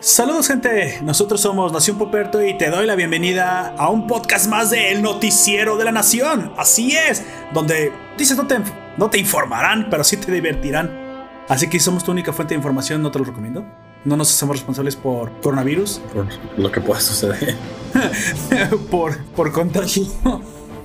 Saludos gente, nosotros somos Nación Poperto y te doy la bienvenida a un podcast más de El Noticiero de la Nación. Así es, donde dices no te, no te informarán, pero sí te divertirán. Así que somos tu única fuente de información, no te lo recomiendo. No nos hacemos responsables por coronavirus. Por lo que pueda suceder. por, por contagio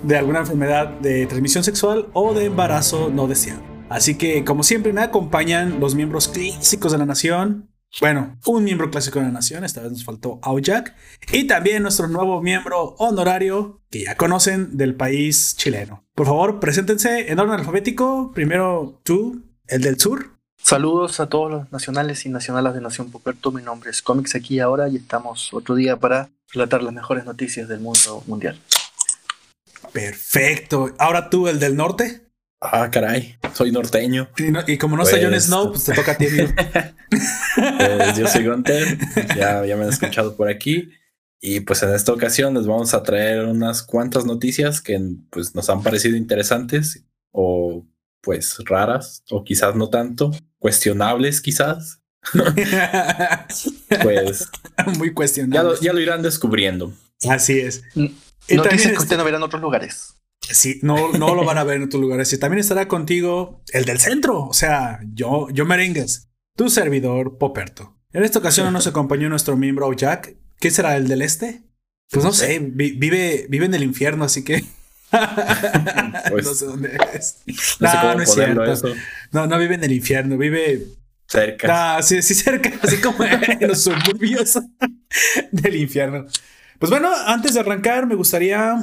de alguna enfermedad de transmisión sexual o de embarazo no deseado. Así que, como siempre, me acompañan los miembros clásicos de la nación. Bueno, un miembro clásico de la nación, esta vez nos faltó Aoyak. Y también nuestro nuevo miembro honorario, que ya conocen, del país chileno. Por favor, preséntense en orden alfabético. Primero tú, el del sur. Saludos a todos los nacionales y nacionales de Nación Poperto. Mi nombre es Comics aquí ahora y estamos otro día para relatar las mejores noticias del mundo mundial. Perfecto. Ahora tú, el del norte. Ah, caray, soy norteño. Y, como no está Jon pues, Snow, pues te toca a ti. pues yo soy Gunter, ya, ya me han escuchado por aquí. Y pues en esta ocasión les vamos a traer unas cuantas noticias que pues nos han parecido interesantes o pues raras o quizás no tanto, cuestionables quizás. pues muy cuestionables. Ya lo, irán descubriendo. Así es. Y Noticias que usted no verá en otros lugares. Sí, no, no lo van a ver en otros lugares. Y también estará contigo el del centro, o sea, yo, yo merengues, tu servidor Poperto. En esta ocasión nos acompañó nuestro miembro Jack. ¿Qué será el del este? Pues no sé, vive, vive en el infierno, así que. Pues, no sé dónde es. No, no, es cierto. No, no vive en el infierno, vive cerca. Ah, sí, sí, cerca, así como en los suburbios del infierno. Pues bueno, antes de arrancar, me gustaría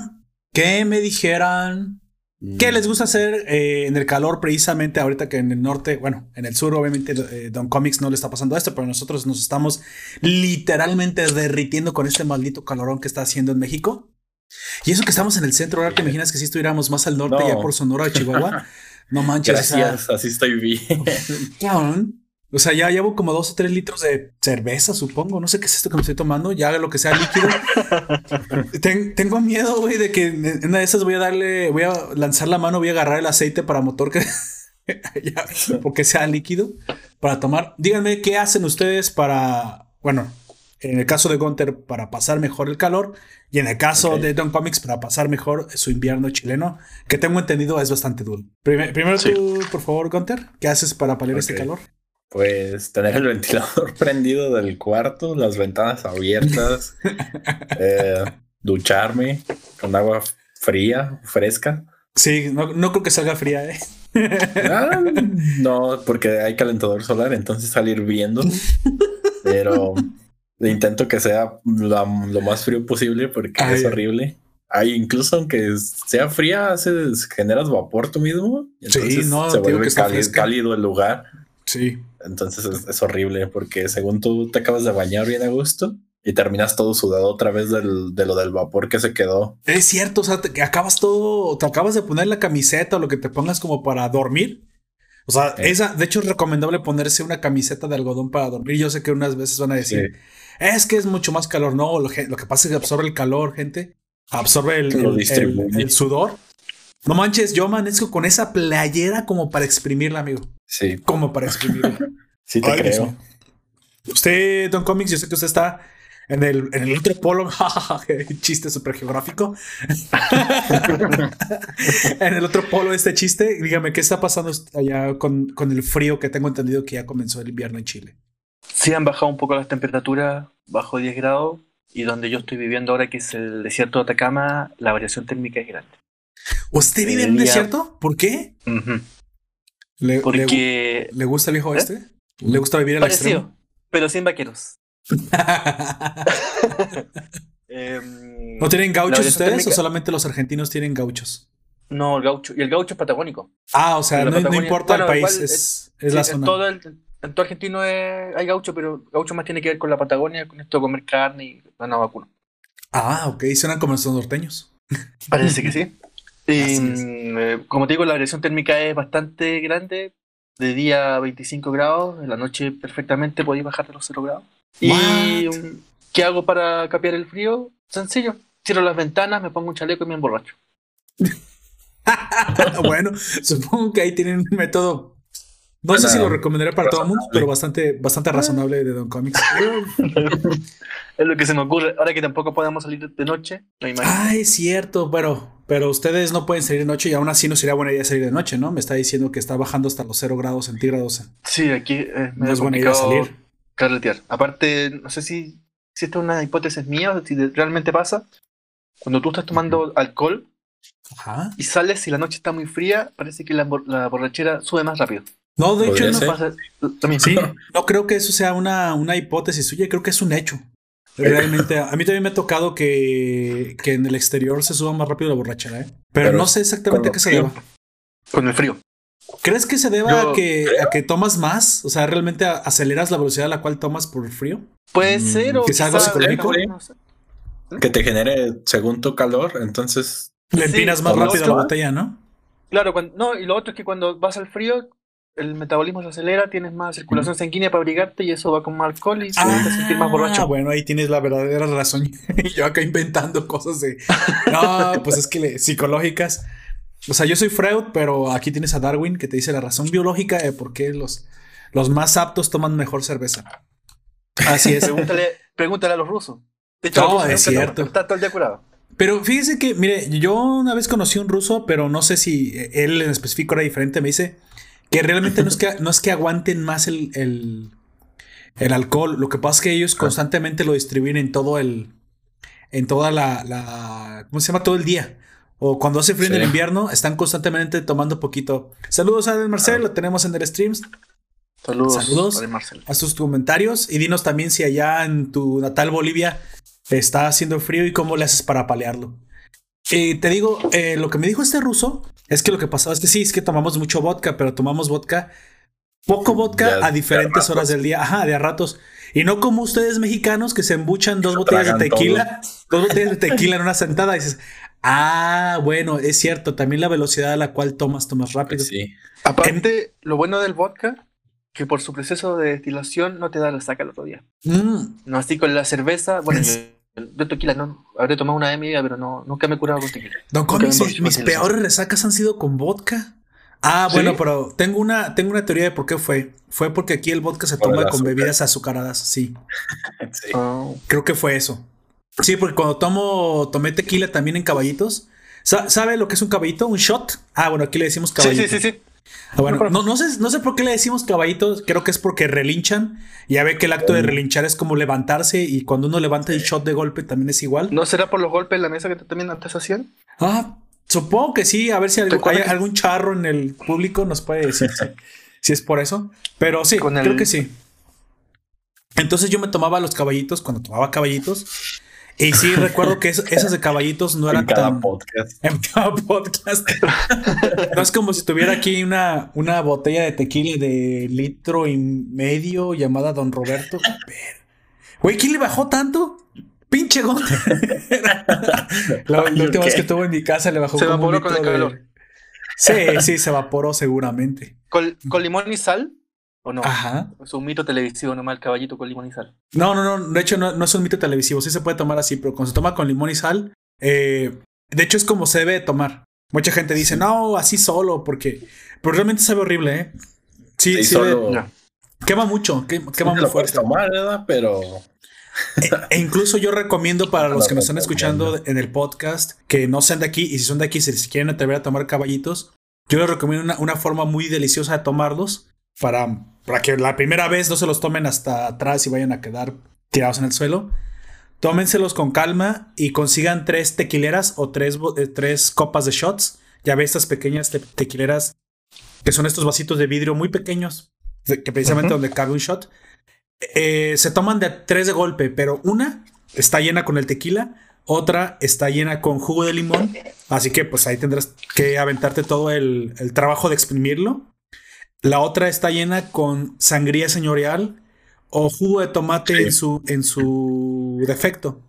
que me dijeran qué les gusta hacer eh, en el calor, precisamente ahorita que en el norte, bueno, en el sur, obviamente, eh, Don Comics no le está pasando esto, pero nosotros nos estamos literalmente derritiendo con este maldito calorón que está haciendo en México. Y eso que estamos en el centro, ahora te imaginas que si estuviéramos más al norte, ya por Sonora, Chihuahua. No manches. Gracias, así estoy bien. O sea, ya llevo como dos o tres litros de cerveza, supongo. No sé qué es esto que me estoy tomando. Ya lo que sea líquido. tengo miedo, güey, de que en una de esas voy a darle, voy a lanzar la mano, voy a agarrar el aceite para motor que porque sea líquido para tomar. Díganme qué hacen ustedes para, bueno, en el caso de Gunter para pasar mejor el calor y en el caso de Don Comics para pasar mejor su invierno chileno, que tengo entendido es bastante duro. primero tú, por favor, Gunter, ¿qué haces para paliar este calor? Pues tener el ventilador prendido del cuarto, las ventanas abiertas, eh, ducharme con agua fría, fresca. Sí, no, no creo que salga fría, ¿eh? Ah, no, porque hay calentador solar, entonces salir viendo. Pero intento que sea lo, más frío posible porque es horrible. Hay incluso aunque sea fría, haces, generas vapor tú mismo. Entonces sí, no, se vuelve cálido el lugar. Sí. Entonces es, horrible porque según tú te acabas de bañar bien a gusto y terminas todo sudado otra vez del, de lo del vapor que se quedó. Es cierto, o sea, te acabas todo, te acabas de poner la camiseta o lo que te pongas como para dormir. O sea, esa, de hecho es recomendable ponerse una camiseta de algodón para dormir. Yo sé que unas veces van a decir, es que es mucho más calor. No, lo, que pasa es que absorbe el calor, gente. Absorbe el, el sudor. No manches, yo amanezco con esa playera como para exprimirla, amigo. Sí. Como para exprimirla. sí, te creo. Usted, Don Comics, yo sé que usted está en el, en el otro polo. chiste súper geográfico. en el otro polo este chiste, dígame, ¿qué está pasando allá con, con el frío que tengo entendido que ya comenzó el invierno en Chile? Sí, han bajado un poco las temperaturas, bajo 10 grados, y donde yo estoy viviendo ahora, que es el desierto de Atacama, la variación térmica es grande. ¿Usted vive en un desierto? ¿Por qué? le, Porque... Le, gusta el viejo este? ¿Le gusta vivir el extremo? pero sin vaqueros. Em, ¿No tienen gauchos ustedes o solamente los argentinos tienen gauchos? No, el gaucho. Y el gaucho es patagónico. Ah, o sea, no, importa el país, es, la zona. En todo, el, en todo argentino hay gaucho, pero gaucho más tiene que ver con la Patagonia, con esto de comer carne y no vacuno. Ah, ok, suenan como estos norteños. Parece que sí. Y, mm, eh, como te digo, la variación térmica es bastante grande. De día 25 grados, en la noche perfectamente podéis bajar de los 0 grados. Y, ¿Qué hago para capear el frío? Sencillo. Cierro las ventanas, me pongo un chaleco y me emborracho. bueno, supongo que ahí tienen un método. No sé si lo recomendaría para todo el mundo, pero bastante, bastante razonable de Don Comics. es lo que se me ocurre. Ahora que tampoco podemos salir de noche, no Ah, es cierto, pero, pero ustedes no pueden salir de noche y aún así no sería buena idea salir de noche, ¿no? Me está diciendo que está bajando hasta los 0 grados centígrados. Sí, aquí eh, no es buena idea salir. Carretear. Aparte, no sé si, si esto es una hipótesis mía, si realmente pasa. Cuando tú estás tomando alcohol, y sales si la noche está muy fría, parece que la, borrachera sube más rápido. No, de hecho, no, pasa, también. Sí, no creo que eso sea una, una hipótesis suya, creo que es un hecho. Realmente, a mí también me ha tocado que, que en el exterior se suba más rápido la borrachera, ¿eh? Pero, no sé exactamente a qué se deba. Con el frío. ¿Crees que se deba a, que, a que tomas más? O sea, ¿realmente aceleras la velocidad a la cual tomas por el frío? Puede mm, ser, o que sea algo psicológico. Que te genere según tu calor, entonces le empinas más rápido la botella, ¿no? Claro, no, y lo otro es que cuando vas al frío, el metabolismo se acelera, tienes más circulación sanguínea para abrigarte y eso va con más alcohol y te vas a sentir más borracho. Ah, bueno, ahí tienes la verdadera razón. yo acá inventando cosas de. No, pues es que psicológicas. O sea, yo soy Freud, pero aquí tienes a Darwin que te dice la razón biológica de por qué los, los más aptos toman mejor cerveza. Así es. pregúntale, pregúntale a los rusos. De hecho, no, es cierto. Está todo el día curado. Pero fíjese que, mire, yo una vez conocí a un ruso, pero no sé si él en específico era diferente. Me dice que realmente no es que, no es que aguanten más el, el, alcohol. Lo que pasa es que ellos constantemente lo distribuyen en todo el. En toda la. la ¿Cómo se llama? Todo el día. O cuando hace frío en el invierno, están constantemente tomando poquito. Saludos a Marcel, lo tenemos en el streams. Saludos, Saludos a sus comentarios y dinos también si allá en tu natal Bolivia está haciendo frío y cómo le haces para palearlo. Y te digo, eh, lo que me dijo este ruso es que lo que pasaba es que sí, es que tomamos mucho vodka, pero tomamos vodka, poco vodka a diferentes horas del día, ajá, de a ratos. Y no como ustedes mexicanos que se embuchan dos botellas de tequila, dos botellas de tequila en una sentada y dices, ah, bueno, es cierto, también la velocidad a la cual tomas, tomas rápido. Sí. Aparte, lo bueno del vodka que por su proceso de destilación no te da la saca el otro día. Mm. No así con la cerveza, bueno, yo, tequila no, habré tomado una de mi vida, pero no, nunca me he curado con tequila. Don mis, peores resacas han sido con vodka. Ah, bueno, pero tengo una, tengo una teoría de por qué fue. Fue porque aquí el vodka se toma con bebidas azucaradas, sí. Ah. Creo que fue eso. Sí, porque cuando tomo, tomé tequila también en caballitos. ¿Sabe lo que es un caballito? ¿Un shot? Ah, bueno, aquí le decimos caballito. Sí, sí, sí. Ah, bueno, no, no, sé, no sé por qué le decimos caballitos, creo que es porque relinchan. Ya ve que el acto de relinchar es como levantarse y cuando uno levanta el shot de golpe también es igual. ¿No será por los golpes en la mesa que también antes hacían? Ah, supongo que sí, a ver si hay algún charro en el público nos puede decir si, es por eso. Pero sí, creo que sí. Entonces yo me tomaba los caballitos, cuando tomaba caballitos, y sí, recuerdo que esas de caballitos no eran en cada Podcast. En cada podcast. no es como si tuviera aquí una, una botella de tequila de litro y medio llamada Don Roberto. Güey, ¿quién le bajó tanto? Pinche Gonte. la, última vez que estuvo en mi casa le bajó Se evaporó con el calor. Sí, sí, se evaporó seguramente. ¿Con, ¿Con limón y sal? ¿O no? Ajá. Es un mito televisivo nomás el caballito con limón y sal. No, no, no. De hecho, no, no es un mito televisivo. Sí se puede tomar así, pero cuando se toma con limón y sal, eh, de hecho es como se debe tomar. Mucha gente dice, no, así solo, porque. Pero realmente sabe horrible, ¿eh? Sí, sí. Quema mucho, quema, muy fuerte. tomar, ¿verdad? Pero. E, e, incluso yo recomiendo para los que nos están escuchando en el podcast que no sean de aquí y si son de aquí, si quieren atrever a tomar caballitos, yo les recomiendo una, una forma muy deliciosa de tomarlos para, para que la primera vez no se los tomen hasta atrás y vayan a quedar tirados en el suelo. Tómenselos con calma y consigan tres tequileras o tres, eh, tres copas de shots. Ya ve estas pequeñas tequileras que son estos vasitos de vidrio muy pequeños, que precisamente donde cabe un shot. Eh, se toman de tres de golpe, pero una está llena con el tequila, otra está llena con jugo de limón, así que pues ahí tendrás que aventarte todo el, el trabajo de exprimirlo. La otra está llena con sangría señorial o jugo de tomate en, su, en su defecto.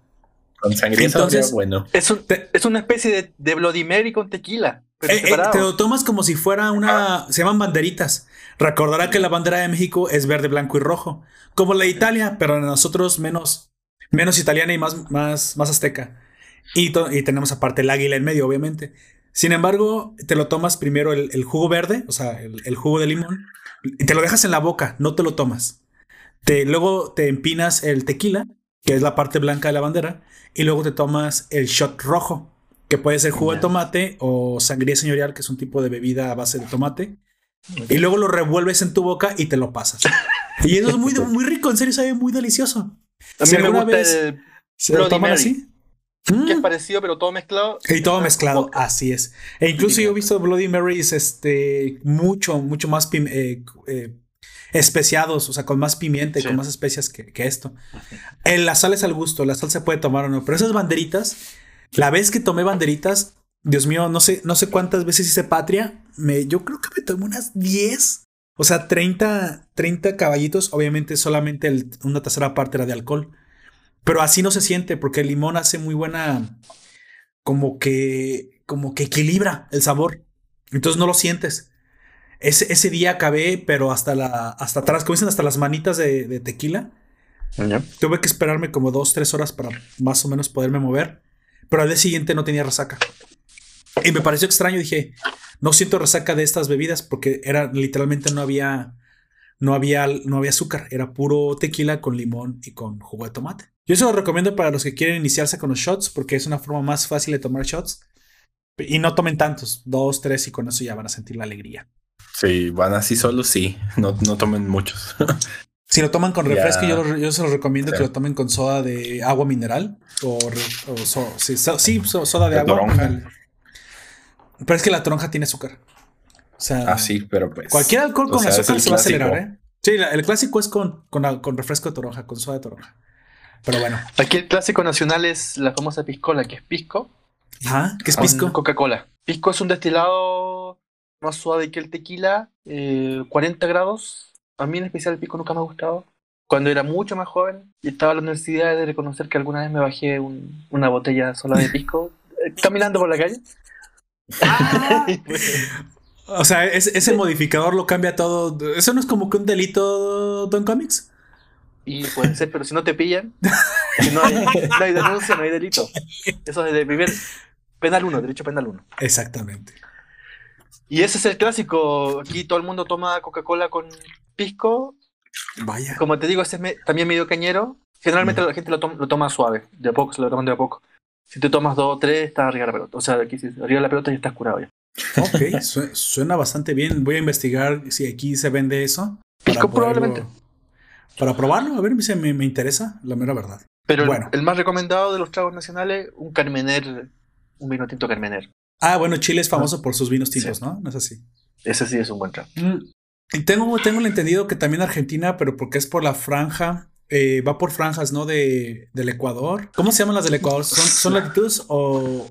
Con sangría Entonces, bueno. Es, es, una especie de, de Bloody Mary con tequila. Eh, eh, te lo tomas como si fuera una. Se llaman banderitas. Recordará que la bandera de México es verde, blanco y rojo. Como la de Italia, pero en nosotros menos. Menos italiana y más, más, más azteca. Y, y tenemos aparte el águila en medio, obviamente. Sin embargo, te lo tomas primero el, jugo verde, o sea, el, jugo de limón, y te lo dejas en la boca, no te lo tomas. Te, luego te empinas el tequila, que es la parte blanca de la bandera, y luego te tomas el shot rojo, que puede ser jugo de tomate o sangría señorial, que es un tipo de bebida a base de tomate. Y luego lo revuelves en tu boca y te lo pasas. y eso es muy, muy rico, en serio, sabe muy delicioso. A mí me gusta vez se lo toman así. Que es mm. parecido, pero todo mezclado. Y todo mezclado, así es. E incluso yo he visto Bloody Marys este, mucho, mucho más eh, eh, especiados, o sea, con más pimienta y con más especias que, esto. En la sal es al gusto, la sal se puede tomar o no, pero esas banderitas, la vez que tomé banderitas, Dios mío, no sé, no sé cuántas veces hice patria, me, yo creo que me tomé unas 10, o sea, 30, 30 caballitos, obviamente solamente una tercera parte era de alcohol. Pero así no se siente porque el limón hace muy buena, como que, como que equilibra el sabor. Entonces no lo sientes. Ese, ese día acabé, pero hasta la, hasta atrás, como dicen, hasta las manitas de, tequila. Tuve que esperarme como dos, tres horas para más o menos poderme mover. Pero al día siguiente no tenía resaca. Y me pareció extraño. Dije, no siento resaca de estas bebidas porque era literalmente no había, no había, no había azúcar. Era puro tequila con limón y con jugo de tomate. Yo se lo recomiendo para los que quieren iniciarse con los shots porque es una forma más fácil de tomar shots. Y no tomen tantos, dos, tres y con eso ya van a sentir la alegría. Sí, van así solo, sí, no, no tomen muchos. si lo toman con refresco, yo, yo, se los recomiendo que lo tomen con soda de agua mineral o, sí, soda de, agua. Pero es que la tronja tiene azúcar. O sea, ah, sí, pero pues. Cualquier alcohol con azúcar se va a acelerar, ¿eh? Sí, el clásico es con, con, con refresco de toronja, con soda de toronja. Pero bueno. Aquí el clásico nacional es la famosa piscola, que es pisco. Ajá, ¿qué es pisco? Coca-Cola. Pisco es un destilado más suave que el tequila, 40 eh, grados. A mí en especial el pisco nunca me ha gustado. Cuando era mucho más joven y estaba en la universidad de reconocer que alguna vez me bajé una botella sola de pisco eh, caminando por la calle. o sea, ese modificador lo cambia todo. ¿Eso no es como que un delito, Don Comics? Y puede ser, pero si no te pillan, no hay, denuncia, no hay delito. Eso es de primer penal 1, derecho penal 1. Exactamente. Y ese es el clásico. Aquí todo el mundo toma Coca-Cola con pisco. Vaya. Como te digo, ese es también medio cañero. Generalmente la gente lo, toma suave, de a poco, se lo toman de a poco. Si te tomas dos o tres, estás arriba de la pelota. O sea, aquí arriba de la pelota ya estás curado ya. Ok, suena bastante bien. Voy a investigar si aquí se vende eso. Pisco probablemente para probarlo, a ver si me, me interesa, la mera verdad. Pero bueno. el, más recomendado de los tragos nacionales, un Carmener, un vino tinto Carmener. Ah, bueno, Chile es famoso por sus vinos tintos, ¿no? No es así. Ese sí es un buen trago. Mm, y tengo, tengo el entendido que también Argentina, pero porque es por la franja, eh, va por franjas, ¿no? De, del Ecuador. ¿Cómo se llaman las del Ecuador? ¿Son, latitudes o,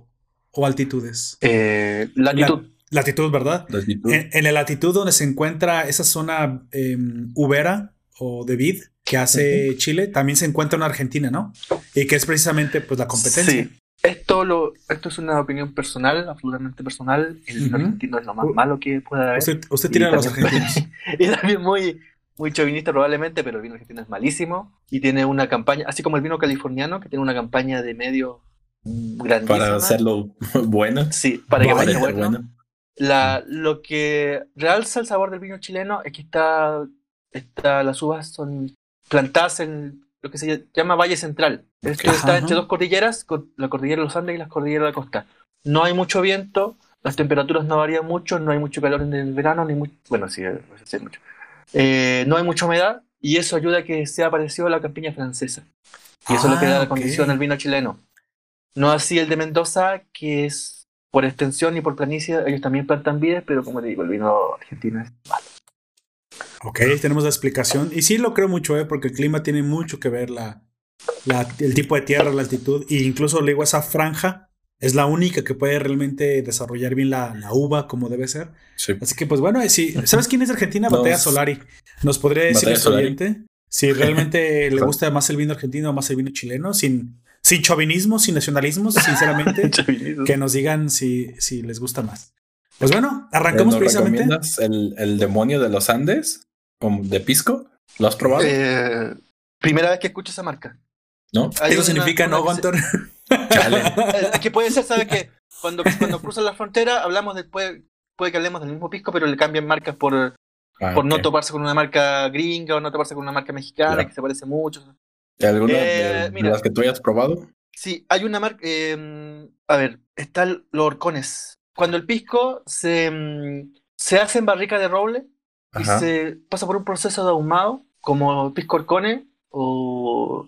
o altitudes? Eh, latitud. latitud, ¿verdad? En, la latitud donde se encuentra esa zona eh, ubera, o de vid que hace Chile también se encuentra en Argentina, ¿no? Y que es precisamente pues la competencia. Sí. Esto, lo, esto es una opinión personal, absolutamente personal. El vino argentino es lo más malo que puede haber. Usted, usted tiene a los argentinos. y también muy, muy chauvinista probablemente, pero el vino argentino es malísimo. Y tiene una campaña, así como el vino californiano, que tiene una campaña de medio grandísima. Para hacerlo bueno. Sí, para que vaya bueno. La, lo que realza el sabor del vino chileno es que está las uvas son plantadas en lo que se llama Valle Central. Esto está entre dos cordilleras, la cordillera de los Andes y la cordillera de la costa. No hay mucho viento, las temperaturas no varían mucho, no hay mucho calor en el verano, ni mucho, bueno, sí, sí mucho. Eh, no hay mucha humedad y eso ayuda a que sea parecido a la campiña francesa. Y eso es lo que da la ah, condición al vino chileno. No así el de Mendoza, que es por extensión y por planicie, ellos también plantan vides, pero como te digo, el vino argentino es malo. Ok, tenemos la explicación. Y sí lo creo mucho, ¿eh? porque el clima tiene mucho que ver, la, el tipo de tierra, la altitud, e incluso le digo, esa franja es la única que puede realmente desarrollar bien la, uva como debe ser. Así que, pues bueno, si, ¿sabes quién es Argentina? Batalla Solari. ¿Nos podría decir el oyente si realmente le gusta más el vino argentino o más el vino chileno? Sin, sin chauvinismo, sin nacionalismo, sinceramente, que nos digan si, si les gusta más. Pues bueno, arrancamos precisamente. El, el demonio de los Andes? de pisco? ¿Lo has probado? Eh, primera vez que escucho esa marca. ¿No? Eso significa no, Gunter. Es que puede ser, ¿sabes qué? Cuando, cuando cruzan la frontera, hablamos después, puede que hablemos del mismo pisco, pero le cambian marcas por, ah, por no toparse con una marca gringa o no toparse con una marca mexicana que se parece mucho. ¿Alguna de, eh, las que tú hayas probado? Sí, hay una marca. Em, a ver, están los horcones. Cuando el pisco se, em, se hace en barrica de roble y se pasa por un proceso de ahumado, como pisco horcones o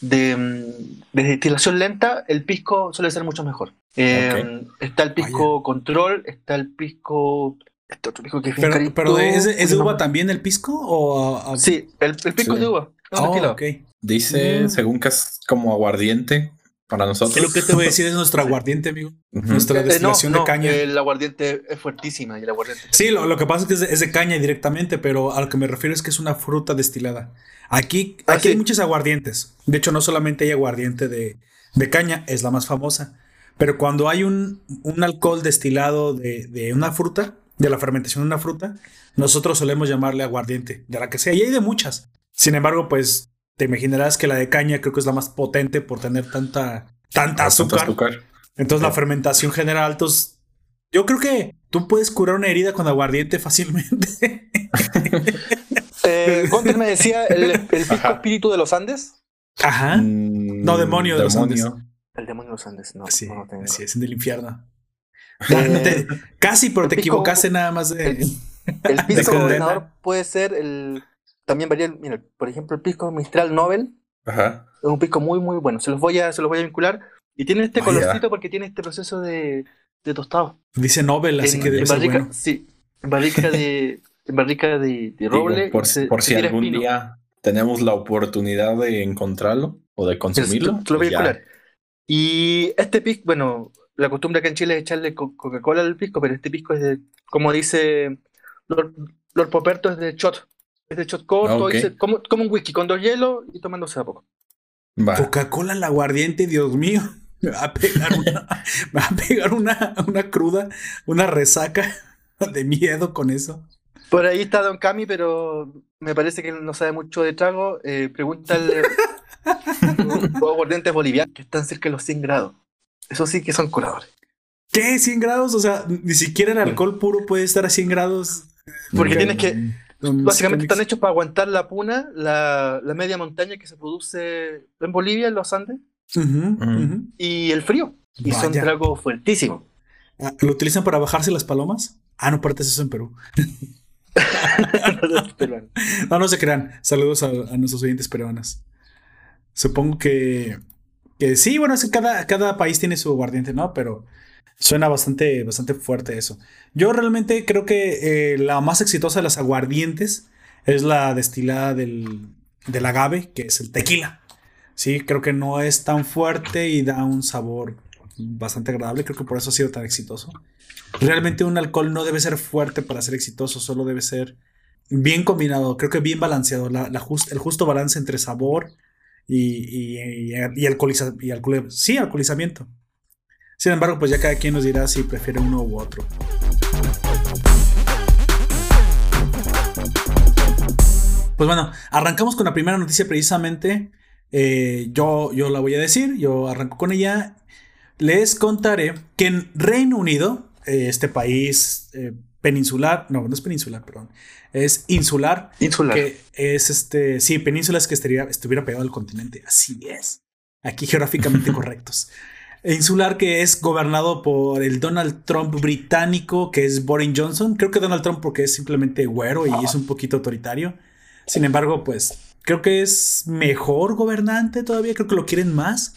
de, mm, de, destilación lenta, el pisco suele ser mucho mejor. Eh, está el pisco control, está el pisco. Este otro pisco que es Pero, pero ¿es, de uva también el pisco? O, Sí, el, pisco es de uva. Oh, Dice, mm. según que es como aguardiente para nosotros. Lo que te voy a decir es nuestro aguardiente, amigo. Nuestra eh, destilación de caña. El aguardiente es fuertísima y el aguardiente. Sí, lo, lo, que pasa es que es de, caña directamente, pero a lo que me refiero es que es una fruta destilada. Aquí, ah, aquí hay muchos aguardientes. De hecho, no solamente hay aguardiente de, de, caña, es la más famosa. Pero cuando hay un, un alcohol destilado de, de, una fruta, de la fermentación de una fruta, nosotros solemos llamarle aguardiente, de la que sea. Y hay de muchas. Sin embargo, pues te imaginarás que la de caña creo que es la más potente por tener tanta, tanta azúcar. Entonces la fermentación genera altos. Yo creo que tú puedes curar una herida con aguardiente fácilmente. eh, me decía el, pisco espíritu de los Andes. Ajá. Mm, no, demonio de los Andes. El demonio de los Andes, no. Sí, sí es del infierno. Eh, casi, pero te equivocaste nada más de. El, el pisco puede ser el también varía, mira, por ejemplo, el pisco Mistral Nobel. Ajá. Es un pisco muy, muy bueno. Se los voy a, se los voy a vincular. Y tiene este colorcito porque tiene este proceso de, de tostado. Dice Nobel, así que debe ser bueno. Sí, en barrica de, en barrica de, roble. por, si algún día tenemos la oportunidad de encontrarlo o de consumirlo. Te lo voy a vincular. Y este pisco, bueno, la costumbre acá en Chile es echarle Coca-Cola al pisco, pero este pisco es de, como dice Lord, Lord Poperto, es de shot. Es de shot corto, como, un whisky con dos hielos y tomándose a poco. Coca-Cola la aguardiente, Dios mío. Me va a pegar una, me va a pegar una, una cruda, una resaca de miedo con eso. Por ahí está Don Cami, pero me parece que no sabe mucho de trago. Eh, pregúntale los aguardientes bolivianos que están cerca de los 100 grados. Eso sí que son curadores. ¿Qué? ¿100 grados? O sea, ni siquiera el alcohol puro puede estar a 100 grados. Porque tienes que Básicamente están hechos para aguantar la puna, la, media montaña que se produce en Bolivia, en los Andes, y el frío. Y son tragos fuertísimos. Ah, ¿Lo utilizan para bajarse las palomas? Ah, no, partes eso en Perú. no, no se crean. Saludos a, nuestros oyentes peruanos. Supongo que, que sí, bueno, es que cada, cada país tiene su aguardiente, ¿no? Pero Suena bastante, bastante fuerte eso. Yo realmente creo que eh, la más exitosa de las aguardientes es la destilada del, del agave, que es el tequila. Sí, creo que no es tan fuerte y da un sabor bastante agradable. Creo que por eso ha sido tan exitoso. Realmente un alcohol no debe ser fuerte para ser exitoso, solo debe ser bien combinado, creo que bien balanceado, la, el justo balance entre sabor y, y, y, y sí, alcoholizamiento. Sin embargo, pues ya cada quien nos dirá si prefiere uno u otro. Pues bueno, arrancamos con la primera noticia precisamente. Eh, yo, yo la voy a decir, yo arranco con ella. Les contaré que en Reino Unido, eh, este país eh, peninsular, no, no es peninsular, perdón, es insular. Insular. Que es este, sí, península es que estaría, estuviera pegado al continente. Así es. Aquí geográficamente correctos insular que es gobernado por el Donald Trump británico, que es Boris Johnson. Creo que Donald Trump porque es simplemente güero y es un poquito autoritario. Sin embargo, pues creo que es mejor gobernante todavía, creo que lo quieren más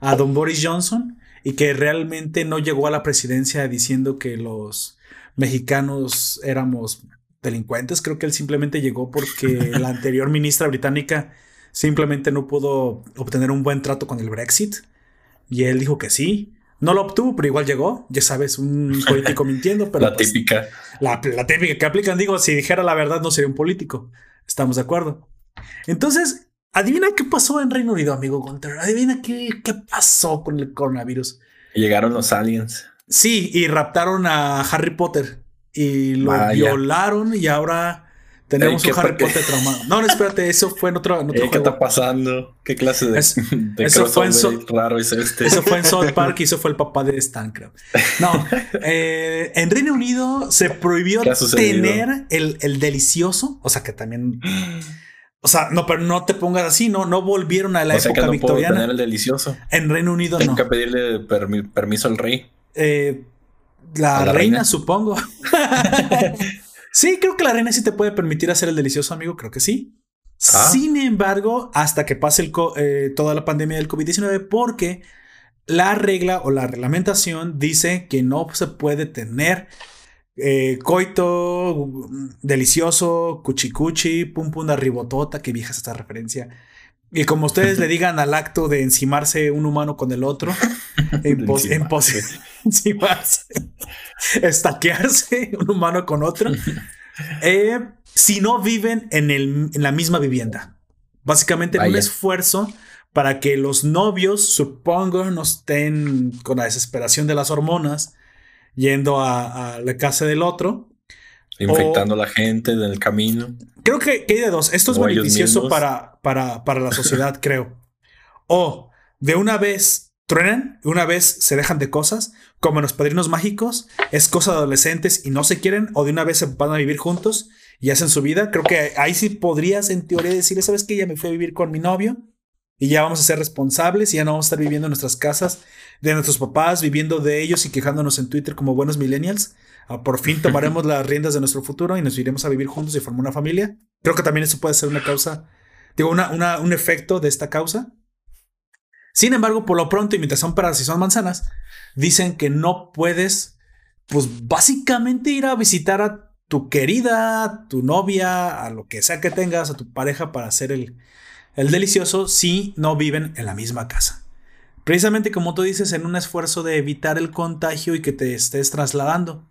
a don Boris Johnson y que realmente no llegó a la presidencia diciendo que los mexicanos éramos delincuentes. Creo que él simplemente llegó porque la anterior ministra británica simplemente no pudo obtener un buen trato con el Brexit y él dijo que sí. No lo obtuvo, pero igual llegó. Ya sabes, un político mintiendo. Pero la pues, típica. La, típica que aplican. Digo, si dijera la verdad, no sería un político. Estamos de acuerdo. Entonces, adivina qué pasó en Reino Unido, amigo Gunter. Adivina qué, qué pasó con el coronavirus. Llegaron los aliens. Sí, y raptaron a Harry Potter. Y lo violaron y ahora Tenemos un Harry Potter traumado. No, no, espérate, eso fue en otro, ¿Qué está pasando? ¿Qué clase de, eso fue en raro es este? Eso fue en South Park y eso fue el papá de Stan, No, eh, en Reino Unido se prohibió tener el, el, delicioso, o sea que también... O sea, no, pero no te pongas así, no, no volvieron a la época que no victoriana. Puedo tener el delicioso. En Reino Unido Tengo no. Tengo que pedirle permiso al rey. Eh, la, reina, supongo. sí, creo que la reina sí te puede permitir hacer el delicioso, amigo. Creo que sí. Ah. Sin embargo, hasta que pase el eh, toda la pandemia del COVID-19, porque la regla o la reglamentación dice que no se puede tener eh, coito, delicioso, cuchicuchi, pum pum, ribotota, que vieja esta referencia. Y como ustedes le digan al acto de encimarse un humano con el otro, encimarse, estaquearse un humano con otro, eh, si no viven en, el, en, la misma vivienda. Básicamente en un esfuerzo para que los novios, supongo, no estén con la desesperación de las hormonas yendo a, la casa del otro. Infectando a la gente en el camino. Creo que, hay de dos. Esto es beneficioso para, para, para la sociedad, creo. O de una vez truenan, una vez se dejan de cosas, como en los padrinos mágicos, es cosa de adolescentes y no se quieren, o de una vez se van a vivir juntos y hacen su vida. Creo que ahí sí podrías en teoría decirle, ¿sabes qué? Ya me fui a vivir con mi novio y ya vamos a ser responsables y ya no vamos a estar viviendo en nuestras casas de nuestros papás, viviendo de ellos y quejándonos en Twitter como buenos millennials. Ah, por fin tomaremos las riendas de nuestro futuro y nos iremos a vivir juntos y formar una familia. Creo que también eso puede ser una causa, digo, una, una, un efecto de esta causa. Sin embargo, por lo pronto, y mientras son peras y son manzanas, dicen que no puedes, pues básicamente ir a visitar a tu querida, tu novia, a lo que sea que tengas, a tu pareja para hacer el, el delicioso si no viven en la misma casa. Precisamente como tú dices, en un esfuerzo de evitar el contagio y que te estés trasladando.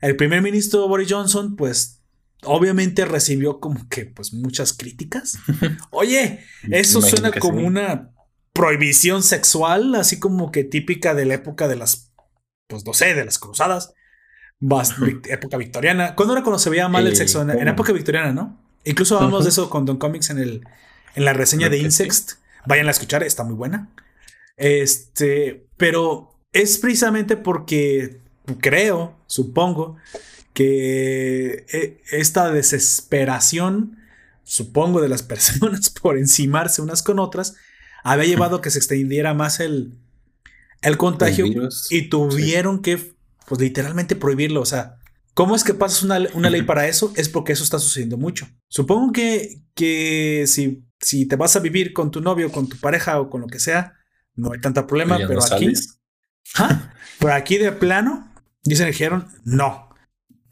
El primer ministro Boris Johnson, pues obviamente recibió como que pues muchas críticas. Oye, eso suena como una prohibición sexual, así como que típica de la época de las, pues no sé, de las cruzadas. época victoriana. ¿Cuándo era cuando se veía mal el eh, sexo? En, época victoriana, ¿no? Incluso hablamos de eso con Don Comics en el en la reseña de Insect. Vayan a escuchar, está muy buena. Este, pero es precisamente porque creo, supongo, que eh, esta desesperación, supongo, de las personas por encimarse unas con otras, había llevado a que se extendiera más el, el contagio y tuvieron que, pues literalmente prohibirlo. O sea, ¿cómo es que pasas una, una, ley para eso? Es porque eso está sucediendo mucho. Supongo que, que si si te vas a vivir con tu novio, con tu pareja o con lo que sea, no hay tanta problema, pero, aquí, ¿ah? por aquí de plano, dicen, dijeron, no,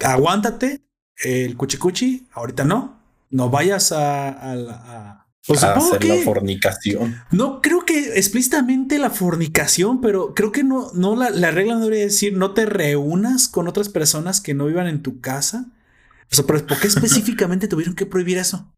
aguántate el cuchicuchi, ahorita no, no vayas a, a, pues hacer la fornicación. No creo que explícitamente la fornicación, pero creo que no, no la, la, regla no debería decir no te reúnas con otras personas que no vivan en tu casa. O sea, pero ¿por qué específicamente tuvieron que prohibir eso?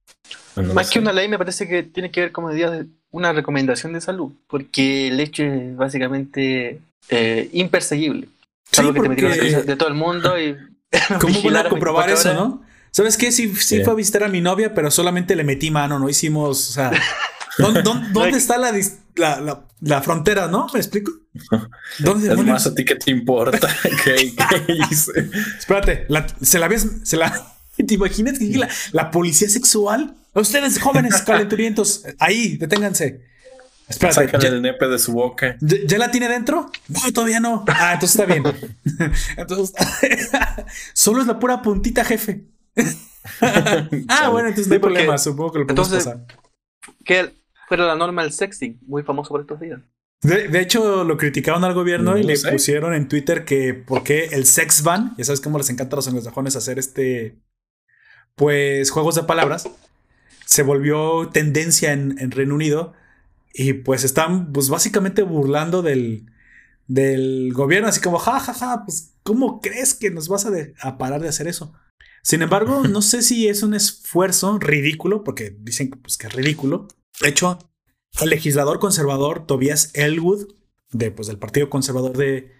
Más que una ley, me parece que tiene que ver como de una recomendación de salud, porque el hecho es básicamente eh, imperseguible. Sí, que te de todo el mundo y. ¿Cómo van a comprobar eso, no? ¿Sabes qué? Sí, sí, fue a visitar a mi novia, pero solamente le metí mano, no hicimos. O sea, ¿dónde, está la, la, la, frontera, no? ¿Me explico? ¿Dónde es más a ti que te importa ¿Qué, hice? Espérate, se la ves, se la. ¿Te imaginas que la, la policía sexual Ustedes jóvenes calenturientos, ahí, deténganse. Espérate. Sácale el nepe de su boca. ¿Ya, la tiene dentro? No, todavía no. Ah, entonces está bien. entonces, solo es la pura puntita, jefe. ah, bueno, entonces no hay problema. Supongo que lo podemos entonces, pasar. Que fuera la norma del sexting, muy famoso por estos días. De, hecho, lo criticaron al gobierno y le pusieron en Twitter que por qué el sex ban, ya sabes cómo les encanta a los anglosajones hacer este, pues, juegos de palabras se volvió tendencia en, Reino Unido y pues están pues básicamente burlando del, del gobierno, así como, ja, ja, ja, pues ¿cómo crees que nos vas a, a parar de hacer eso? Sin embargo, no sé si es un esfuerzo ridículo, porque dicen pues, que es ridículo. De hecho, el legislador conservador Tobias Elwood, de, pues, del Partido Conservador de,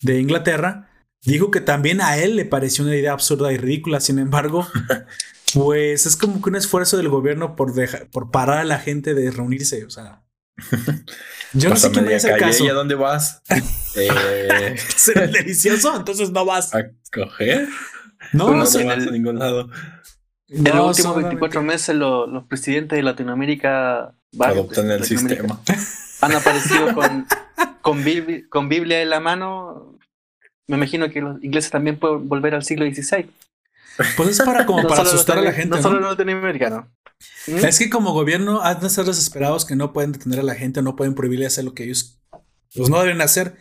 de Inglaterra, dijo que también a él le pareció una idea absurda y ridícula. Sin embargo, Pues es como que un esfuerzo del gobierno por, dejar, por parar a la gente de reunirse, o sea. Yo no sé quién a hacer caso. ¿Y a dónde vas? eh... ¿Será delicioso? Entonces no vas. ¿A coger? No, no, vas a ningún lado. En los últimos 24 meses los presidentes de Latinoamérica adoptan el sistema. Han aparecido con, con, con Biblia en la mano. Me imagino que los ingleses también pueden volver al siglo XVI. Pues es para como para asustar a la gente. No, solo los latinoamericanos. ¿Mm? Es que como gobierno han de estar desesperados que no pueden detener a la gente, no pueden prohibirle hacer lo que ellos pues no deben hacer.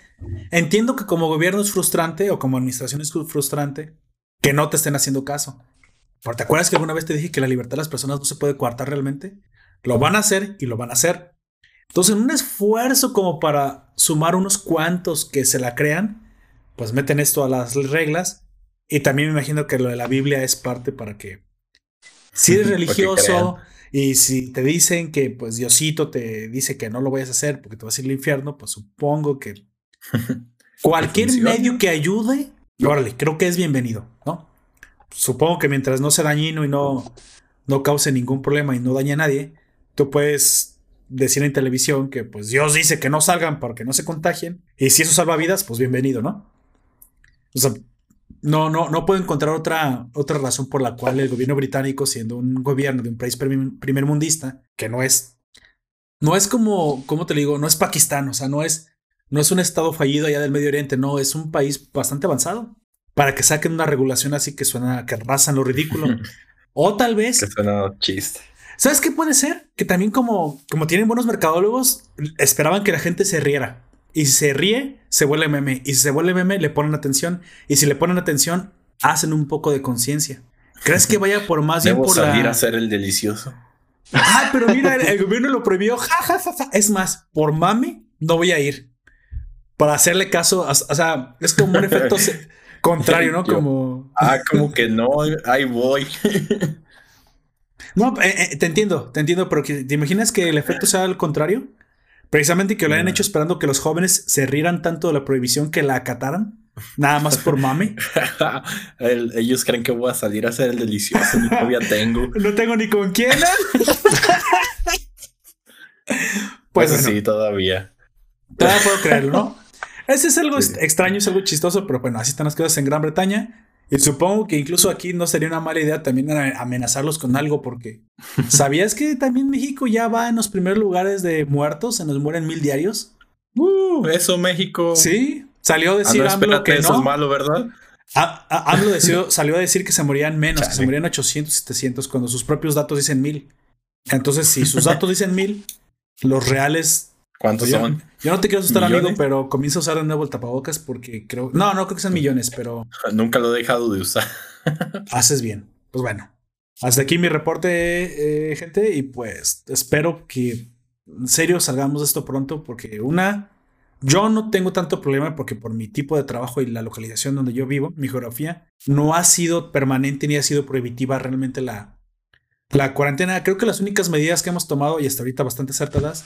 Entiendo que como gobierno es frustrante o como administración es frustrante que no te estén haciendo caso. Pero ¿te acuerdas que alguna vez te dije que la libertad de las personas no se puede coartar realmente? Lo van a hacer y lo van a hacer. Entonces, en un esfuerzo como para sumar unos cuantos que se la crean, pues meten esto a las reglas. Y también me imagino que lo de la Biblia es parte para que si eres religioso y si te dicen que pues Diosito te dice que no lo vayas a hacer porque te vas a ir al infierno, pues supongo que cualquier medio que ayude, órale, creo que es bienvenido, ¿no? Supongo que mientras no sea dañino y no, no cause ningún problema y no dañe a nadie, tú puedes decir en televisión que pues Dios dice que no salgan porque no se contagien y si eso salva vidas, pues bienvenido, ¿no? O sea, no, no, no puedo encontrar otra, otra razón por la cual el gobierno británico, siendo un gobierno de un país primer mundista, que no es, no es como, ¿cómo te digo? No es Pakistán, o sea, no es, no es un estado fallido allá del Medio Oriente, no, es un país bastante avanzado para que saquen una regulación así que suena, que rasan lo ridículo. o tal vez. Que suena chiste. ¿Sabes qué puede ser? Que también como, como tienen buenos mercadólogos, esperaban que la gente se riera. Y si se ríe, se vuelve meme. Y si se vuelve meme, le ponen atención. Y si le ponen atención, hacen un poco de conciencia. ¿Crees que vaya por más bien por salir a hacer el delicioso. Ah, pero mira, el, gobierno lo prohibió. Ja, Es más, por mame, no voy a ir. Para hacerle caso. o sea, es como un efecto contrario, ¿no? Como. Ah, como que no, ahí voy. no, eh, eh, te entiendo, te entiendo, pero ¿te imaginas que el efecto sea al contrario? Precisamente que lo hayan hecho esperando que los jóvenes se rieran tanto de la prohibición que la acataran. Nada más por mame. ellos creen que voy a salir a hacer el delicioso. Ni todavía tengo. No tengo ni con quién. pues sí, todavía. Todavía puedo creerlo, ¿no? Ese es algo extraño, es algo chistoso, pero bueno, así están las cosas en Gran Bretaña. Y supongo que incluso aquí no sería una mala idea también amenazarlos con algo, porque ¿sabías que también México ya va en los primeros lugares de muertos? Se nos mueren mil diarios. Uh, eso México. Sí, salió a decir ah, no, que eso es malo, ¿verdad? salió a decir que se morían menos, que se morían 800, 700, cuando sus propios datos dicen mil. Entonces, si sus datos dicen mil, los reales ¿Cuántos son? Yo no te quiero asustar, amigo, pero comienzo a usar de nuevo el tapabocas porque creo. No, no creo que sean millones, pero. Nunca lo he dejado de usar. haces bien. Pues bueno. Hasta aquí mi reporte, eh, gente. Y pues espero que en serio salgamos de esto pronto. Porque una. Yo no tengo tanto problema porque por mi tipo de trabajo y la localización donde yo vivo, mi geografía, no ha sido permanente ni ha sido prohibitiva realmente la, la cuarentena. Creo que las únicas medidas que hemos tomado y hasta ahorita bastante acertadas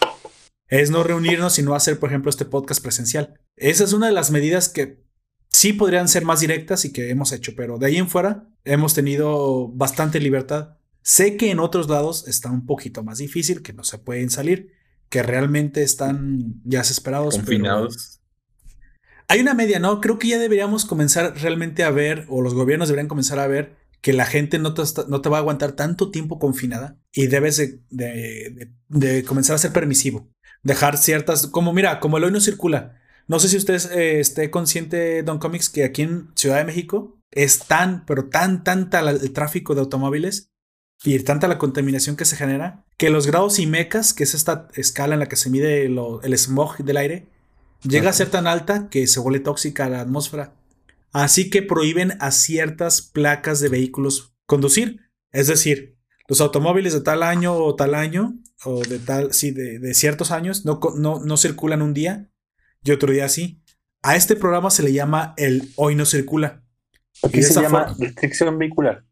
es no reunirnos, sino hacer, por ejemplo, este podcast presencial. Esa es una de las medidas que sí podrían ser más directas y que hemos hecho, pero de ahí en fuera hemos tenido bastante libertad. Sé que en otros lados está un poquito más difícil, que no se pueden salir, que realmente están ya desesperados. Confinados. Hay una media, ¿no? Creo que ya deberíamos comenzar realmente a ver, o los gobiernos deberían comenzar a ver, que la gente no te, no te va a aguantar tanto tiempo confinada y debes de comenzar a ser permisivo dejar ciertas, como mira, como el hoy no circula. No sé si usted eh, esté consciente, Don Comics, que aquí en Ciudad de México es tan, pero tan, tanta el tráfico de automóviles y tanta la contaminación que se genera, que los grados IMECAS, que es esta escala en la que se mide el smog del aire, llega a ser tan alta que se vuelve tóxica a la atmósfera. Así que prohíben a ciertas placas de vehículos conducir. Es decir, los automóviles de tal año o tal año, o de tal, sí, de, ciertos años, no, no, no circulan un día y otro día sí. A este programa se le llama el Hoy no circula. Aquí se llama restricción vehicular.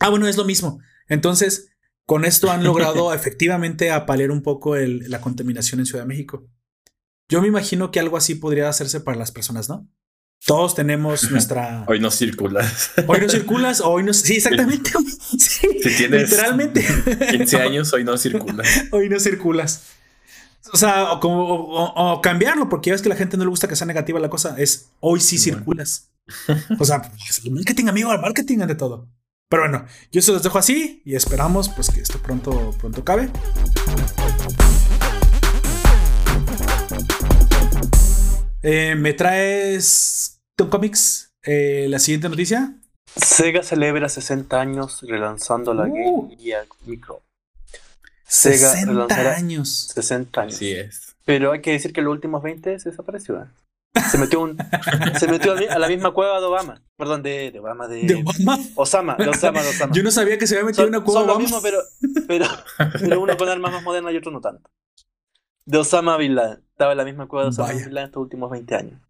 Ah, bueno, es lo mismo. Entonces, con esto han logrado efectivamente apalear un poco la contaminación en Ciudad de México. Yo me imagino que algo así podría hacerse para las personas, ¿no? Todos tenemos nuestra. Hoy no circulas. Hoy no circulas, hoy no. Sí, exactamente. Sí, si tienes literalmente 15 años, hoy no circulas. Hoy no circulas. O sea, o, como, o, cambiarlo, porque ya ves que a la gente no le gusta que sea negativa la cosa. Es hoy sí circulas. O sea, el marketing, amigo, el marketing de todo. Pero bueno, yo se los dejo así y esperamos pues que esto pronto, pronto cabe. Eh, ¿Me traes Tom Comics eh, la siguiente noticia? Sega celebra 60 años relanzando la uh. Game Gear Micro. Sega 60 años. 60 años. Sí es. Pero hay que decir que los últimos 20 se desapareció. ¿eh? Se metió, un, se metió a la misma cueva de Obama. Perdón, de, de Obama, de, ¿De Obama? Osama, de Osama, de Osama. Yo no sabía que se había metido en una cueva son lo mismo, pero, pero, pero uno con armas más modernas y otro no tanto. De Osama Bin Laden. Estaba en la misma cueva de Osama Bin Laden estos últimos 20 años.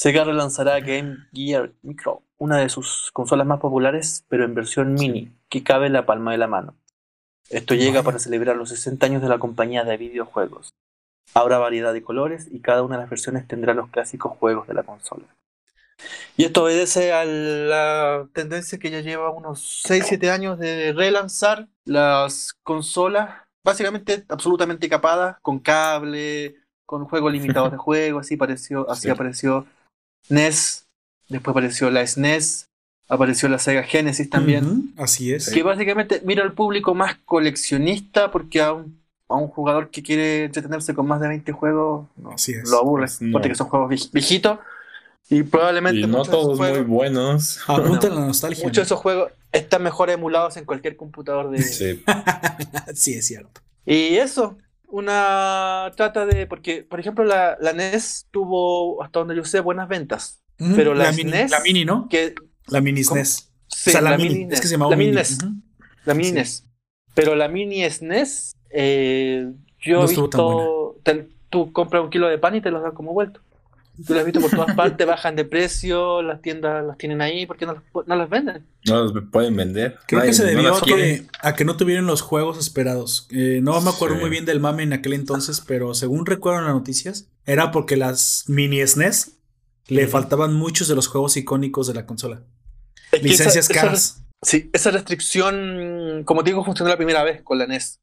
Sega relanzará Game Gear Micro, una de sus consolas más populares, pero en versión mini, que cabe en la palma de la mano. Esto llega para celebrar los 60 años de la compañía de videojuegos. Habrá variedad de colores y cada una de las versiones tendrá los clásicos juegos de la consola. Y esto obedece a la tendencia que ya lleva unos 6-7 años de relanzar las consolas, básicamente absolutamente capadas, con cable, con juegos limitados de juego, así, apareció, así apareció NES, después apareció la SNES, apareció la Sega Genesis también. así es. Que básicamente mira al público más coleccionista porque a un, a un, jugador que quiere entretenerse con más de 20 juegos así es. lo aburre, porque que son juegos viejitos. Y probablemente. Y no todos muy buenos. Apunta la nostalgia. Muchos de esos juegos están mejor emulados en cualquier computador de. Sí. sí, es cierto. Y eso, una trata de. Porque, por ejemplo, la, la NES tuvo, hasta donde yo sé, buenas ventas. pero la, mini, e la mini, ¿no? Que, la mini SNES. Sí, o sea, la, mini, NES. Es que se llamaba la mini NES. La mini NES. Pero la mini SNES, eh, yo he visto. tú compras un kilo de pan y te los dan como vuelto. Tú las has visto por todas partes, bajan de precio, las tiendas las tienen ahí, ¿por qué no, no las venden? No las pueden vender. Creo que se debió a, que, a, que, no tuvieron los juegos esperados. Eh, no me acuerdo muy bien del mame en aquel entonces, pero según recuerdo en las noticias, era porque las mini SNES le faltaban muchos de los juegos icónicos de la consola. Licencias caras. sí, esa restricción, como te digo, funcionó la primera vez con la NES.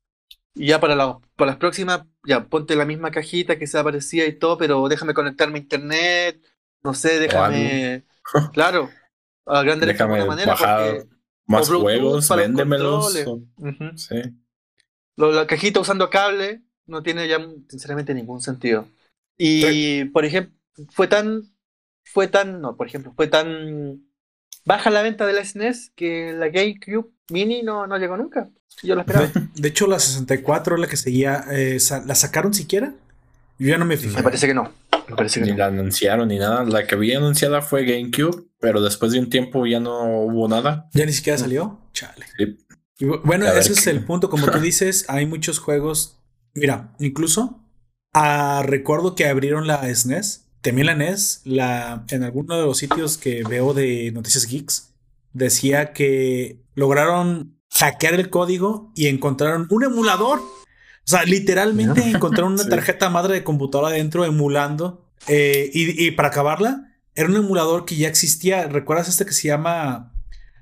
Y ya para, la, para las próximas, ya ponte la misma cajita que se aparecía y todo, pero déjame conectarme a internet, no sé, déjame. claro, a grande déjame manera. Bajar más juegos, véndemelos. sí. la cajita usando cable no tiene ya sinceramente ningún sentido. Y, por ejemplo, fue tan. Fue tan. No, por ejemplo, fue tan baja la venta de la SNES que la GameCube Mini no, no llegó nunca. Yo la esperaba. De, hecho, la 64 la que seguía. Eh, ¿La sacaron siquiera? Yo ya no me fijé. Me parece que no. Me parece que ni la anunciaron ni nada. La que había anunciada fue GameCube, pero después de un tiempo ya no hubo nada. ¿Ya ni siquiera salió? Chale. bueno, ese es el punto. Como tú dices, hay muchos juegos. Mira, incluso ah, recuerdo que abrieron la SNES. También la NES, la, en alguno de los sitios que veo de Noticias Geeks, decía que lograron hackear el código y encontraron un emulador. O sea, literalmente encontraron una tarjeta madre de computadora adentro emulando. Eh, y, para acabarla, era un emulador que ya existía. ¿Recuerdas este que se llama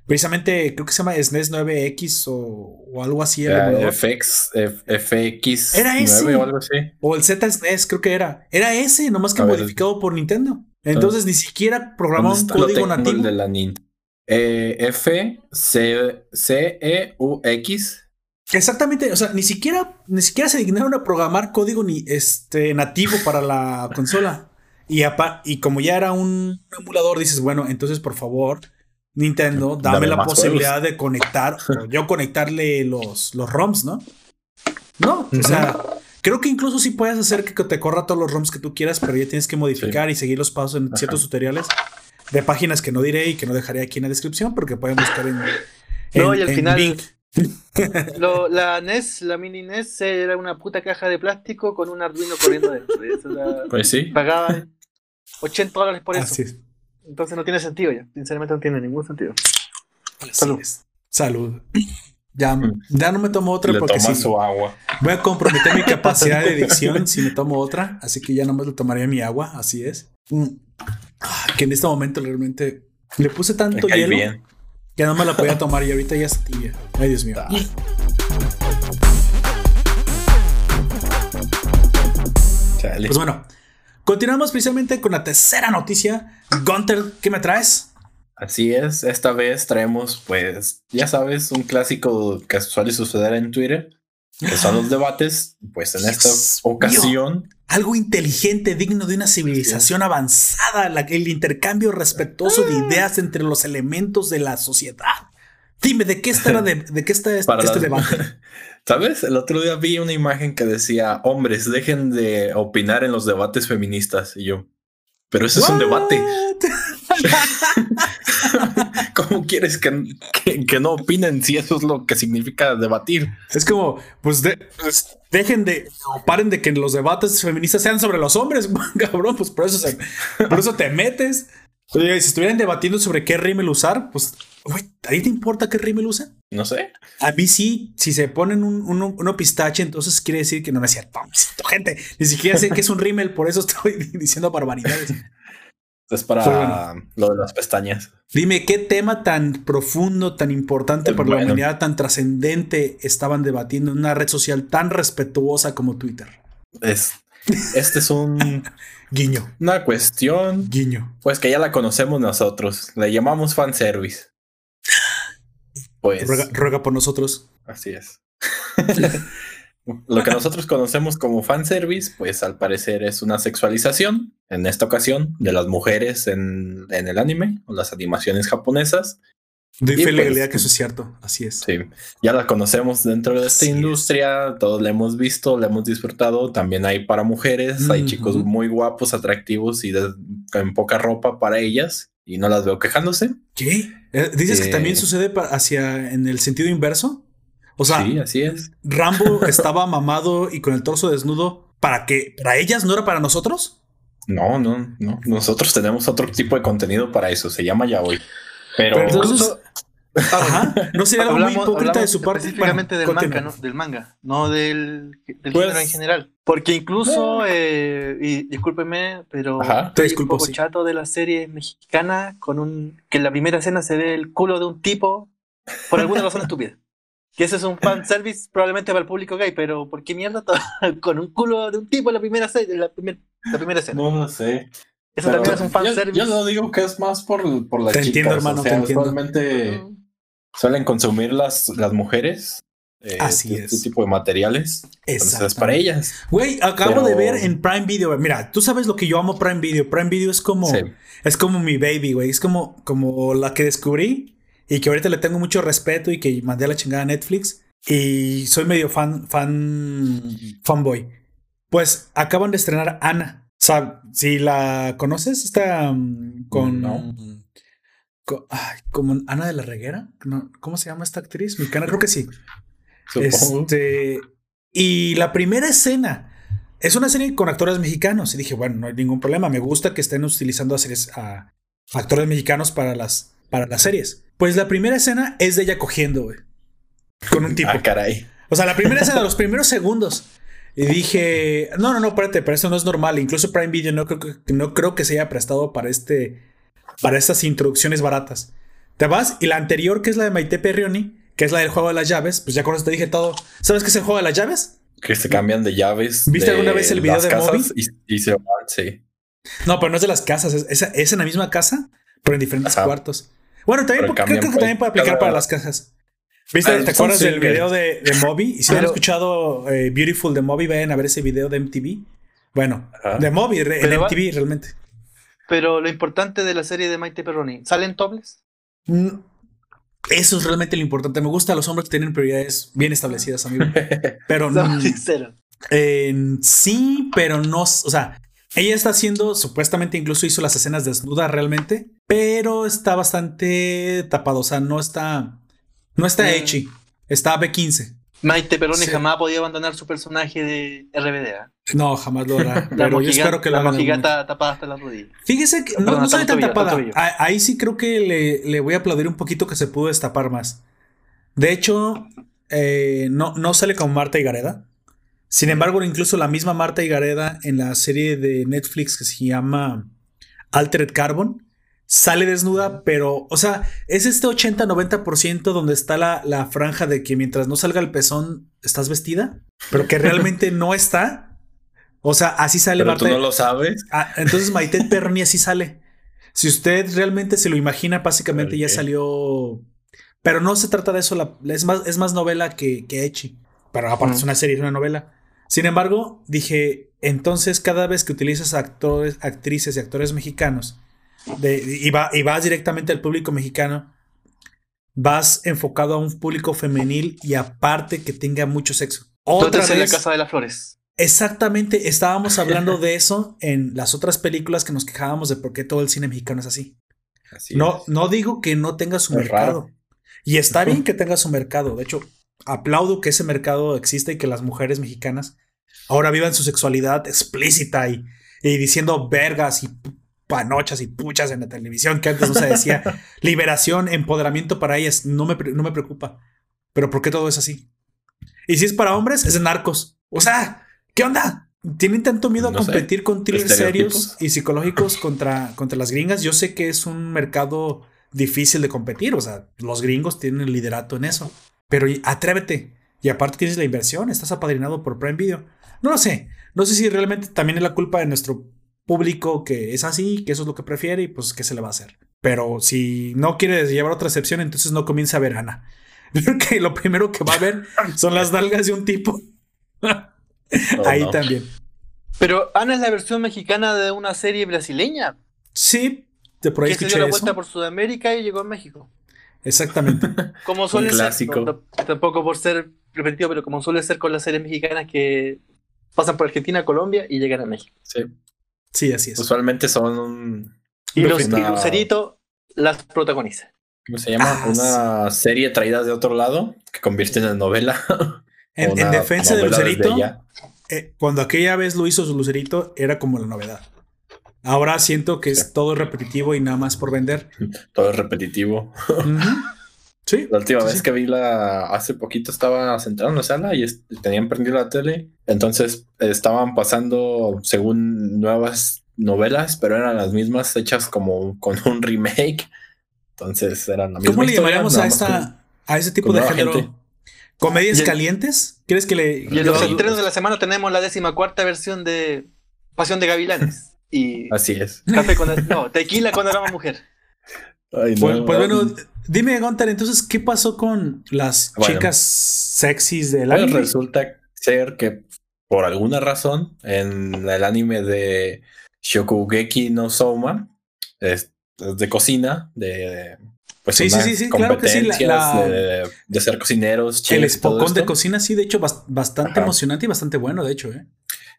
Precisamente creo que se llama SNES 9X o, algo así. El FX, FX era ese. o algo así. O el ZSNES, creo que era. Era ese, nomás que modificado por Nintendo. Entonces ni siquiera programó un código nativo. El de la eh, F C C E U X. Exactamente, o sea, ni siquiera, ni siquiera se dignaron a programar código ni este nativo para la consola. Y, y como ya era un emulador, dices, bueno, entonces por favor, Nintendo, dame, la posibilidad de conectar, o yo conectarle los, los ROMs, ¿no? No, o sea, creo que incluso sí puedes hacer que te corra todos los ROMs que tú quieras, pero ya tienes que modificar y seguir los pasos en ciertos tutoriales de páginas que no diré y que no dejaré aquí en la descripción porque pueden buscar en. no, y al final. la NES, la mini NES, era una puta caja de plástico con un Arduino corriendo dentro. pues sí. Pagaba 80 dólares por eso. Entonces no tiene sentido ya. Sinceramente no tiene ningún sentido. Salud. Salud. Ya, ya no me tomo otra porque si su agua. voy a comprometer mi capacidad de adicción si me tomo otra. Así que ya no me lo tomaría mi agua. Así es. Mm. que en este momento realmente le puse tanto hielo que no me la podía tomar y ahorita ya está tibia. Ay, Dios mío. Ah. Pues bueno, continuamos precisamente con la tercera noticia. Gunter, ¿qué me traes? Así es, esta vez traemos, pues, ya sabes, un clásico que suele suceder en Twitter, que son los debates. Pues en esta ocasión. Algo inteligente, digno de una civilización avanzada, el intercambio respetuoso de ah. ideas entre los elementos de la sociedad. Dime, ¿de qué está, de, qué está este debate? ¿Sabes? El otro día vi una imagen que decía, hombres, dejen de opinar en los debates feministas. Y yo, pero ese es un debate. ¿Cómo quieres que, que, no opinen si eso es lo que significa debatir? Es como, pues, pues, dejen de, o paren de que los debates feministas sean sobre los hombres, cabrón, pues por eso, por eso te metes. Oye, si estuvieran debatiendo sobre qué rímel usar, pues, güey, ¿ahí te importa qué rímel usa? No sé. A mí sí, si se ponen un, uno pistache, entonces quiere decir que no me cierto. Gente, ni siquiera sé que es un rímel, por eso estoy diciendo barbaridades. Es para lo de las pestañas. Dime, ¿qué tema tan profundo, tan importante para la humanidad, tan trascendente estaban debatiendo en una red social tan respetuosa como Twitter? Es, este es un Guiño. Una cuestión. Guiño. Pues que ya la conocemos nosotros. Le llamamos fanservice. Pues. Ruega, por nosotros. Así es. Lo que nosotros conocemos como fanservice, pues al parecer es una sexualización, en esta ocasión, de las mujeres en, en el anime o las animaciones japonesas. Doy fe pues, que eso es cierto, así es. Sí, ya la conocemos dentro de esta industria, todos la hemos visto, la hemos disfrutado. También hay para mujeres, hay chicos muy guapos, atractivos y de, en poca ropa para ellas y no las veo quejándose. ¿Qué? Eh, ¿Dices que también eh, sucede hacia en el sentido inverso? O sea, sí, así es. Rambo estaba mamado y con el torso desnudo para que para ellas no era para nosotros. No, no, no. Nosotros tenemos otro tipo de contenido para eso. Se llama ya hoy. Pero, entonces, no sería algo muy hipócrita de su parte. Específicamente del, manga, ¿no? del manga, no del, del pues, género en general. Porque incluso, eh, y discúlpeme, pero estoy un poco chato de la serie mexicana con un que en la primera escena se ve el culo de un tipo por alguna razón estúpida. Que ese es un fan service probablemente para el público gay, pero ¿por qué mierda con un culo de un tipo en la primera, la, la primera escena? No lo sé. Eso también es un fanservice. Yo, yo lo digo que es más por, por las te Entiendo, hermano, te entiendo. suelen consumir las, las mujeres eh, Así este, tipo de materiales. Entonces, para ellas. Güey, acabo de ver en Prime Video. Mira, tú sabes lo que yo amo Prime Video. Prime Video es como, es como mi baby, güey. Es como, como la que descubrí y que ahorita le tengo mucho respeto y que mandé a la chingada a Netflix. Y soy medio fan, fan, fanboy. Pues acaban de estrenar Ana sea, si la conoces, está mm, con, no. como Ana de la Reguera. ¿Cómo se llama esta actriz? Mexicana, creo que sí. Este, y la primera escena es una serie con actores mexicanos. Y dije, bueno, no hay ningún problema. Me gusta que estén utilizando a, series, a actores mexicanos para las, para las series. Pues la primera escena es de ella cogiendo, güey. Con un tipo. Ah, caray. O sea, la primera escena, los primeros segundos. Y dije, no, no, no, espérate, pero eso no es normal. Incluso Prime Video no creo que, no creo que se haya prestado para este, para estas introducciones baratas. Te vas y la anterior, que es la de Maite Perrioni, que es la del juego de las llaves, pues ya con eso te dije todo. ¿Sabes qué es el juego de las llaves? Que se cambian de llaves. ¿Viste alguna vez el video de Moby? Y, se van, sí. No, pero no es de las casas, es, es, en la misma casa, pero en diferentes cuartos. Bueno, también creo que también puede aplicar para las casas. ¿Viste? Ah, ¿Te acuerdas del video de, de Moby? Y si no han escuchado eh, Beautiful de Moby, vayan a ver ese video de MTV. Bueno, de Moby, en MTV realmente. Pero lo importante de la serie de Maite Perroni, ¿salen tobles? Mm, eso es realmente lo importante. Me gusta los hombres que tienen prioridades bien establecidas, amigo. Pero no. sí, pero no. O sea, ella está haciendo, supuestamente incluso hizo las escenas desnudas realmente, pero está bastante tapado. O sea, no está no está. Echi, está B15. Maite Peroni jamás podía abandonar su personaje de RBD. ¿eh? No, jamás lo hará. pero yo espero que la La tapada hasta las rodillas. Fíjese que no, no sale tan tapada. Ahí sí creo que le, le, voy a aplaudir un poquito que se pudo destapar más. De hecho, eh, no, no sale con Marta y Gareda. Sin embargo, incluso la misma Marta y Gareda en la serie de Netflix que se llama Altered Carbon, sale desnuda, pero, o sea, es este 80-90% donde está la, la, franja de que mientras no salga el pezón, estás vestida, pero que realmente no está. O sea, así sale pero Tú no lo sabes. Ah, entonces Maite Perni así sale. Si usted realmente se lo imagina, básicamente ya salió. Pero no se trata de eso, es, más, es más novela que, que Echi. Pero aparte es una serie, es una novela. Sin embargo, dije, entonces cada vez que utilizas actores, actrices y actores mexicanos y, y vas directamente al público mexicano, vas enfocado a un público femenil y aparte que tenga mucho sexo. Otra vez en la Casa de las Flores. Exactamente, estábamos hablando de eso en las otras películas que nos quejábamos de por qué todo el cine mexicano es así. no, no digo que no tenga su mercado. Y está bien que tenga su mercado. De hecho, aplaudo que ese mercado exista y que las mujeres mexicanas ahora vivan su sexualidad explícita y, y diciendo vergas y panochas y puchas en la televisión que antes no se decía. Liberación, empoderamiento para ellas, no me, no me preocupa. Pero ¿por qué todo es así? Y si es para hombres, es de narcos. O sea, ¿qué onda? Tienen tanto miedo a competir con thrillers serios y psicológicos contra, contra las gringas. Yo sé que es un mercado difícil de competir. O sea, los gringos tienen el liderato en eso. Pero atrévete. Y aparte tienes la inversión, estás apadrinado por Prime Video. No lo sé. No sé si realmente también es la culpa de nuestro público que es así, que eso es lo que prefiere y pues qué se le va a hacer. Pero si no quiere llevar otra excepción, entonces no comienza a ver Ana. Porque lo primero que va a ver son las nalgas de un tipo. Oh, Ahí también. Pero Ana es la versión mexicana de una serie brasileña. Sí, de por ahí que se dio la vuelta por Sudamérica y llegó a México. Exactamente. como suele ser, tampoco por ser repetido, pero como suele ser con las series mexicanas que pasan por Argentina, Colombia y llegan a México. Sí. Sí, así es. Usualmente son. Y, los, y Lucerito las protagoniza. ¿Cómo se llama? Ah, una serie traída de otro lado que convierte en novela. en, defensa de Lucerito, eh, cuando aquella vez lo hizo su Lucerito, era como la novedad. Ahora siento que es todo repetitivo y nada más por vender. Todo es repetitivo. Sí. La última vez que vi la, hace poquito estaba sentado en la sala y tenían prendido la tele. Entonces estaban pasando, según nuevas novelas, pero eran las mismas hechas como con un remake. Entonces eran la misma ¿Cómo le llamaríamos a esta, a ese tipo de género? ¿Comedias calientes? ¿Quieres que le.? Y en los estrenos de la semana tenemos la décima cuarta versión de Pasión de Gavilanes. Y Así es. Café con. No, tequila cuando era mujer. Pues, pues, bueno, dime, Gunter, entonces, ¿qué pasó con las chicas sexys del pues anime? resulta ser que por alguna razón en el anime de Shokugeki no Soma es, de cocina, de pues sí, sí, sí, claro que sí. de, ser cocineros. el espocón de cocina, sí, de hecho, bastante emocionante y bastante bueno, de hecho, ¿eh?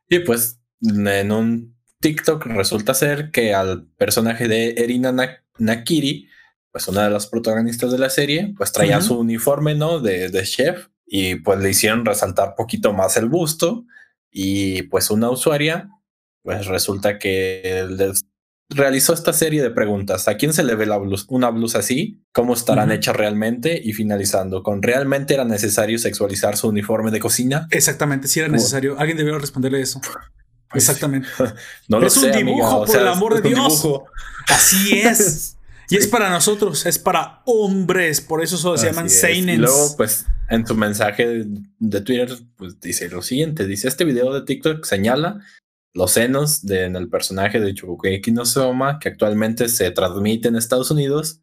Y pues en un TikTok resulta ser que al personaje de Erina Nakiri, pues una de las protagonistas de la serie, pues traía su uniforme, ¿no? De, de, chef y pues le hicieron resaltar poquito más el busto y pues una usuaria, pues resulta que realizó esta serie de preguntas. ¿A quién se le ve la una blusa así? ¿Cómo estarán hechas realmente? Y finalizando con, ¿realmente era necesario sexualizar su uniforme de cocina? Exactamente, si era necesario. Alguien debió responderle eso. Pues, Exactamente. no es un dibujo, por el amor de Dios. Así es. Y es para nosotros, es para hombres, por eso se llaman seinen. Y luego, pues, en su mensaje de, Twitter, pues dice lo siguiente: dice este video de TikTok señala los senos de, en el personaje de Chubukeki no Soma, que actualmente se transmite en Estados Unidos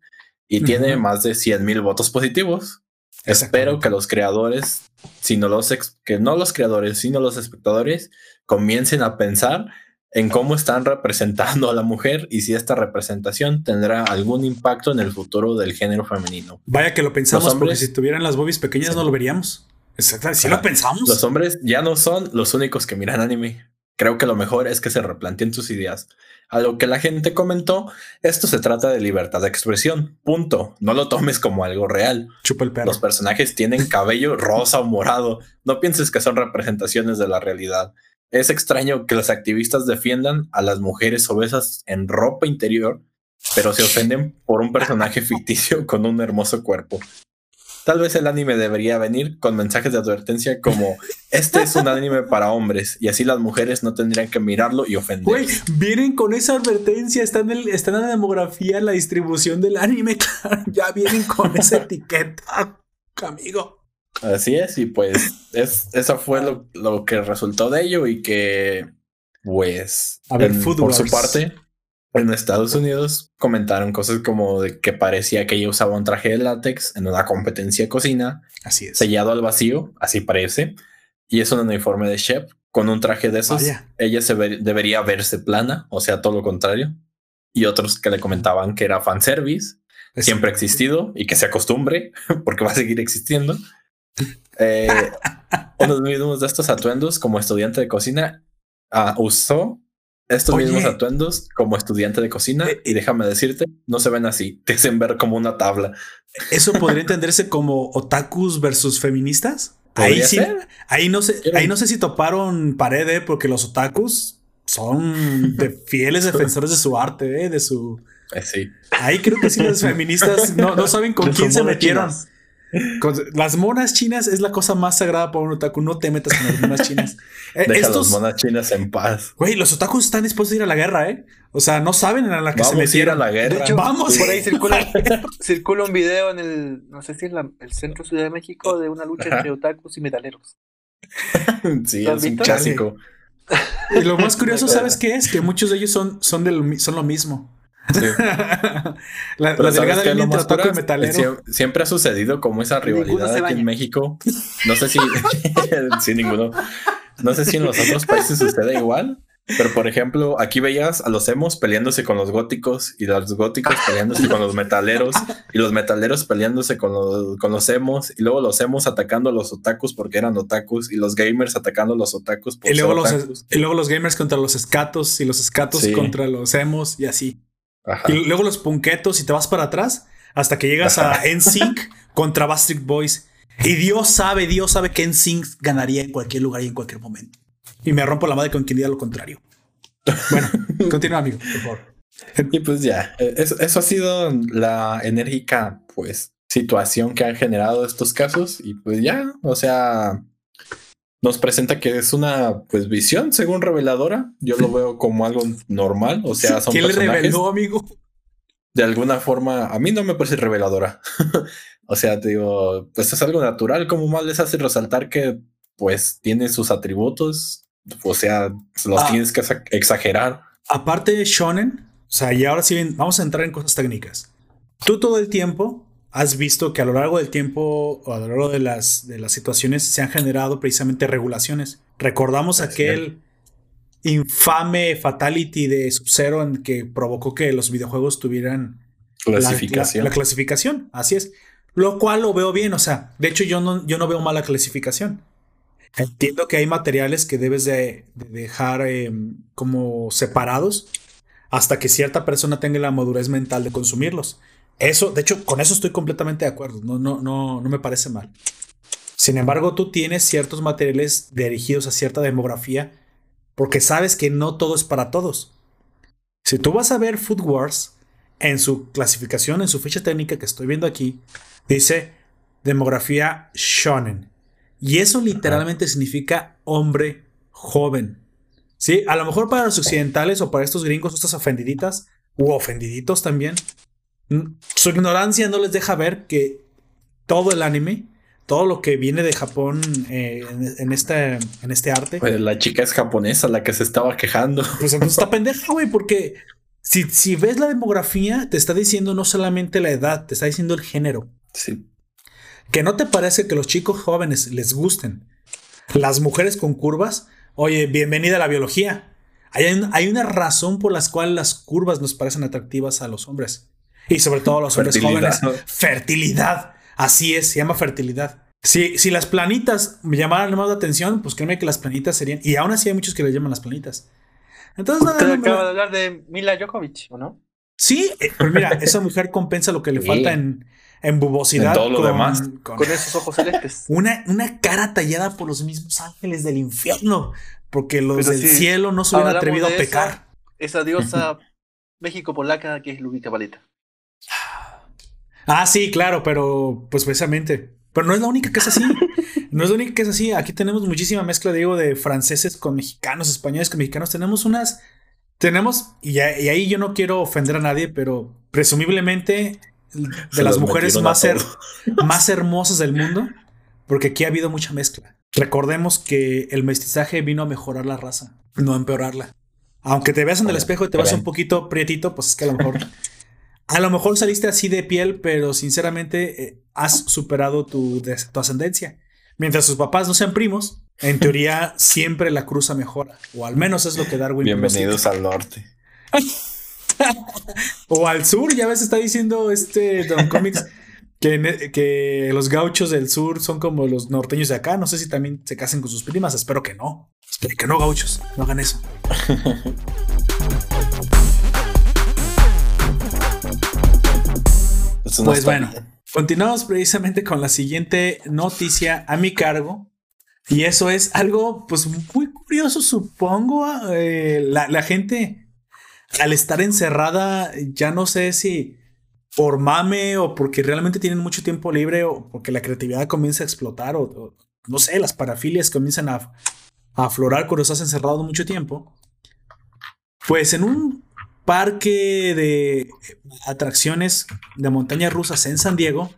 y tiene más de 100 mil votos positivos. Espero que los creadores, sino los que no los creadores, sino los espectadores, comiencen a pensar en cómo están representando a la mujer y si esta representación tendrá algún impacto en el futuro del género femenino. Vaya que lo pensamos, porque si tuvieran las bobbies pequeñas no lo veríamos. Exacto, si lo pensamos. Los hombres ya no son los únicos que miran anime. Creo que lo mejor es que se replanteen sus ideas. A lo que la gente comentó, esto se trata de libertad de expresión. Punto. No lo tomes como algo real. Chupa el perro. Los personajes tienen cabello rosa o morado. No pienses que son representaciones de la realidad. Es extraño que los activistas defiendan a las mujeres obesas en ropa interior, pero se ofenden por un personaje ficticio con un hermoso cuerpo. Tal vez el anime debería venir con mensajes de advertencia como este es un anime para hombres y así las mujeres no tendrían que mirarlo y ofender. Güey, vienen con esa advertencia, están en, en la demografía, en la distribución del anime, ya vienen con esa etiqueta, amigo. Así es, y pues es, eso fue lo, lo que resultó de ello y que pues A ver, por su parte en Estados Unidos comentaron cosas como de que parecía que ella usaba un traje de látex en una competencia de cocina. Así es. Sellado al vacío, así parece. Y es un uniforme de chef con un traje de esos. Ella se debería verse plana, o sea, todo lo contrario. Y otros que le comentaban que era fanservice, siempre ha existido y que se acostumbre porque va a seguir existiendo. Eh, unos mismos de estos atuendos como estudiante de cocina uh, usó estos mismos atuendos como estudiante de cocina eh, y déjame decirte, no se ven así, te hacen ver como una tabla. ¿Eso podría entenderse como otakus versus feministas? Ahí sí, ahí no sé, ahí no sé si toparon pared, ¿eh? porque los otakus son de fieles defensores de su arte, ¿eh? de su. Eh, sí. Ahí creo que sí las feministas no, no saben con quién se metieron las monas chinas es la cosa más sagrada para un otaku. No te metas con las monas chinas. Eh, Deja las monas chinas en paz. Güey, los otakus están dispuestos a ir a la guerra, ¿eh? O sea, no saben a la que se metieron. a la guerra. De hecho, vamos. Por ahí circula, un video en el, no sé si es el centro Ciudad de México, de una lucha entre otakus y metaleros. sí, es un clásico. Y lo más curioso, ¿sabes qué es? Que muchos de ellos son, son, del, son lo mismo. la, delegada del de metalero. Siempre, ha sucedido como esa rivalidad aquí en México. No sé si, sí, ninguno. No sé si en los otros países sucede igual. Pero por ejemplo, aquí veías a los emos peleándose con los góticos y los góticos peleándose con los metaleros y los metaleros peleándose con los, con los emos y luego los emos atacando a los otakus porque eran otakus y los gamers atacando a los otakus y luego los, Y luego los gamers contra los escatos y los escatos contra los emos y así. Y luego los punquetos y te vas para atrás hasta que llegas a NSYNC contra Bastric Boys. Y Dios sabe, Dios sabe que NSYNC ganaría en cualquier lugar y en cualquier momento. Y me rompo la madre con quien diga lo contrario. Bueno, continúa, amigo, por favor. Y pues ya, e, eso, eso, ha sido la enérgica, pues, situación que han generado estos casos. Y pues ya, o sea, nos presenta que es una pues visión según reveladora. Yo lo veo como algo normal. O sea, son ¿Quién le reveló, amigo? De alguna forma, a mí no me parece reveladora. o sea, te digo, pues es algo natural. Como más les hace resaltar que pues tiene sus atributos. O sea, los ah. tienes que exagerar. Aparte de Shonen, o sea, y ahora sí vamos a entrar en cosas técnicas. Tú todo el tiempo has visto que a lo largo del tiempo o a lo largo de las, de las situaciones se han generado precisamente regulaciones. Recordamos aquel infame fatality de Sub-Zero en que provocó que los videojuegos tuvieran clasificación. La, clasificación, así es. Lo cual lo veo bien, o sea, de hecho yo no, yo no veo mala clasificación. Entiendo que hay materiales que debes de, dejar em, como separados hasta que cierta persona tenga la madurez mental de consumirlos. Eso, de hecho, con eso estoy completamente de acuerdo. No, no, no, no me parece mal. Sin embargo, tú tienes ciertos materiales dirigidos a cierta demografía porque sabes que no todo es para todos. Si tú vas a ver Food Wars, en su clasificación, en su ficha técnica que estoy viendo aquí, dice demografía shonen. Y eso literalmente significa hombre joven. Sí, a lo mejor para los occidentales o para estos gringos, estas ofendiditas, u ofendiditos también, su ignorancia no les deja ver que todo el anime, todo lo que viene de Japón eh, en, este, en este arte. Pues la chica es japonesa, la que se estaba quejando. Pues entonces está pendeja, güey, porque si, si ves la demografía, te está diciendo no solamente la edad, te está diciendo el género. Sí. Que no te parece que los chicos jóvenes les gusten las mujeres con curvas. Oye, bienvenida a la biología. Hay, hay una razón por la cual las curvas nos parecen atractivas a los hombres. Y sobre todo a los hombres jóvenes. Fertilidad. Así es, se llama fertilidad. Si, si las planitas me llamaran más la atención, pues créeme que las planitas serían. Y aún así hay muchos que le llaman las planitas. Entonces, Usted acaba de hablar de Mila Djokovic, ¿o no? Sí, eh, pero mira, esa mujer compensa lo que le falta en, en bubosidad. todo lo con, demás. Con, esos ojos celestes. Una, una cara tallada por los mismos ángeles del infierno. Porque los del cielo no se hubieran atrevido a pecar. Esa, diosa México polaca que es Lubica Paleta. Ah, sí, claro, pero pues precisamente. Pero no es la única que es así. no es la única que es así. Aquí tenemos muchísima mezcla, digo, de franceses con mexicanos, españoles con mexicanos. Tenemos unas. Tenemos, y, ahí yo no quiero ofender a nadie, pero presumiblemente de las mujeres más, más hermosas del mundo, porque aquí ha habido mucha mezcla. Recordemos que el mestizaje vino a mejorar la raza, no a empeorarla. Aunque te veas en el espejo y te vas un poquito prietito, pues es que a lo mejor a lo mejor saliste así de piel, pero sinceramente eh, has superado tu, tu, ascendencia. Mientras sus papás no sean primos, en teoría siempre la cruza mejora. O al menos es lo que Darwin. Bienvenidos al norte. o al sur, ya ves, está diciendo este Don Comics que, que los gauchos del sur son como los norteños de acá. No sé si también se casen con sus primas. Espero que no. Espero que no, gauchos. No hagan eso. pues bueno, continuamos precisamente con la siguiente noticia a mi cargo. Y eso es algo, pues, muy curioso, supongo. Eh, la, gente, al estar encerrada, ya no sé si por mame o porque realmente tienen mucho tiempo libre o porque la creatividad comienza a explotar o, no sé, las parafilias comienzan a, a aflorar cuando estás encerrado mucho tiempo. Pues en un parque de atracciones de montañas rusas en San Diego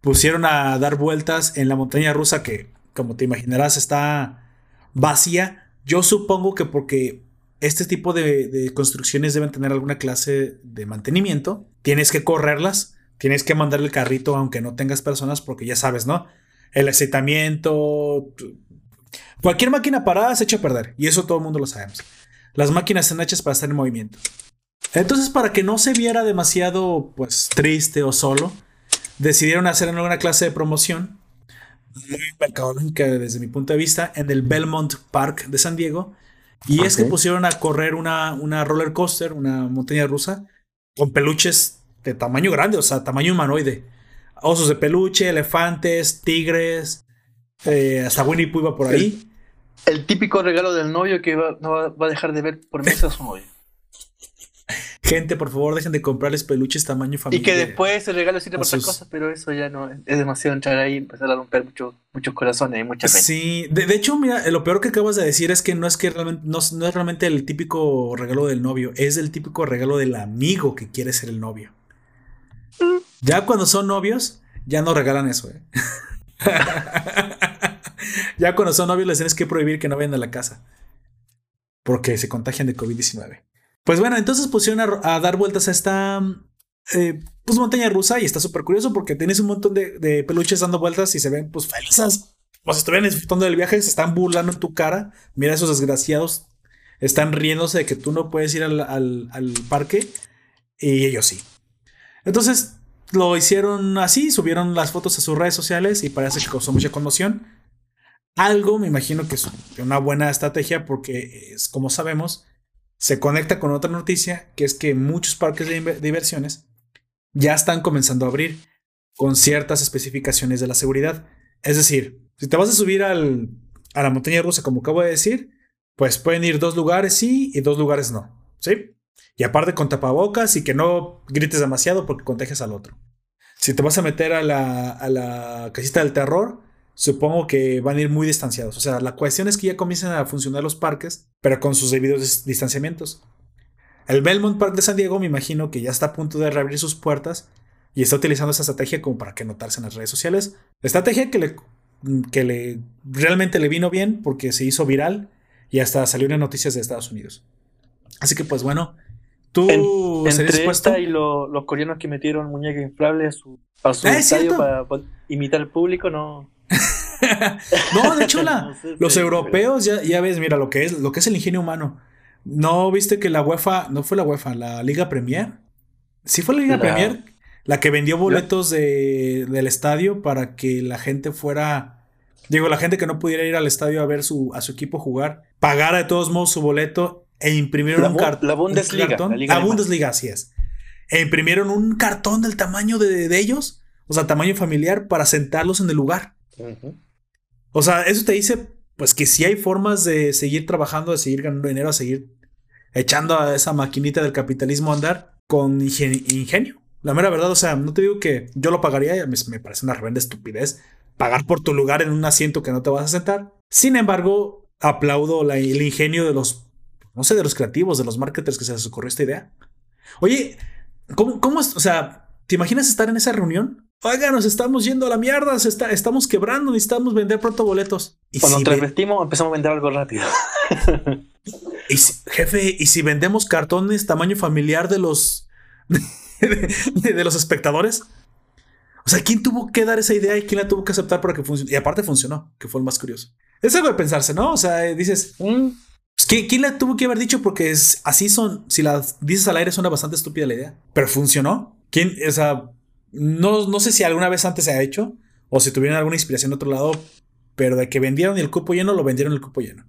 pusieron a dar vueltas en la montaña rusa que, como te imaginarás, está vacía. Yo supongo que porque este tipo de, construcciones deben tener alguna clase de mantenimiento, tienes que correrlas, tienes que mandar el carrito aunque no tengas personas porque ya sabes, ¿no? El aceitamiento, cualquier máquina parada se echa a perder y eso todo el mundo lo sabemos. Las máquinas están hechas para estar en movimiento. Entonces, para que no se viera demasiado, pues, triste o solo, decidieron hacer alguna clase de promoción, muy mercadológica desde mi punto de vista, en el Belmont Park de San Diego. Y es que pusieron a correr una, una roller coaster, una montaña rusa, con peluches de tamaño grande, o sea, tamaño humanoide. Osos de peluche, elefantes, tigres, eh, hasta Winnie Pooh iba por ahí. El, típico regalo del novio que no va, a dejar de ver por meses a su novio. Gente, por favor, dejen de comprarles peluches tamaño familiar. Y que después el regalo sirve para otras cosas, pero eso ya no es demasiado entrar ahí y empezar a romper muchos corazones y muchas Sí, de, hecho, mira, lo peor que acabas de decir es que no es que realmente, no, es realmente el típico regalo del novio, es el típico regalo del amigo que quiere ser el novio. Mm. Ya cuando son novios, ya no regalan eso, ¿eh? ya cuando son novios les tienes que prohibir que no vayan a la casa. Porque se contagian de COVID-19. Pues bueno, entonces pusieron a, dar vueltas a esta eh, pues montaña rusa y está súper curioso porque tienes un montón de, peluches dando vueltas y se ven pues felices. Como si estuvieran disfrutando del viaje, se están burlando en tu cara. Mira esos desgraciados. Están riéndose de que tú no puedes ir al, al parque y ellos sí. Entonces lo hicieron así, subieron las fotos a sus redes sociales y parece que causó mucha conmoción. Algo, me imagino que es una buena estrategia porque, es, como sabemos, se conecta con otra noticia, que es que muchos parques de diversiones ya están comenzando a abrir con ciertas especificaciones de la seguridad. Es decir, si te vas a subir al, a la montaña rusa, como acabo de decir, pues pueden ir dos lugares sí y dos lugares no. ¿Sí? Y aparte con tapabocas y que no grites demasiado porque contagias al otro. Si te vas a meter a la, a la casita del terror, supongo que van a ir muy distanciados. O sea, la cuestión es que ya comiencen a funcionar los parques, pero con sus debidos distanciamientos. El Belmont Park de San Diego me imagino que ya está a punto de reabrir sus puertas y está utilizando esa estrategia como para que notarse en las redes sociales. Estrategia que le, que le realmente le vino bien porque se hizo viral y hasta salió en noticias de Estados Unidos. Así que pues bueno, tú entre y los coreanos que metieron muñeca inflable a su, a su ah, estadio para, imitar al público, no. no, de hecho, los europeos, ya, ya ves, mira lo que es, lo que es el ingenio humano. ¿No viste que la UEFA, no fue la UEFA, la Liga Premier? Sí fue la Liga Premier, la que vendió boletos de, del estadio para que la gente fuera, digo, la gente que no pudiera ir al estadio a ver su, a su equipo jugar, pagara de todos modos su boleto e imprimieron un, cartón. La Bundesliga. La, Bundesliga, así es. E imprimieron un cartón del tamaño de, de ellos, o sea, tamaño familiar, para sentarlos en el lugar. O sea, eso te dice, pues que si hay formas de seguir trabajando, de seguir ganando dinero, a seguir echando a esa maquinita del capitalismo a andar con ingenio. La mera verdad, o sea, no te digo que yo lo pagaría, me, me parece una revenda estupidez pagar por tu lugar en un asiento que no te vas a sentar. Sin embargo, aplaudo el ingenio de los, no sé, de los creativos, de los marketers que se les ocurrió esta idea. Oye, ¿cómo, cómo es? O sea, ¿te imaginas estar en esa reunión? Oiga, nos estamos yendo a la mierda, está, estamos quebrando, necesitamos vender pronto boletos. Y Cuando si nos empezamos a vender algo rápido. y jefe, ¿y si vendemos cartones tamaño familiar de los de los espectadores? O sea, ¿quién tuvo que dar esa idea y quién la tuvo que aceptar para que funcione? Y aparte funcionó, que fue el más curioso. Es algo de pensarse, ¿no? O sea, dices, mm, pues, ¿quién, la tuvo que haber dicho? Porque es, así son, si la dices al aire suena bastante estúpida la idea, pero funcionó. ¿Quién, o sea, no, no sé si alguna vez antes se ha hecho o si tuvieron alguna inspiración de otro lado, pero de que vendieron el cupo lleno, lo vendieron el cupo lleno.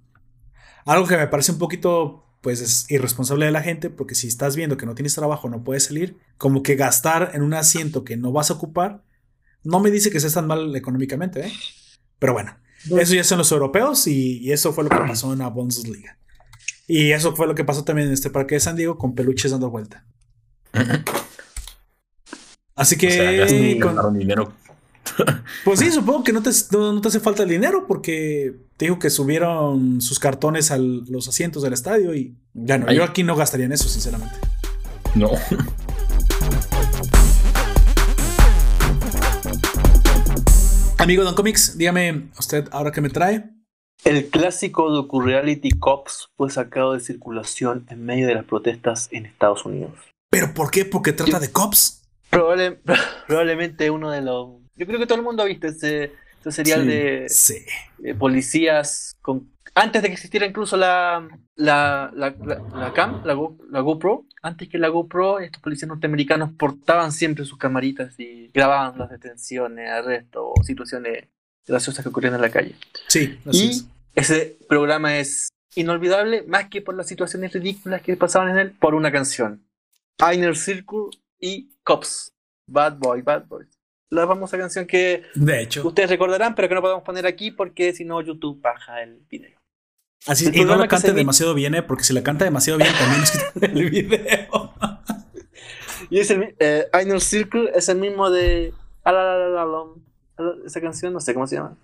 Algo que me parece un poquito pues es irresponsable de la gente porque si estás viendo que no tienes trabajo, no puedes salir, como que gastar en un asiento que no vas a ocupar, no me dice que seas tan mal económicamente, ¿eh? Pero bueno, eso ya son los europeos y, eso fue lo que pasó en la Bundesliga. Y eso fue lo que pasó también en este parque de San Diego con peluches dando vuelta. Así que... dinero pues sí, supongo que no te, no, te, hace falta el dinero porque te dijo que subieron sus cartones a los asientos del estadio y ya no, yo aquí no gastaría en eso, sinceramente. No. Amigo Don Comics, dígame usted ahora qué me trae. El clásico docu-reality Cops fue sacado de circulación en medio de las protestas en Estados Unidos. ¿Pero por qué? ¿Porque trata de cops? probablemente uno de los yo creo que todo el mundo ha visto ese, serial de, policías con antes de que existiera incluso la, la, la, la, cam, la, GoPro, antes que la GoPro, estos policías norteamericanos portaban siempre sus camaritas y grababan las detenciones, arrestos o situaciones graciosas que ocurrían en la calle. Sí, y ese programa es inolvidable, más que por las situaciones ridículas que pasaban en él, por una canción. Inner Circle y Cops. Bad Boy, Bad Boy la famosa canción que de hecho. ustedes recordarán, pero que no podemos poner aquí porque si no YouTube baja el video. Así y no la cante demasiado bien, ¿eh? porque si la canta demasiado bien también es que el video. y es el eh, I Circle es el mismo de esa canción, no sé cómo se llama.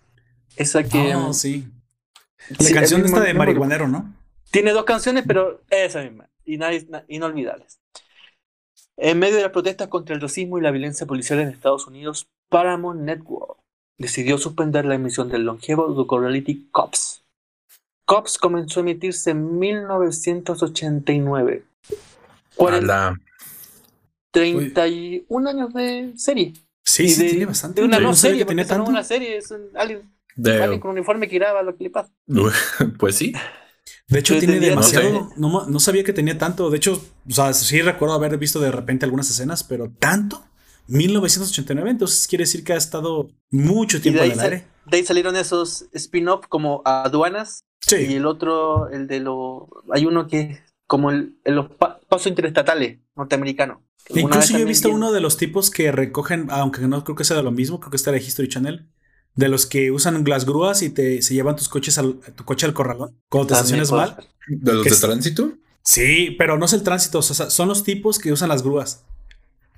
Esa que. Oh, sí. La canción esta de marihuanero, ¿no? Tiene dos canciones, pero esa misma. Y inolvidables. En medio de las protestas contra el racismo y la violencia policial en Estados Unidos, Paramount Network decidió suspender la emisión del longevo docu-reality Cops. Cops comenzó a emitirse en 1989. 31 años de serie. Sí, sí, tiene bastante. De una no, serie, porque no una serie, es un alguien, alguien con uniforme que graba lo que le pasa. pues sí. De hecho, tiene demasiado. No, sabía que tenía tanto. De hecho, o sea, sí recuerdo haber visto de repente algunas escenas, pero tanto. 1989, entonces quiere decir que ha estado mucho tiempo en el aire. De ahí salieron esos spin-off como aduanas. Sí. Y el otro, el de lo. Hay uno que como el, los pasos interestatales norteamericanos. Incluso yo he visto uno de los tipos que recogen, aunque no creo que sea de lo mismo, creo que está de History Channel, de los que usan las grúas y te se llevan tus coches al tu coche al corralón cuando te estacionas mal. ¿De los de tránsito? Sí, pero no es el tránsito, o sea, son los tipos que usan las grúas.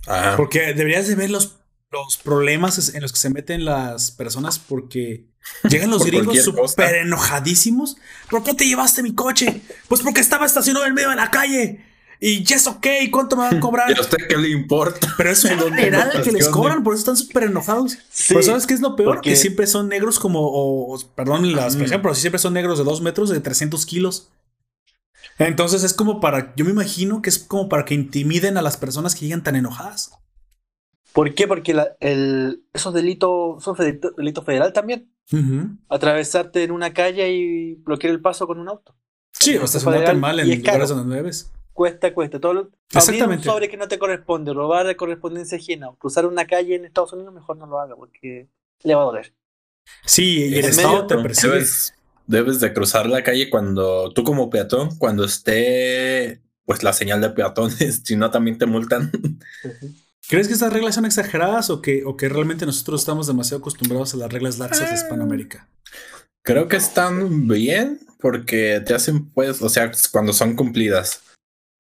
Ah. Porque deberías de ver los, los problemas en los que se meten las personas porque llegan los gringos súper enojadísimos. ¿Por qué te llevaste mi coche? Pues porque estaba estacionado en medio de la calle. Y ya es ok, ¿cuánto me van a cobrar? ¿Y a usted qué le importa? Pero es un general que les cobran, por eso están súper enojados. Pero ¿sabes qué es lo peor? Que siempre son negros como, o, perdón la expresión, pero siempre son negros de dos metros, de 300 kilos. Entonces es como para, yo me imagino que es como para que intimiden a las personas que llegan tan enojadas. ¿Por qué? Porque el, esos delitos son delito federal también. Atravesarte en una calle y bloquear el paso con un auto. Sí, o estacionarte mal en lugares donde no cuesta, cuesta. Todo Exactamente. un sobre que no te corresponde, robar de correspondencia ajena, cruzar una calle en Estados Unidos, mejor no lo haga porque le va a doler. Sí, y el Estado te percibe. Debes, de cruzar la calle cuando tú como peatón, cuando esté pues la señal de peatones, si no también te multan. ¿Crees que estas reglas son exageradas o que, o que realmente nosotros estamos demasiado acostumbrados a las reglas laxas de Hispanoamérica? Creo que están bien porque te hacen, pues, o sea, cuando son cumplidas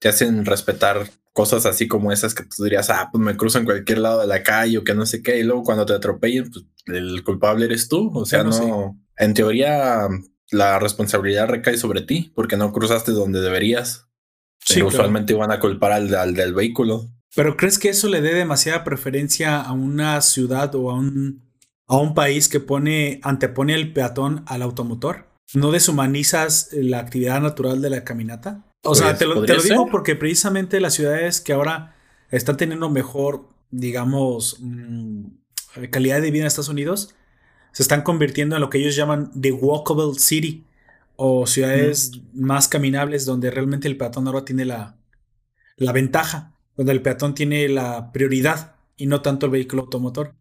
te hacen respetar cosas así como esas que tú dirías, ah, pues me cruzo en cualquier lado de la calle o que no sé qué, y luego cuando te atropellen, pues el culpable eres tú. O sea, no, en teoría la responsabilidad recae sobre ti porque no cruzaste donde deberías. Sí, usualmente van a culpar al, al, del vehículo. Pero ¿crees que eso le dé demasiada preferencia a una ciudad o a un, a un país que pone, antepone el peatón al automotor? ¿No deshumanizas la actividad natural de la caminata? O sea, pues, te lo, digo porque precisamente las ciudades que ahora están teniendo mejor, digamos, mm, calidad de vida en Estados Unidos, se están convirtiendo en lo que ellos llaman the walkable city o ciudades más caminables donde realmente el peatón ahora tiene la, la ventaja, donde el peatón tiene la prioridad y no tanto el vehículo automotor.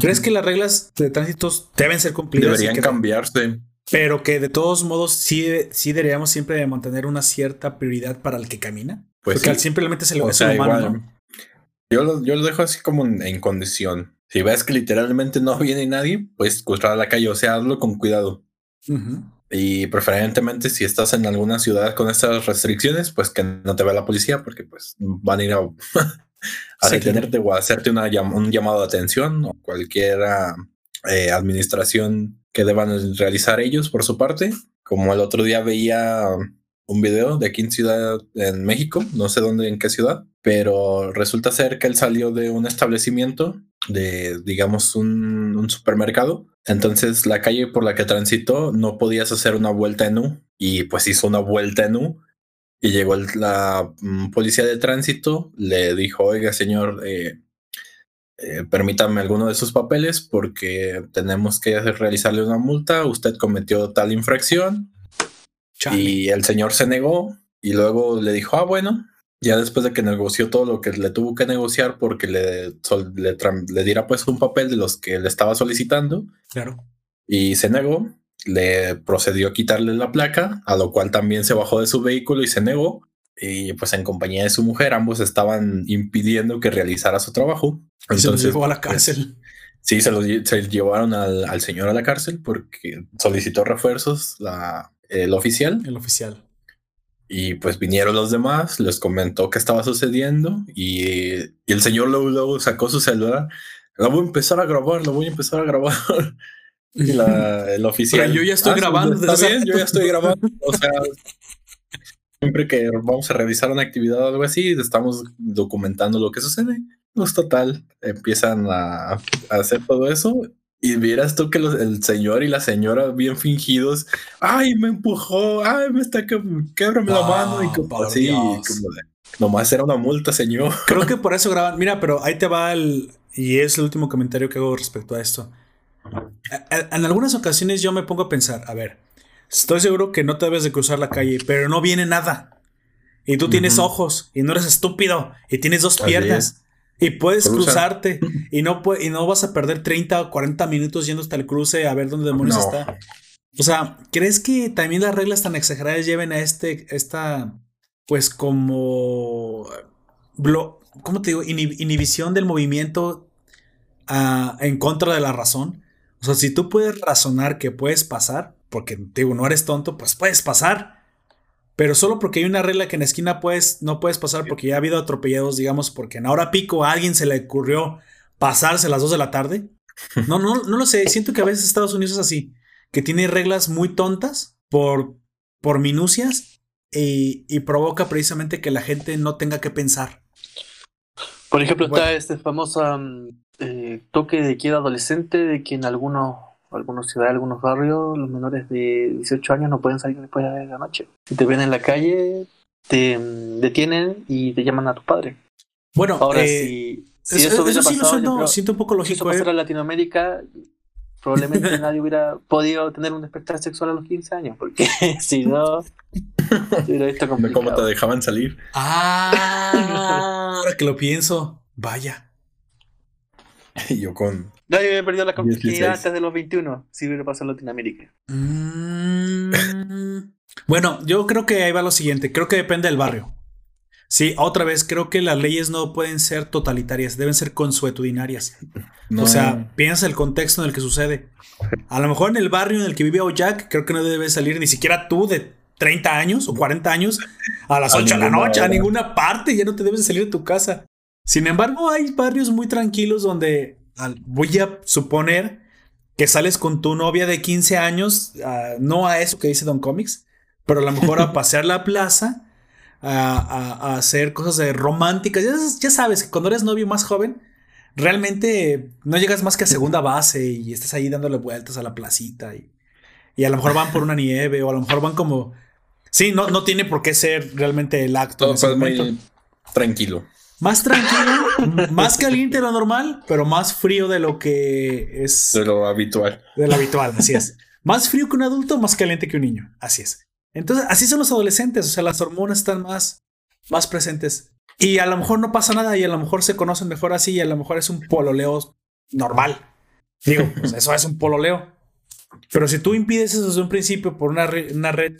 ¿Crees que las reglas de tránsito deben ser cumplidas? Deberían cambiarse. Pero que de todos modos sí, sí deberíamos siempre mantener una cierta prioridad para el que camina. Pues Porque simplemente se lo es humano. Yo, lo, yo lo dejo así como en, condición. Si ves que literalmente no viene nadie, pues cruzar la calle. O sea, hazlo con cuidado. Y preferentemente si estás en alguna ciudad con estas restricciones, pues que no te vea la policía porque pues van a ir a, a detenerte o a hacerte una, un llamado de atención o cualquier eh, administración que deban realizar ellos por su parte. Como el otro día veía un video de aquí en Ciudad, en México, no sé dónde, en qué ciudad, pero resulta ser que él salió de un establecimiento, de, digamos, un, supermercado. Entonces la calle por la que transitó no podías hacer una vuelta en U y pues hizo una vuelta en U y llegó la mm, policía de tránsito, le dijo, oiga señor, eh, eh, permítame alguno de sus papeles porque tenemos que realizarle una multa, usted cometió tal infracción. Y el señor se negó y luego le dijo, ah, bueno, ya después de que negoció todo lo que le tuvo que negociar porque le, le, diera pues un papel de los que le estaba solicitando. Claro. Y se negó, le procedió a quitarle la placa, a lo cual también se bajó de su vehículo y se negó y pues en compañía de su mujer, ambos estaban impidiendo que realizara su trabajo. Entonces, se llevó a la pues, cárcel. sí, se, los, se llevaron al, señor a la cárcel porque solicitó refuerzos la, el oficial. El oficial. Y pues vinieron los demás, les comentó qué estaba sucediendo y, el señor luego, sacó su celular. La voy a empezar a grabar, la voy a empezar a grabar. y la, el oficial. Pero yo ya estoy ah, grabando. Está bien, yo ya estoy grabando. O sea, siempre que vamos a revisar una actividad o algo así, estamos documentando lo que sucede. Pues total, empiezan a, hacer todo eso y vieras tú que el señor y la señora bien fingidos, ay, me empujó, ay, me está quebrando la mano y como así, como nomás era una multa, señor. Creo que por eso graban. Mira, pero ahí te va el y es el último comentario que hago respecto a esto. En algunas ocasiones yo me pongo a pensar, a ver, Estoy seguro que no te debes de cruzar la calle, pero no viene nada. Y tú tienes ojos y no eres estúpido y tienes dos piernas y puedes cruzarte y no, y no vas a perder 30 o 40 minutos yendo hasta el cruce a ver dónde demonios está. O sea, ¿crees que también las reglas tan exageradas lleven a este, esta, pues como, ¿cómo te digo? inhibición del movimiento ah, en contra de la razón. O sea, si tú puedes razonar que puedes pasar, porque digo, no eres tonto, pues puedes pasar. Pero solo porque hay una regla que en la esquina puedes, no puedes pasar porque ya ha habido atropellados, digamos, porque en hora pico a alguien se le ocurrió pasarse a las 2 de la tarde. No, no, no lo sé. Siento que a veces Estados Unidos es así, que tiene reglas muy tontas por, por minucias y, provoca precisamente que la gente no tenga que pensar. Por ejemplo, está este famoso mm, eh, toque de queda adolescente de que en algunos algunas ciudades, algunos barrios, los menores de 18 años no pueden salir después de la noche. Si te ven en la calle, te mm, detienen y te llaman a tu padre. Bueno, ahora eh, si, eso, sí lo siento, un poco lógico. Si eso pasara eh. en Latinoamérica, probablemente nadie hubiera podido tener un despertar sexual a los 15 años, porque si no, hubiera visto complicado. ¿Cómo te dejaban salir? Ah, ahora que lo pienso, vaya. Y yo con Nadie había perdido la conquista antes de los 21, si hubiera pasado en Latinoamérica. Mm. bueno, yo creo que ahí va lo siguiente. Creo que depende del barrio. Sí, otra vez, creo que las leyes no pueden ser totalitarias, deben ser consuetudinarias. O sea, piensa el contexto en el que sucede. A lo mejor en el barrio en el que vive Oyak, creo que no debe salir ni siquiera tú de 30 años o 40 años a las 8 de la noche, a ninguna parte, ya no te debes salir de tu casa. Sin embargo, hay barrios muy tranquilos donde voy a suponer que sales con tu novia de 15 años, ah, no a eso que dice Don Comics, pero a lo mejor a pasear la plaza, a, hacer cosas de románticas. Ya, sabes que cuando eres novio más joven, realmente no llegas más que a segunda base y estás ahí dándole vueltas a la placita y, y a lo mejor van por una nieve o a lo mejor van como... Sí, no, no tiene por qué ser realmente el acto. Todo es muy tranquilo. Más tranquilo, más caliente de lo normal, pero más frío de lo que es. De lo habitual. De lo habitual, así es. Más frío que un adulto, más caliente que un niño. Así es. Entonces, así son los adolescentes. O sea, las hormonas están más, más presentes. Y a lo mejor no pasa nada y a lo mejor se conocen mejor así y a lo mejor es un pololeo normal. Digo, pues eso es un pololeo. Pero si tú impides eso desde un principio por una, una red,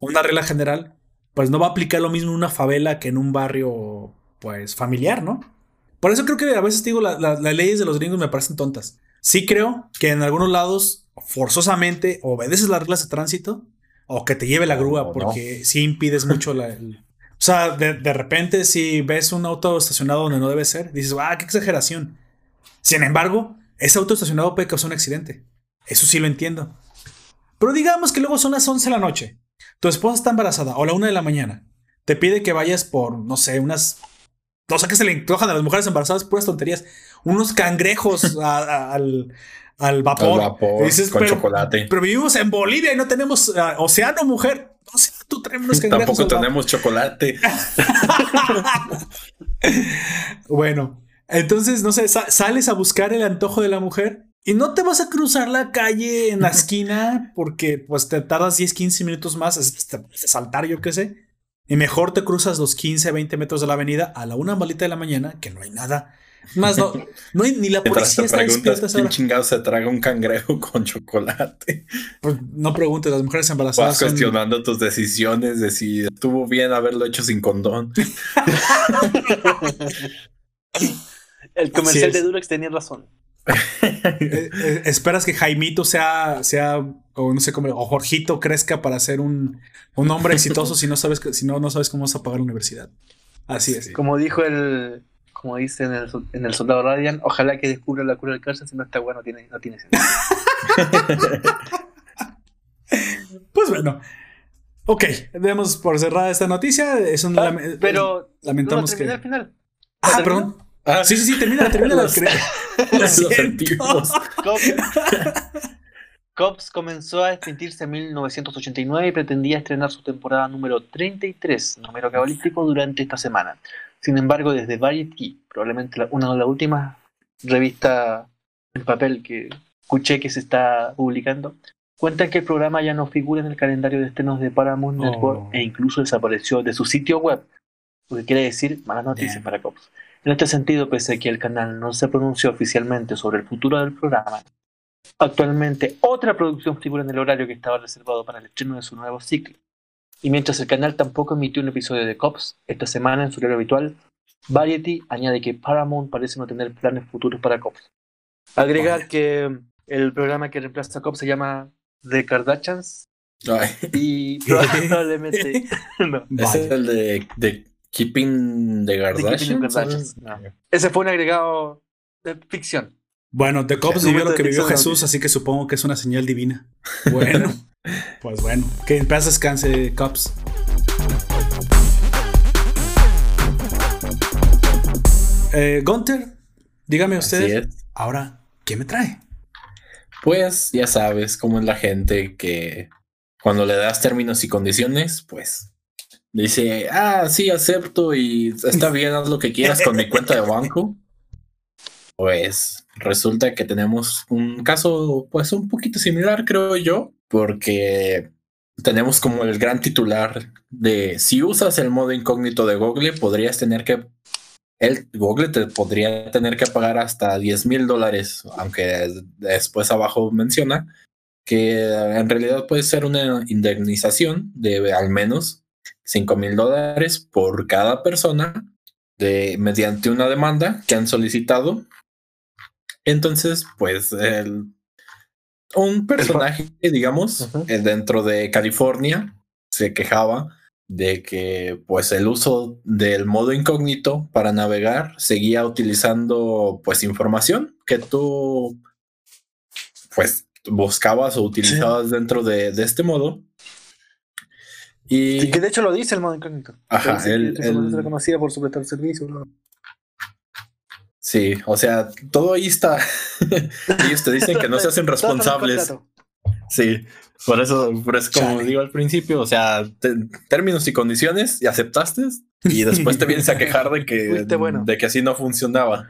una regla general, pues no va a aplicar lo mismo en una favela que en un barrio pues familiar, ¿no? Por eso creo que a veces digo, las leyes de los gringos me parecen tontas. Sí creo que en algunos lados forzosamente obedeces las reglas de tránsito o que te lleve la grúa porque sí impides mucho la... o sea, de, repente si ves un auto estacionado donde no debe ser, dices, ah, qué exageración. Sin embargo, ese auto estacionado puede causar un accidente. Eso sí lo entiendo. Pero digamos que luego son las 11 de la noche. Tu esposa está embarazada o la 1 de la mañana. Te pide que vayas por, no sé, unas o sea, que se le antojan a las mujeres embarazadas puras tonterías. Unos cangrejos al, al, vapor. vapor con chocolate. Pero vivimos en Bolivia y no tenemos ah, océano, mujer. No sé, tú traes unos cangrejos. Tampoco tenemos chocolate. bueno, entonces, no sé, sales a buscar el antojo de la mujer y no te vas a cruzar la calle en la esquina porque pues te tardas 10, 15 minutos más a saltar, yo qué sé. Y mejor te cruzas los 15, 20 metros de la avenida a la una malita de la mañana, que no hay nada. Más no, no hay ni la policía está despierta. ¿Quién chingado se traga un cangrejo con chocolate? Pues no preguntes, las mujeres embarazadas. Vas cuestionando tus decisiones de si estuvo bien haberlo hecho sin condón. El comercial de Durex tenía razón. Eh, eh, esperas que Jaimito sea, sea, o no sé cómo, o Jorgito crezca para ser un, un hombre exitoso si no sabes si no, no sabes cómo vas a pagar la universidad. Así es. Como dijo el, como dice en el, en el soldado Radian, ojalá que descubra la cura del cáncer, si no está bueno, no tiene, no tiene sentido. pues bueno. Ok, demos por cerrada esta noticia. Es un ah, pero lamentamos que. Al final. Ah, perdón. Ah, sí, sí, sí, termina, termina la Cops comenzó a extinguirse en 1989 y pretendía estrenar su temporada número 33, número cabalístico, durante esta semana. Sin embargo, desde Variety, probablemente una de las últimas revistas en papel que escuché que se está publicando, cuentan que el programa ya no figura en el calendario de estrenos de Paramount Network oh. e incluso desapareció de su sitio web, lo que quiere decir malas noticias para Cops. En este sentido, pese a que el canal no se pronunció oficialmente sobre el futuro del programa, actualmente otra producción figura en el horario que estaba reservado para el estreno de su nuevo ciclo. Y mientras el canal tampoco emitió un episodio de Cops esta semana en su horario habitual, Variety añade que Paramount parece no tener planes futuros para Cops. Agregar que el programa que reemplaza a Cops se llama The Kardashians. Y probablemente. Es el de Keeping the Kardashians. Ese fue un agregado de ficción. Bueno, The Cops vivió lo que vivió Jesús, así que supongo que es una señal divina. Bueno, pues bueno, que en paz descanse, Cops. Eh, Gunter, dígame usted, ahora, ¿qué me trae? Pues ya sabes cómo es la gente que cuando le das términos y condiciones, pues Dice, ah, sí, acepto y está bien, haz lo que quieras con mi cuenta de banco. Pues resulta que tenemos un caso, pues un poquito similar, creo yo, porque tenemos como el gran titular de si usas el modo incógnito de Google, podrías tener que, el Google te podría tener que pagar hasta 10 mil dólares, aunque después abajo menciona que en realidad puede ser una indemnización de al menos 5 mil dólares por cada persona de, mediante una demanda que han solicitado. Entonces, pues, el, un personaje, digamos, eh, dentro de California se quejaba de que pues el uso del modo incógnito para navegar seguía utilizando pues información que tú pues buscabas o utilizabas dentro de, este modo. Y que de hecho lo dice el modo incógnito. Ajá, él, se por su servicio. Sí, o sea, todo ahí está. Ellos te dicen que no se hacen responsables. Sí, por eso, por eso como digo al principio, o sea, términos y condiciones y aceptaste y después te vienes a quejar de que, de que así no funcionaba.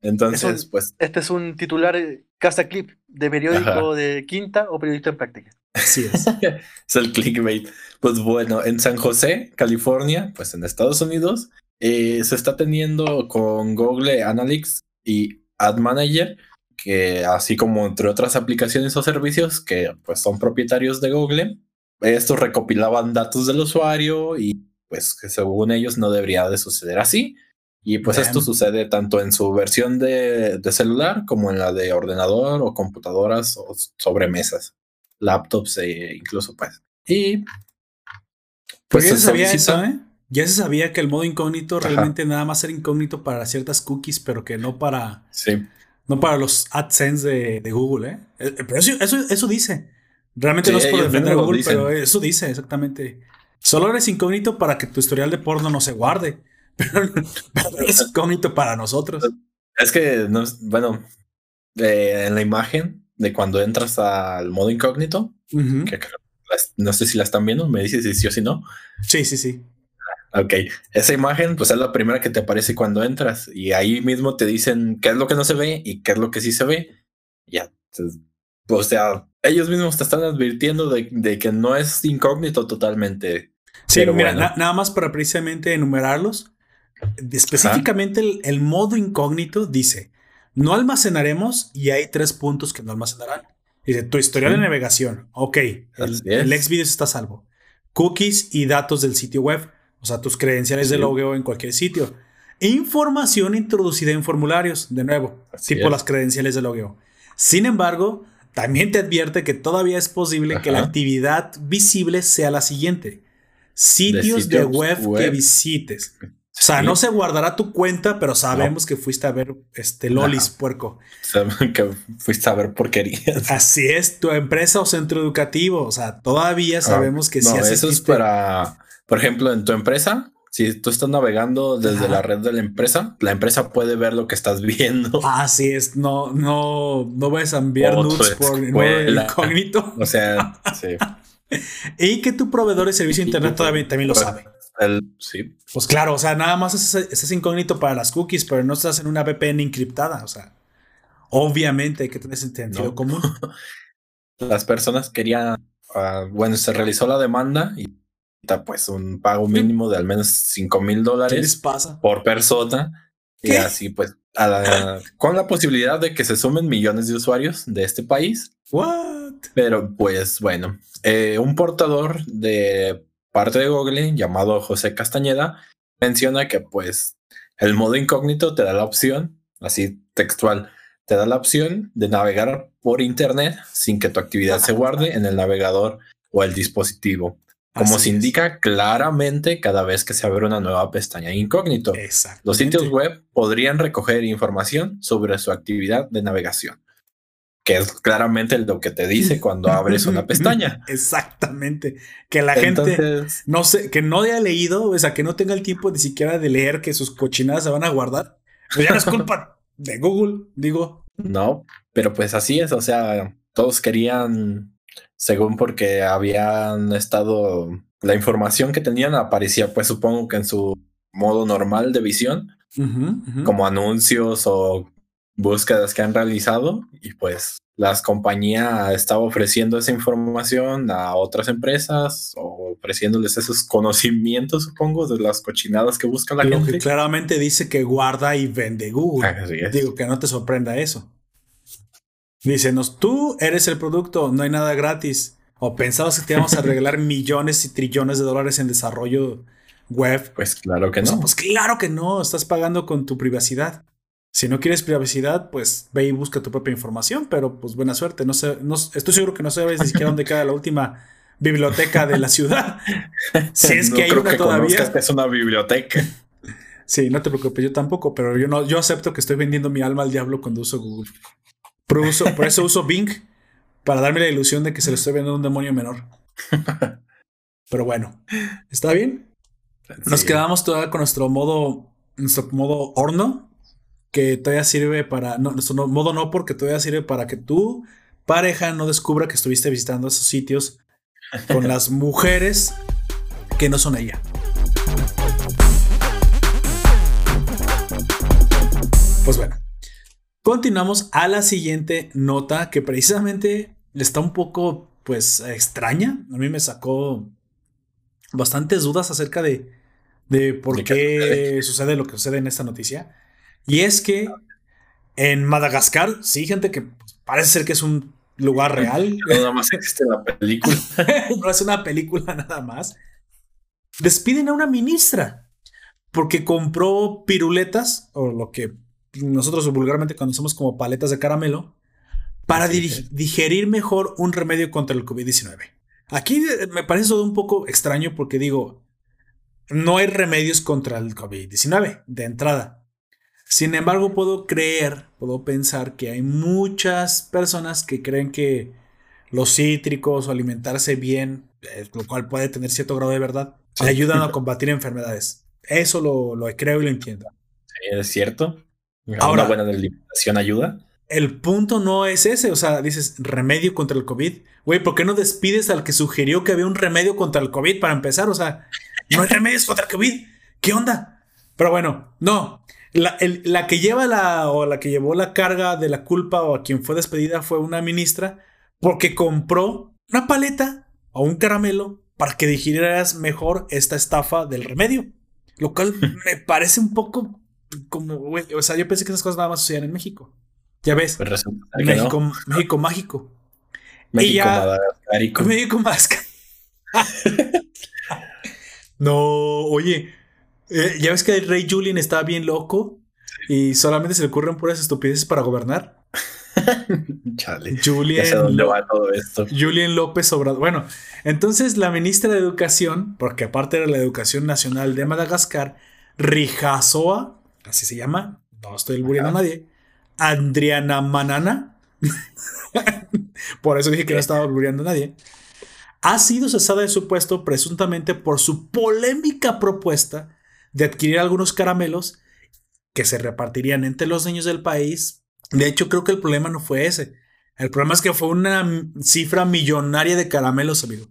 Entonces, pues. Este es un titular eh, casa clip de periódico de quinta o periodista en práctica. Así es. es el clickbait. Pues bueno, en San José, California, pues en Estados Unidos, eh, se está teniendo con Google Analytics y Ad Manager, que así como entre otras aplicaciones o servicios que pues son propietarios de Google, estos recopilaban datos del usuario y pues que según ellos no debería de suceder así. Y pues esto sucede tanto en su versión de, celular como en la de ordenador o computadoras o sobremesas, laptops e incluso pues. Y pues ya se sabía eso, ¿eh? Ya se sabía que el modo incógnito realmente nada más era incógnito para ciertas cookies, pero que no para. Sí. No para los AdSense de, Google, ¿eh? ¿eh? Pero eso, eso, dice. Realmente no es por defender a Google, pero eso dice exactamente. Solo eres incógnito para que tu historial de porno no se guarde. Pero, es incógnito para nosotros. Es que, no, bueno, en la imagen de cuando entras al modo incógnito, que no sé si la están viendo, me dices si sí o si no. Sí, sí, sí. Ok, esa imagen pues es la primera que te aparece cuando entras y ahí mismo te dicen qué es lo que no se ve y qué es lo que sí se ve. Ya, o sea, ellos mismos te están advirtiendo de, que no es incógnito totalmente. Sí, mira, nada más para precisamente enumerarlos. Específicamente el, modo incógnito dice, no almacenaremos y hay tres puntos que no almacenarán. Dice, tu historial de navegación. Ok, el, el Xvideos está salvo. Cookies y datos del sitio web. O sea, tus credenciales de logueo en cualquier sitio. Información introducida en formularios, de nuevo, tipo las credenciales de logueo. Sin embargo, también te advierte que todavía es posible que la actividad visible sea la siguiente. Sitios de, web, que visites. O sea, no se guardará tu cuenta, pero sabemos que fuiste a ver este Lolis, puerco. Que fuiste a ver porquerías. Así es, tu empresa o centro educativo. O sea, todavía ah, sabemos que sí Eso es para, por ejemplo, en tu empresa, si tú estás navegando desde la red de la empresa, la empresa puede ver lo que estás viendo. Así es, no, no, no vas a enviar nudes por incógnito. O sea, sí. y que tu proveedor de servicio de internet todavía también lo sabe sí. Pues claro, o sea, nada más es, incógnito para las cookies, pero no estás en una VPN encriptada. O sea, obviamente hay que tener sentido común. Las personas querían, ah, bueno, se realizó la demanda y pues un pago mínimo de al menos 5 mil dólares por persona. Y así pues, con la posibilidad de que se sumen millones de usuarios de este país. What? Pero pues bueno, eh, un portador de parte de Google llamado José Castañeda menciona que pues el modo incógnito te da la opción, así textual, te da la opción de navegar por internet sin que tu actividad se guarde en el navegador o el dispositivo, como se indica claramente cada vez que se abre una nueva pestaña incógnito. Los sitios web podrían recoger información sobre su actividad de navegación que es claramente lo que te dice cuando abres una pestaña. Exactamente. Que la gente no sé, que no haya leído, o sea, que no tenga el tiempo ni siquiera de leer que sus cochinadas se van a guardar. Pues ya no es culpa de Google, digo. No, pero pues así es, o sea, todos querían, según porque habían estado, la información que tenían aparecía, pues supongo que en su modo normal de visión, como anuncios o búsquedas que han realizado y pues las compañías estaba ofreciendo esa información a otras empresas o ofreciéndoles esos conocimientos, supongo, de las cochinadas que busca la gente. claramente dice que guarda y vende Google. Digo que no te sorprenda eso. Dícenos, tú eres el producto, no hay nada gratis. O pensabas que te íbamos a regalar millones y trillones de dólares en desarrollo web. Pues claro que no. pues claro que no, estás pagando con tu privacidad. Si no quieres privacidad, pues ve y busca tu propia información, pero pues buena suerte. No sé, no, estoy seguro que no sabes ni siquiera dónde queda la última biblioteca de la ciudad. si es que hay una todavía. es una biblioteca. Sí, no te preocupes, yo tampoco, pero yo no, yo acepto que estoy vendiendo mi alma al diablo cuando uso Google. Por, por eso uso Bing, para darme la ilusión de que se le estoy vendiendo a un demonio menor. Pero bueno, ¿está bien? Nos quedamos todavía con nuestro modo, nuestro modo horno, que todavía sirve para, no, nuestro modo no, porque todavía sirve para que tu pareja no descubra que estuviste visitando esos sitios con las mujeres que no son ella. Pues bueno, continuamos a la siguiente nota que precisamente está un poco, pues, extraña. A mí me sacó bastantes dudas acerca de, de por qué sucede? lo que sucede en esta noticia. Y es que en Madagascar, sí, gente que parece ser que es un lugar real. Nada más existe la película. no es una película nada más. Despiden a una ministra porque compró piruletas, o lo que nosotros vulgarmente conocemos como paletas de caramelo, para digerir mejor un remedio contra el COVID-19. Aquí eh, me parece todo un poco extraño porque digo, no hay remedios contra el COVID-19 de entrada. Sin embargo, puedo creer, puedo pensar que hay muchas personas que creen que los cítricos o alimentarse bien, eh, lo cual puede tener cierto grado de verdad, ayudan a combatir enfermedades. Eso lo, lo, creo y lo entiendo. Sí, es cierto. Ahora, una buena alimentación ayuda el punto no es ese. O sea, dices remedio contra el COVID. Güey, ¿por qué no despides al que sugirió que había un remedio contra el COVID para empezar? O sea, no hay remedios contra el COVID. ¿Qué onda? Pero bueno, no. La, la, que lleva la o la que llevó la carga de la culpa o a quien fue despedida fue una ministra porque compró una paleta o un caramelo para que digirieras mejor esta estafa del remedio. Lo cual me parece un poco como, güey, o sea, yo pensé que esas cosas nada más sucedían en México. Ya ves. Pues México, México mágico. México ya, México no, oye. Eh, ya ves que el rey Julian estaba bien loco y solamente se le ocurren puras estupideces para gobernar. Chale. Julian, va todo esto. Julian López Obrador. Bueno, entonces la ministra de Educación, porque aparte era la Educación Nacional de Madagascar, Rijazoa, así se llama, no estoy muriendo a nadie, Adriana Manana, por eso dije que no estaba gloriando a nadie, ha sido cesada de su puesto presuntamente por su polémica propuesta de adquirir algunos caramelos que se repartirían entre los niños del país. De hecho, creo que el problema no fue ese. El problema es que fue una cifra millonaria de caramelos, amigo.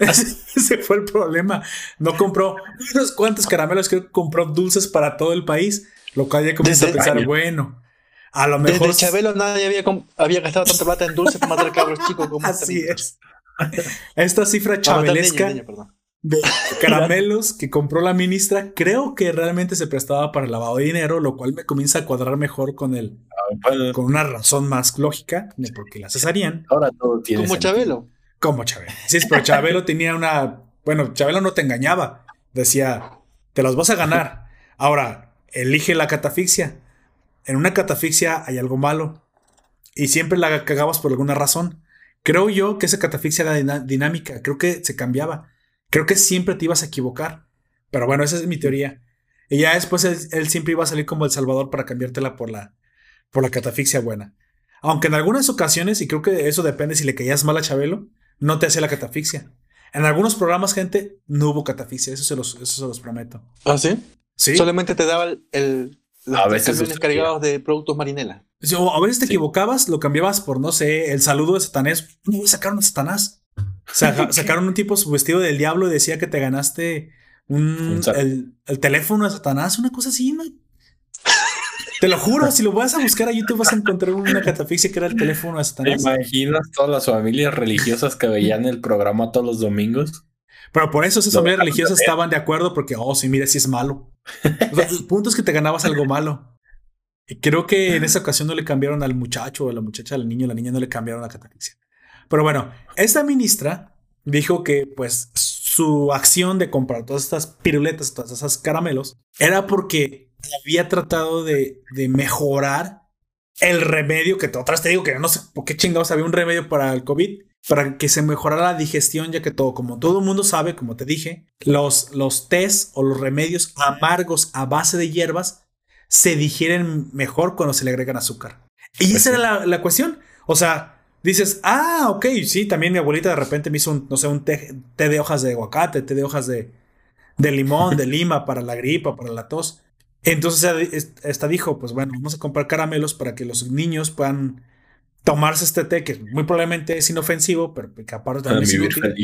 Ese fue el problema. No compró unos cuantos caramelos, creo que compró dulces para todo el país, lo cual ya comienza a pensar, bueno, a lo mejor. Desde Chabelo nadie había, había gastado tanta plata en dulce para matar cabros chicos como Así es. Esta cifra chabelesca de caramelos que compró la ministra, creo que realmente se prestaba para el lavado de dinero, lo cual me comienza a cuadrar mejor con el ah, con una razón más lógica de por qué la cesarían. Ahora todo tiene Como Chabelo. Como Chabelo. Sí, pero Chabelo tenía una. Bueno, Chabelo no te engañaba. Decía, te los vas a ganar. Ahora, elige la catafixia en una catafixia hay algo malo y siempre la cagabas por alguna razón. Creo yo que esa catafixia era dinámica, creo que se cambiaba, creo que siempre te ibas a equivocar. Pero bueno, esa es mi teoría. Y ya después él, siempre iba a salir como El Salvador para cambiártela por la, por la catafixia buena. Aunque en algunas ocasiones, y creo que eso depende si le caías mal a Chabelo, no te hacía la catafixia. En algunos programas, gente, no hubo catafixia, eso se los, eso se los prometo. ¿Ah, sí? Sí. Solamente te daba el, a veces cargados de productos marinela. a veces te equivocabas, lo cambiabas por, no sé, el saludo de Satanás. No, sacaron a Satanás. sacaron un tipo su vestido del diablo y decía que te ganaste un, el, teléfono de Satanás, una cosa así, Te lo juro, si lo vas a buscar a YouTube vas a encontrar una catafixia que era el teléfono Satanás. ¿Te imaginas todas las familias religiosas que veían el programa todos los domingos? Pero por eso esas familias religiosas estaban de acuerdo porque, oh, sí, mira, si es malo. el punto es que te ganabas algo malo. Y creo que en esa ocasión no le cambiaron al muchacho o a la muchacha, al niño, a la niña no le cambiaron la catafixia. Pero bueno, esta ministra dijo que pues su acción de comprar todas estas piruletas, todas esas caramelos, era porque había tratado de, de mejorar el remedio que te otras te digo que no sé por qué chingados había un remedio para el COVID para que se mejorara la digestión, ya que todo, como todo el mundo sabe, como te dije, los, los tés o los remedios amargos a base de hierbas se digieren mejor cuando se le agregan azúcar. Y esa era la, cuestión. O sea, dices, ah, ok, sí, también mi abuelita de repente me hizo un, no sé, un té, de hojas de aguacate, té de hojas de, de limón, de lima para la gripa, para la tos. Entonces esta dijo, pues bueno, vamos a comprar caramelos para que los niños puedan tomarse este té, que muy probablemente es inofensivo, pero que aparte también es inútil.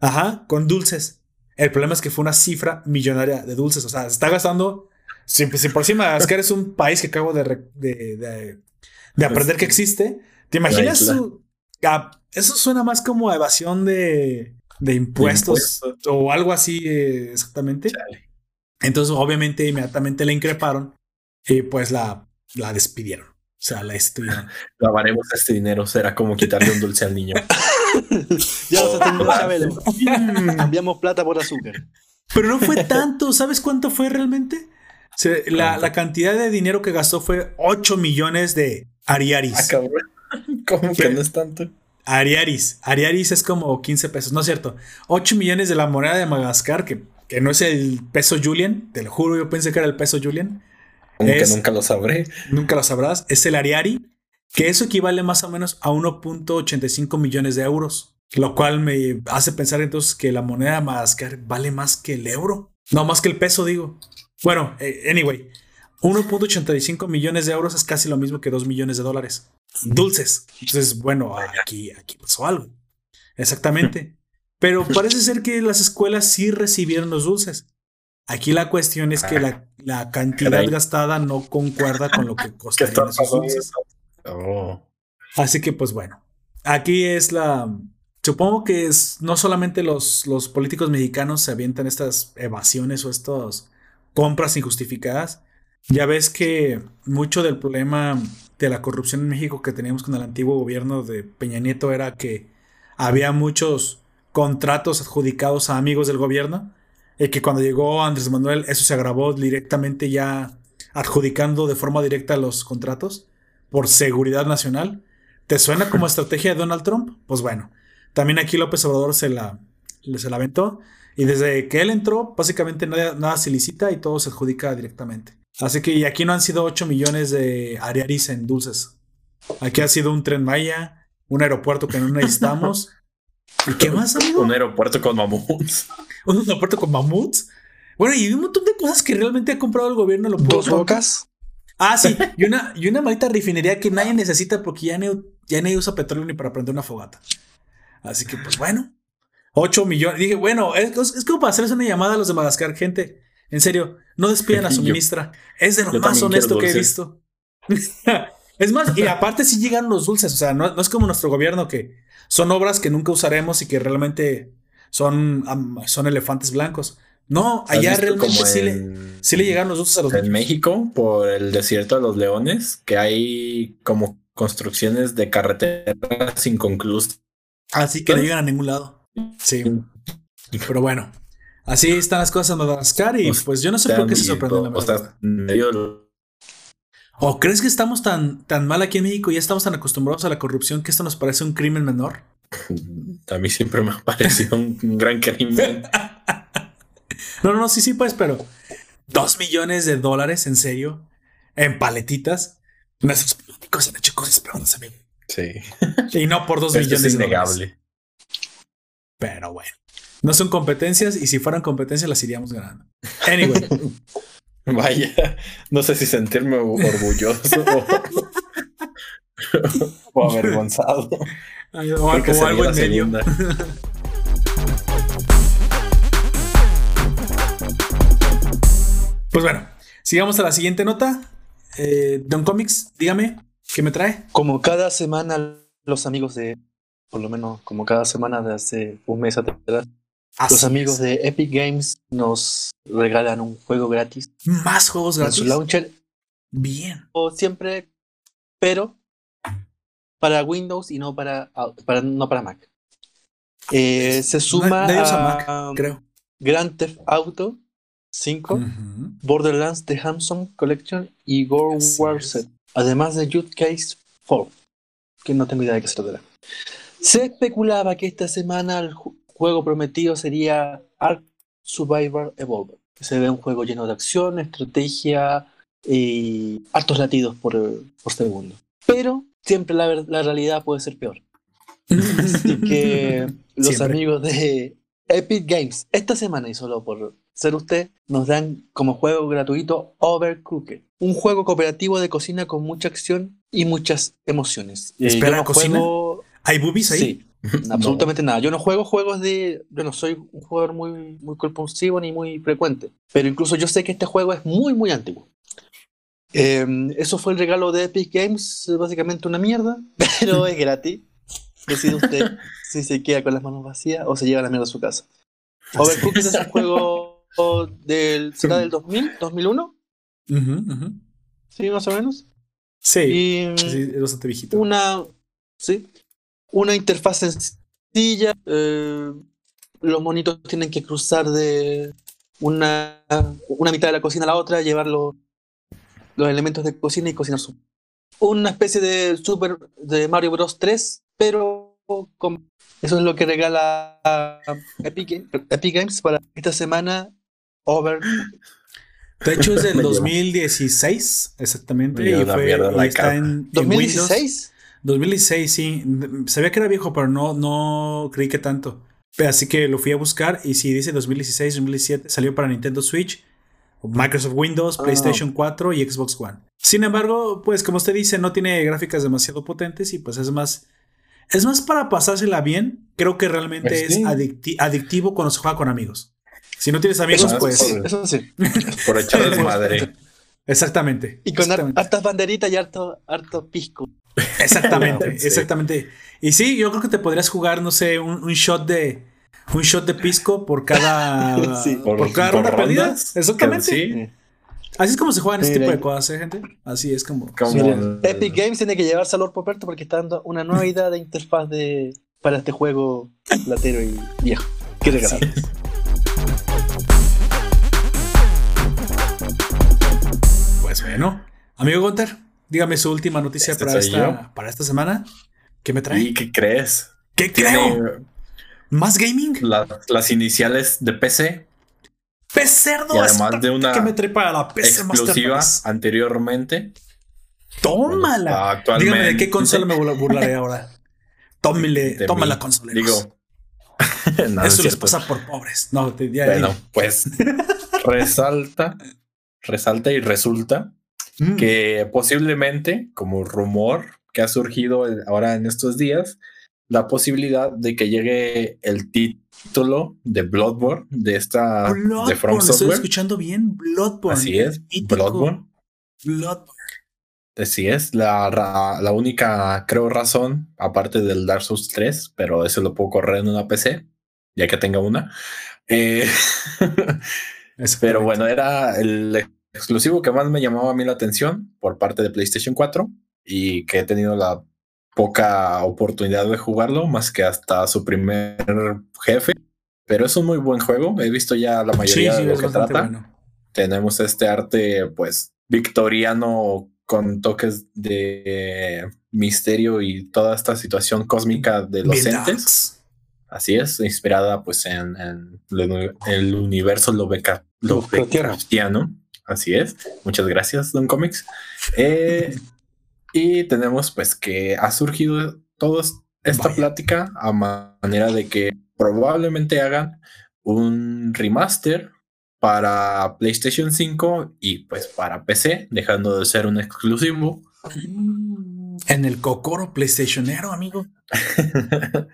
Ajá, con dulces. El problema es que fue una cifra millonaria de dulces. O sea, se está gastando. Si, por encima es que eres un país que acabo de, de, de, aprender que existe, ¿te imaginas? Su, eso suena más como evasión de, impuestos, o algo así eh, exactamente. Entonces, obviamente, inmediatamente la increparon y pues la, la despidieron. O sea, la estuvieron. Lavaremos este dinero, será como quitarle un dulce al niño. ya lo tengo, Chabelo. Cambiamos plata por azúcar. Pero no fue tanto, ¿sabes cuánto fue realmente? la, la, cantidad de dinero que gastó fue 8 millones de ariaris. Ah, ¿Cómo que no es tanto? Ariaris. Ariaris es como 15 pesos, no es cierto. 8 millones de la moneda de Madagascar, que, que no es el peso Julian, te lo juro, yo pensé que era el peso Julian. Aunque nunca lo sabré. Nunca lo sabrás. Es el Ariari, que eso equivale más o menos a 1.85 millones de euros. Lo cual me hace pensar entonces que la moneda Madagascar vale más que el euro. No, más que el peso, digo. Bueno, eh, anyway, 1.85 millones de euros es casi lo mismo que 2 millones de dólares. Dulces. Entonces, bueno, aquí, aquí pasó algo. Exactamente. Pero parece ser que las escuelas sí recibieron los dulces. Aquí la cuestión es que la, la cantidad gastada no concuerda con lo que costarían esos dulces. Oh. Así que, pues bueno, aquí es la. Supongo que es no solamente los, los políticos mexicanos se avientan estas evasiones o estas compras injustificadas. Ya ves que mucho del problema de la corrupción en México que teníamos con el antiguo gobierno de Peña Nieto era que había muchos contratos adjudicados a amigos del gobierno eh, que cuando llegó Andrés Manuel eso se agravó directamente ya adjudicando de forma directa los contratos por seguridad nacional. ¿Te suena como estrategia de Donald Trump? Pues bueno, también aquí López Obrador se la, se la aventó y desde que él entró básicamente nada, nada se licita y todo se adjudica directamente. Así que y aquí no han sido 8 millones de ariaris en dulces. Aquí ha sido un tren Maya, un aeropuerto que no necesitamos. ¿Y qué más, amigo? Un aeropuerto con mamuts un aeropuerto con mamuts. Bueno, y un montón de cosas que realmente ha comprado el gobierno. Lo Dos bocas. Ah, sí. Y una, y una maldita refinería que nadie necesita porque ya, ya nadie usa petróleo ni para prender una fogata. Así que, pues bueno. 8 millones. Dije, bueno, es, como para hacerles una llamada a los de Madagascar, gente. En serio, no despidan a su ministra. Es de lo más honesto que he visto. es más, y aparte sí llegan los dulces. O sea, no, no es como nuestro gobierno que son obras que nunca usaremos y que realmente son, son elefantes blancos. No, allá realmente sí, le, sí le llegaron los dulces a los En México, por el desierto de los leones, que hay como construcciones de carreteras inconclusas. Así que no llegan a ningún lado. Sí. Pero bueno, así están las cosas en Madagascar y pues yo no sé por qué se sorprenden. O, crees que estamos tan, tan mal aquí en México y ya estamos tan acostumbrados a la corrupción que esto nos parece un crimen menor? A mí siempre me ha parecido un, gran crimen. no, no, no, sí, sí, pues, pero dos millones de dólares, en serio, en paletitas. Nuestros políticos han hecho cosas peores, amigo. Sí. Y no por dos millones es innegable. Pero bueno. No son competencias y si fueran competencias las iríamos ganando. Anyway. Vaya, no sé si sentirme orgulloso o avergonzado. O, algo en medio. pues bueno, sigamos a la siguiente nota. Eh, Don Comics, dígame, ¿qué me trae? Como cada semana, los amigos de, por lo menos como cada semana de hace un mes atrás, los amigos de Epic Games nos regalan un juego gratis. Más juegos gratis. su launcher. Bien. O siempre, pero para Windows y no para, para no para Mac. Eh, se suma a, creo. Grand Theft Auto 5, Borderlands The Handsome Collection y Gore War Set, además de Youth Case 4, que no tengo idea de qué se trata. Se especulaba que esta semana el juego prometido sería Ark Survivor Evolver. Se ve un juego lleno de acción, estrategia y hartos latidos por, por segundo. Pero siempre la, la realidad puede ser peor. Así que los amigos de Epic Games, esta semana y solo por ser usted, nos dan como juego gratuito Overcooked, un juego cooperativo de cocina con mucha acción y muchas emociones. Eh, ¿Espera cocina? ¿Hay boobies ahí? Sí, absolutamente nada. Yo no juego juegos de. Yo no soy un jugador muy, muy compulsivo ni muy frecuente. Pero incluso yo sé que este juego es muy, muy antiguo. Em, eso fue el regalo de Epic Games, básicamente una mierda, pero es gratis. Decide usted si se queda con las manos vacías o se lleva la mierda a su casa. Overcooked es un juego del, ¿será del 2000, 2001? Sí, más o menos. Sí, es bastante viejito. Una, sí, una interfaz sencilla. Eh, los monitos tienen que cruzar de una, una mitad de la cocina a la otra, llevar los, los elementos de cocina y cocinar su. Una especie de Super de Mario Bros 3, pero con, eso es lo que regala Epic, Epic Games para esta semana. Over. De hecho es del 2016, exactamente. Y, fue, está en, ¿2016? 2016, sí. Sabía que era viejo, pero no, no creí que tanto. Así que lo fui a buscar y si dice 2016, 2017, salió para Nintendo Switch, Microsoft Windows, ah. PlayStation 4 y Xbox One. Sin embargo, pues como usted dice, no tiene gráficas demasiado potentes y pues es más... Es más para pasársela bien. Creo que realmente pues es adictivo cuando se juega con amigos. Si no tienes amigos, pues. eso sí. Por echar madre. Exactamente. Y con hartas banderitas y harto, harto pisco. Exactamente, exactamente. Y sí, yo creo que te podrías jugar, no sé, un, shot de. Un shot de pisco por cada. por, cada ronda perdida. Exactamente. Sí. Así es como se juegan este tipo de cosas, ¿eh, gente? Así es como. Epic Games tiene que llevarse al Poperto porque está dando una nueva idea de interfaz de, para este juego latero y viejo. Qué regalo. Pues bueno, amigo Gunter, dígame su última noticia este para esta, para esta semana. ¿Qué me trae? ¿Y qué crees? ¿Qué creo? ¿Más gaming? las iniciales de PC. P-Cerdo. Y además de una que me trae para la PC exclusiva anteriormente. Tómala. Actualmente. Dígame de qué consola me burlaré ahora. Tómale, toma la consola. Digo, eso les pasa por pobres. No, te, ya, bueno, pues resalta resalta y resulta mm. que posiblemente, como rumor que ha surgido ahora en estos días, la posibilidad de que llegue el título de Bloodborne de esta de From Software. Estoy escuchando bien, Bloodborne. Así es, Bloodborne. Bloodborne. Así es, la, la, única, creo, razón, aparte del Dark Souls 3, pero eso lo puedo correr en una PC, ya que tenga una. Eh, Pero bueno, era el exclusivo que más me llamaba a mí la atención por parte de PlayStation 4 y que he tenido la poca oportunidad de jugarlo, más que hasta su primer jefe. Pero es un muy buen juego. He visto ya la mayoría de lo que trata. Tenemos este arte, pues, victoriano con toques de misterio y toda esta situación cósmica de los entes. Así es, inspirada pues en, el universo Lovecraftiano. Así es. Muchas gracias, Don Comics. Eh, y tenemos pues que ha surgido toda esta plática a manera de que probablemente hagan un remaster para PlayStation 5 y pues para PC, dejando de ser un exclusivo. En el cocoro PlayStationero, amigo.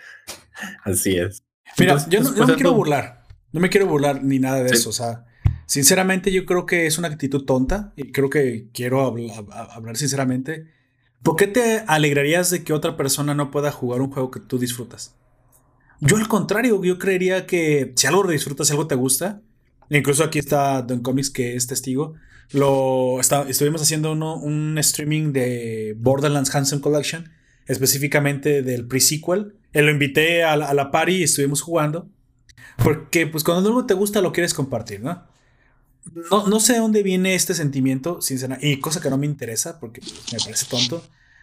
Así es. Mira, yo no, me quiero burlar. No me quiero burlar ni nada de eso. O sea, sinceramente, yo creo que es una actitud tonta y creo que quiero hablar sinceramente. ¿Por qué te alegrarías de que otra persona no pueda jugar un juego que tú disfrutas? Yo al contrario, yo creería que si algo disfrutas, si algo te gusta, incluso aquí está Don Comics que es testigo, lo estuvimos haciendo un streaming de Borderlands Hanson Collection, específicamente del pre-sequel, él lo invité a la, a la party y estuvimos jugando. Porque pues cuando algo te gusta lo quieres compartir, ¿no? No, no sé de dónde viene este sentimiento, sinceramente, y cosa que no me interesa porque me parece tonto,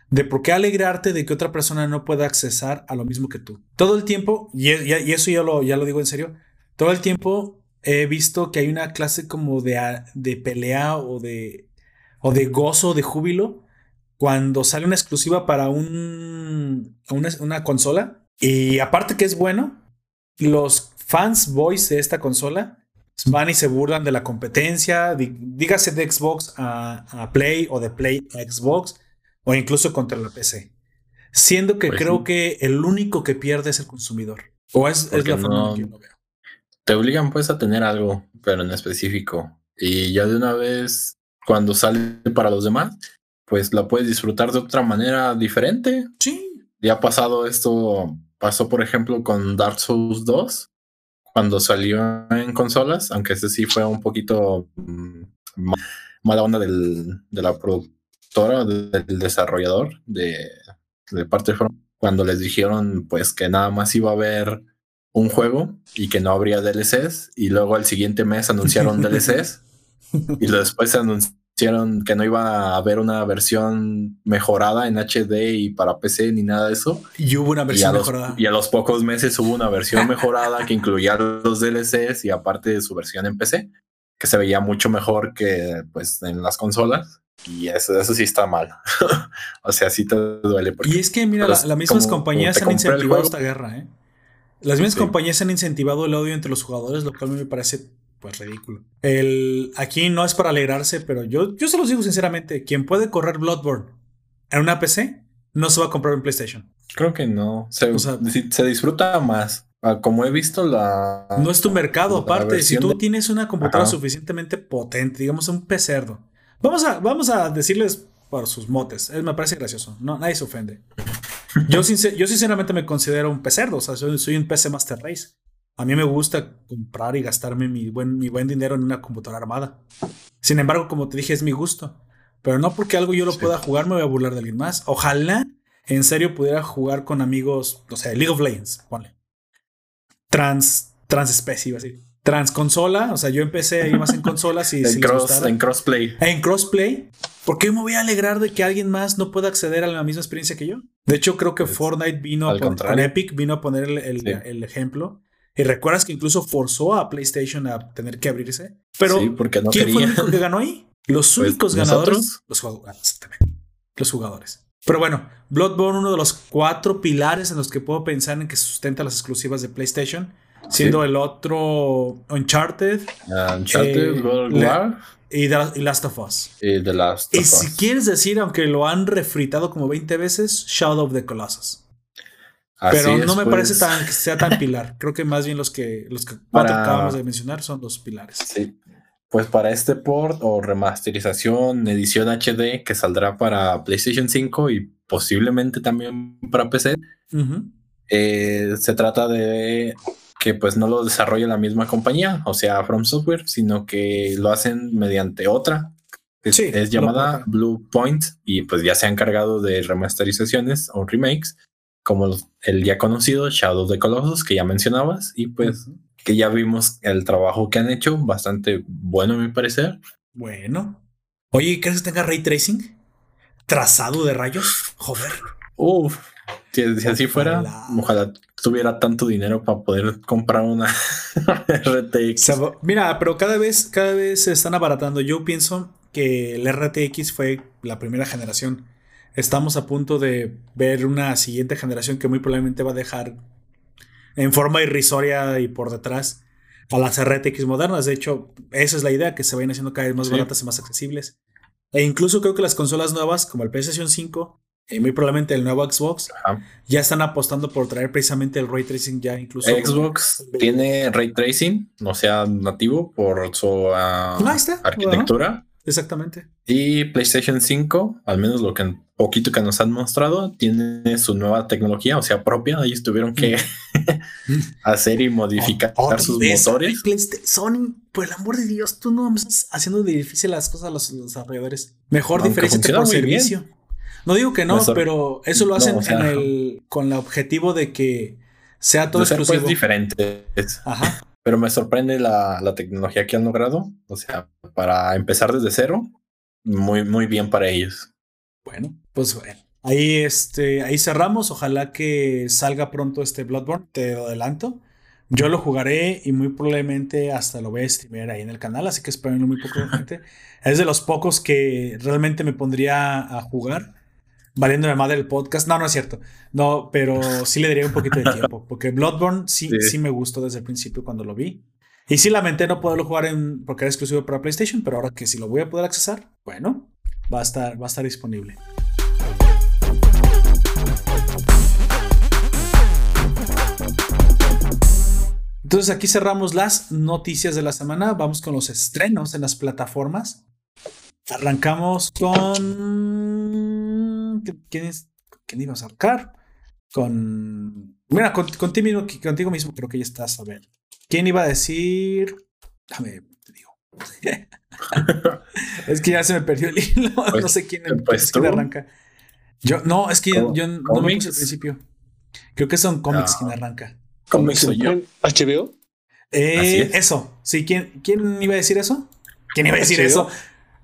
de por qué alegrarte de que otra persona no pueda accesar a lo mismo que tú. Todo el tiempo, y, eso ya lo, ya lo digo en serio, todo el tiempo he visto que hay una clase como de, de pelea o de, o de gozo, de júbilo, cuando sale una exclusiva para un, una, una consola. Y aparte que es bueno, los fans boys de esta consola van y se burlan de la competencia, dígase de Xbox a, Play o de Play a Xbox o incluso contra la PC. Siendo que pues creo que el único que pierde es el consumidor. O es, la forma en que yo lo veo. Te obligan pues a tener algo, pero en específico. Y ya de una vez, cuando sale para los demás, pues la puedes disfrutar de otra manera diferente. Sí. Ya ha pasado esto, pasó por ejemplo con Dark Souls 2, cuando salió en consolas, aunque ese sí fue un poquito mm, mala onda del, de la productora, del desarrollador de, de parte de cuando les dijeron pues que nada más iba a haber un juego y que no habría DLCs y luego el siguiente mes anunciaron DLCs y después se anunció hicieron que no iba a haber una versión mejorada en HD y para PC ni nada de eso. Y hubo una versión mejorada. Y a los pocos meses hubo una versión mejorada que incluía los DLCs y aparte de su versión en PC, que se veía mucho mejor que pues en las consolas. Y eso, eso sí está mal. o sea, sí te duele. y es que, mira, las mismas compañías han incentivado esta guerra, ¿eh? Las mismas compañías han incentivado el odio entre los jugadores, lo cual me parece pues ridículo. El, aquí no es para alegrarse, pero yo, yo se los digo sinceramente, quien puede correr Bloodborne en una PC, no se va a comprar en PlayStation. Creo que no. Se, se disfruta más. Ah, como he visto la... No es tu mercado, aparte. Si tú tienes una computadora suficientemente potente, digamos un pecerdo. Vamos a, vamos a decirles por sus motes. me parece gracioso. No, nadie se ofende. Yo, yo sinceramente me considero un pecerdo. O sea, soy, soy un PC Master Race. A mí me gusta comprar y gastarme mi buen, mi buen dinero en una computadora armada. Sin embargo, como te dije, es mi gusto. Pero no porque algo yo lo pueda jugar, me voy a burlar de alguien más. Ojalá en serio pudiera jugar con amigos, o sea, League of Legends, ponle. Trans, transespecie, así. Transconsola, o sea, yo empecé ahí más en consolas y en, en crossplay. En crossplay. ¿Por qué me voy a alegrar de que alguien más no pueda acceder a la misma experiencia que yo? De hecho, creo que Fortnite vino a poner, con Epic vino a poner el, el ejemplo y recuerdas que incluso forzó a PlayStation a tener que abrirse. Pero porque no ¿quién fue el único que ganó ahí? Los pues, únicos ganadores. Los jugadores. Los jugadores. Pero bueno, Bloodborne, uno de los cuatro pilares en los que puedo pensar en que sustenta las exclusivas de PlayStation, siendo el otro Uncharted, Uncharted, eh, y, Last of Us. Y The Last of y si quieres decir, aunque lo han refritado como 20 veces, Shadow of the Colossus. Pero no me parece pues. tan, que sea tan pilar. Creo que más bien los que, los que acabamos de mencionar son los pilares. Sí. Pues para este port o remasterización, edición HD que saldrá para PlayStation 5 y posiblemente también para PC, eh, se trata de que pues no lo desarrolle la misma compañía, o sea, From Software, sino que lo hacen mediante otra. es llamada Blue Point y pues ya se han encargado de remasterizaciones o remakes como el ya conocido Shadow of the Colossus que ya mencionabas y pues que ya vimos el trabajo que han hecho, bastante bueno a mi parecer. Bueno. Oye, ¿crees que tenga ray tracing? ¿Trazado de rayos? Joder. Uf, si, así fuera, ojalá tuviera tanto dinero para poder comprar una RTX. mira, pero cada vez, cada vez se están abaratando. Yo pienso que el RTX fue la primera generación estamos a punto de ver una siguiente generación que muy probablemente va a dejar en forma irrisoria y por detrás a las RTX modernas. De hecho, esa es la idea, que se vayan haciendo cada vez más baratas y más accesibles. E incluso creo que las consolas nuevas, como el PlayStation 5 y muy probablemente el nuevo Xbox, ya están apostando por traer precisamente el ray tracing ya incluso. Xbox tiene ray tracing, no sea nativo por su ah, arquitectura. Exactamente. Y PlayStation 5, al menos lo que poquito que nos han mostrado, tiene su nueva tecnología, o sea, propia. Ellos tuvieron que hacer y modificar sus motores. Sony, por el amor de Dios, tú no estás haciendo difícil las cosas a los desarrolladores. Mejor diferencia por servicio. No digo que no, pero eso lo hacen con el objetivo de que sea todo pues, exclusivo. Pues diferente. Ajá. Pero me sorprende la, la, tecnología que han logrado. O sea, para empezar desde cero, muy, muy bien para ellos. Bueno, pues bueno. Ahí, este, ahí cerramos. Ojalá que salga pronto este Bloodborne, te lo adelanto. Yo lo jugaré y muy probablemente hasta lo voy a streamer ahí en el canal, así que espérenlo muy poco gente. Es de los pocos que realmente me pondría a jugar, valiéndome madre el podcast. No, no es cierto. No, pero sí le daría un poquito de tiempo, porque Bloodborne sí, sí, me gustó desde el principio cuando lo vi. Y sí lamenté no poderlo jugar en, porque era exclusivo para PlayStation, pero ahora que sí lo voy a poder accesar, bueno, va a estar, va a estar disponible. Entonces aquí cerramos las noticias de la semana. Vamos con los estrenos en las plataformas. Arrancamos con. ¿Quién, es? ¿Quién ibas a arrancar? Con. Mira, contigo, mismo, contigo mismo creo que ya estás a ver. ¿Quién iba a decir? Dame, te digo. es que ya se me perdió el hilo. Pues, no sé quién, pues quién arranca. Yo, no, es que yo, no me puse al principio. Creo que son cómics ah. quien arranca. ¿Cómics soy yo? ¿HBO? Eh, eso. Sí, ¿quién, ¿quién iba a decir eso? ¿Quién iba a decir eso?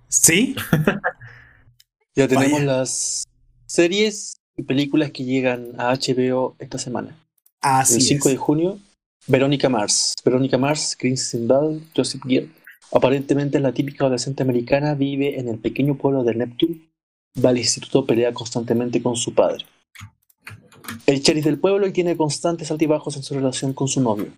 Sí. ya tenemos las series y películas que llegan a HBO esta semana. Así El 5 de junio, Verónica Mars. Verónica Mars, Kristen Bell, Joseph Gill. Aparentemente la típica adolescente americana vive en el pequeño pueblo de Neptune. Va al instituto, pelea constantemente con su padre. El sheriff del pueblo y tiene constantes altibajos en su relación con su novio,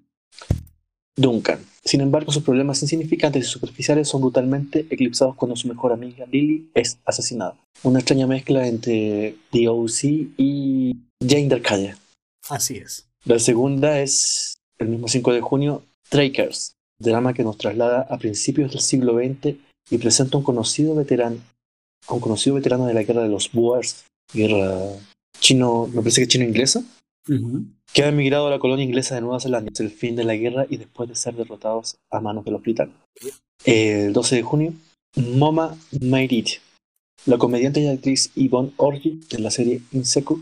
Duncan. Sin embargo, sus problemas insignificantes y superficiales son brutalmente eclipsados cuando su mejor amiga Lily es asesinada. Una extraña mezcla entre The O.C. y Jane Darkaya. Así es. La segunda es el mismo 5 de junio, Trackers, drama que nos traslada a principios del siglo XX y presenta a un conocido veterano, a un conocido veterano de la guerra de los Boers, guerra chino, me parece que chino-inglesa, que ha emigrado a la colonia inglesa de Nueva Zelanda desde el fin de la guerra y después de ser derrotados a manos de los británicos. El 12 de junio, Mama Made It. La comediante y actriz Yvonne Orji, en la serie Insecure,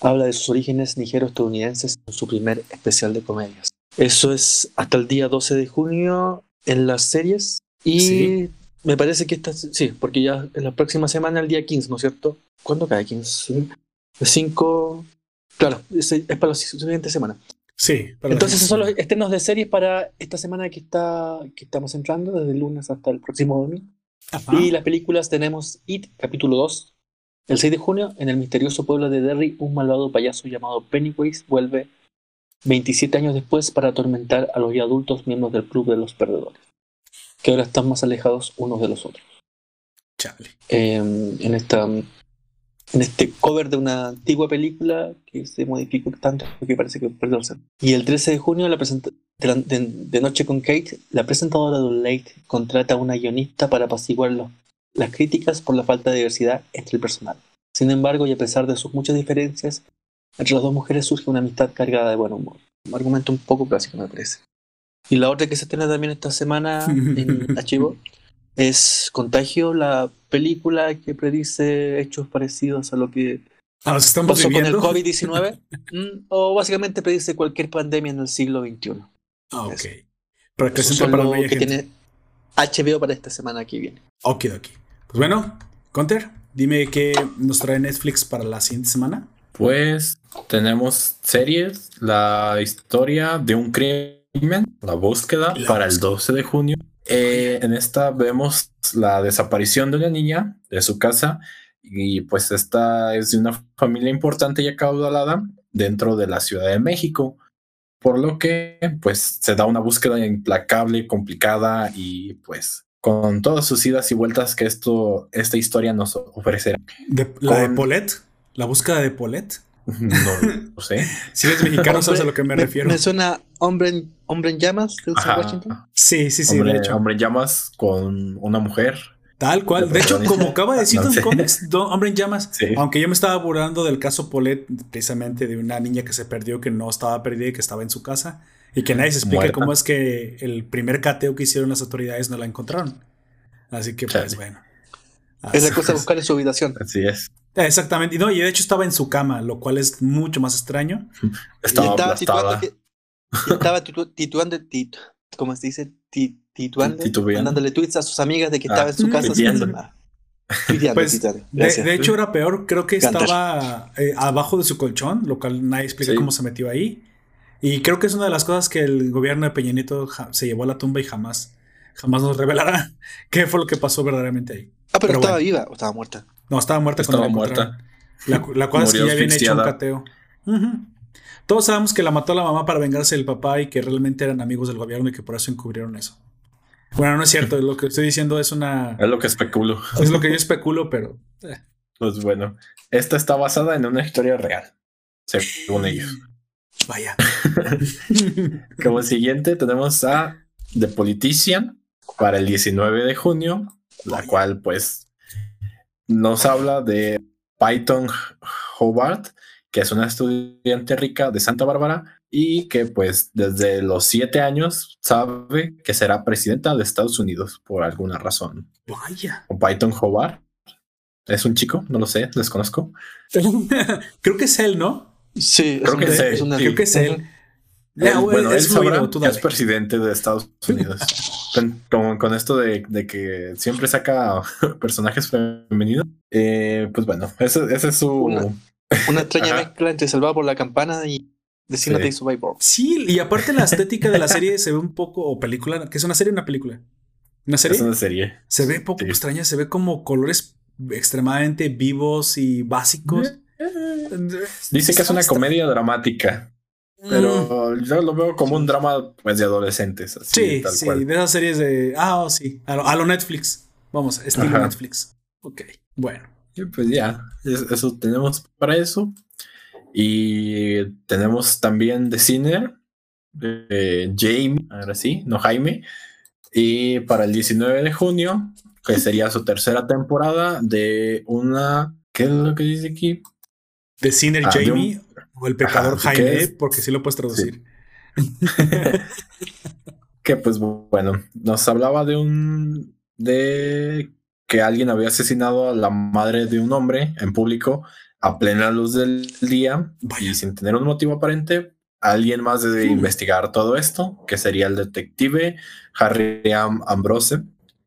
habla de sus orígenes nigero-estadounidenses en su primer especial de comedias. Eso es hasta el día 12 de junio en las series. Y me parece que esta, sí, porque ya en la próxima semana, el día 15, ¿no es cierto? ¿Cuándo cae 15? 5. Claro, es, para la siguiente semana. Sí. Entonces, esos son los estrenos de series para esta semana que, está, que estamos entrando, desde el lunes hasta el próximo domingo. Y las películas tenemos It, capítulo 2. El 6 de junio, en el misterioso pueblo de Derry, un malvado payaso llamado Pennywise vuelve 27 años después para atormentar a los ya adultos miembros del Club de los Perdedores, que ahora están más alejados unos de los otros. Chale. Em, en esta en este cover de una antigua película que se modificó tanto que parece que perdió Y el 13 de junio, la de, Noche con Kate, la presentadora de Late contrata a una guionista para apaciguar las críticas por la falta de diversidad entre el personal. Sin embargo, y a pesar de sus muchas diferencias, entre las dos mujeres surge una amistad cargada de buen humor. Un argumento un poco clásico, me parece. Y la otra que se estrena también esta semana en Archivo es Contagio, la película que predice hechos parecidos a lo que ah, pasó con el COVID-19, mm, o básicamente predice cualquier pandemia en el siglo XXI. Ah, ok. Pero para lo que tiene HBO para esta semana que viene. Ok, ok. Pues bueno, Conter, dime qué nos trae Netflix para la siguiente semana. Pues tenemos series, la historia de un crimen, la búsqueda para el 12 de junio. Eh, en esta vemos la desaparición de una niña de su casa y pues esta es de una familia importante y acaudalada dentro de la Ciudad de México, por lo que pues se da una búsqueda implacable, complicada y pues con todas sus idas y vueltas que esto, esta historia nos ofrecerá. ¿La de Paulette? ¿La búsqueda de Paulette? No, sé. Si eres mexicano, sabes a lo que me, refiero. Me suena hombre en, hombre en llamas de Washington. Sí, sí, sí. Hombre, de hecho. hombre en llamas con una mujer. Tal cual. De, hecho, como acaba de decir Don Comics, Hombre en Llamas, aunque yo me estaba burlando del caso Polet, precisamente de una niña que se perdió, que no estaba perdida y que estaba en su casa, y que nadie se explica cómo es que el primer cateo que hicieron las autoridades no la encontraron. Así que, pues bueno. Es la cosa buscar su habitación. Así es. Exactamente. Y, no, y de hecho estaba en su cama, lo cual es mucho más extraño. Estaba, estaba tituando, ¿cómo se dice? tituando, mandándole tweets a sus amigas de que estaba en su ah, casa. Pues, de, hecho, era peor. Creo que estaba eh, abajo de su colchón, lo cual nadie explica cómo se metió ahí. Y creo que es una de las cosas que el gobierno de Peña Nieto se llevó a la tumba y jamás, jamás nos revelará qué fue lo que pasó verdaderamente ahí. Ah, pero, estaba viva o estaba muerta. No, estaba muerta estaba muerta. La, la cosa es que ya habían hecho un cateo. Todos sabemos que la mató la mamá para vengarse del papá y que realmente eran amigos del gobierno y que por eso encubrieron eso. Bueno, no es cierto, lo que estoy diciendo es una... Es lo que especulo. Es lo que yo especulo, pero... Eh. Pues bueno, esta está basada en una historia real, según ellos. Vaya. Como siguiente tenemos a The Politician para el 19 de junio, la cual pues nos habla de Python Hobart, que es una estudiante rica de Santa Bárbara y que pues desde los siete años sabe que será presidenta de Estados Unidos por alguna razón. Vaya. O Python Hobart. ¿Es un chico? No lo sé, desconozco. Creo que es él, ¿no? Sí, creo que es él. Creo que es él. bueno, él sabrá que es presidente de Estados Unidos. con, esto de, que siempre saca personajes femeninos. Eh, pues bueno, ese, es su... Una, extraña mezcla entre Salvado por la Campana y Destino sí. Survivor. Sí, y aparte la estética de la serie se ve un poco, o película, que es una serie o una película. ¿Una serie? Es una serie. Se ve poco extraña, se ve como colores extremadamente vivos y básicos. Dice que es una comedia dramática. Pero mm. yo lo veo como un drama pues de adolescentes. sí, sí, de esas series de. Ah, oh, sí. A lo, Netflix. Vamos, estilo Netflix. Ok, bueno. Y pues ya, eso tenemos para eso. Y tenemos también de Cine, de Jamie, ahora sí, no Jaime. Y para el 19 de junio, que sería su tercera temporada de una. ¿Qué es lo que dice aquí? De Sinner ah, Jamie o el pecador Jaime, porque sí lo puedes traducir. que pues bueno, nos hablaba de un. de que alguien había asesinado a la madre de un hombre en público a plena luz del día y sin tener un motivo aparente, alguien más debe hmm. investigar todo esto, que sería el detective Harry Ambrose,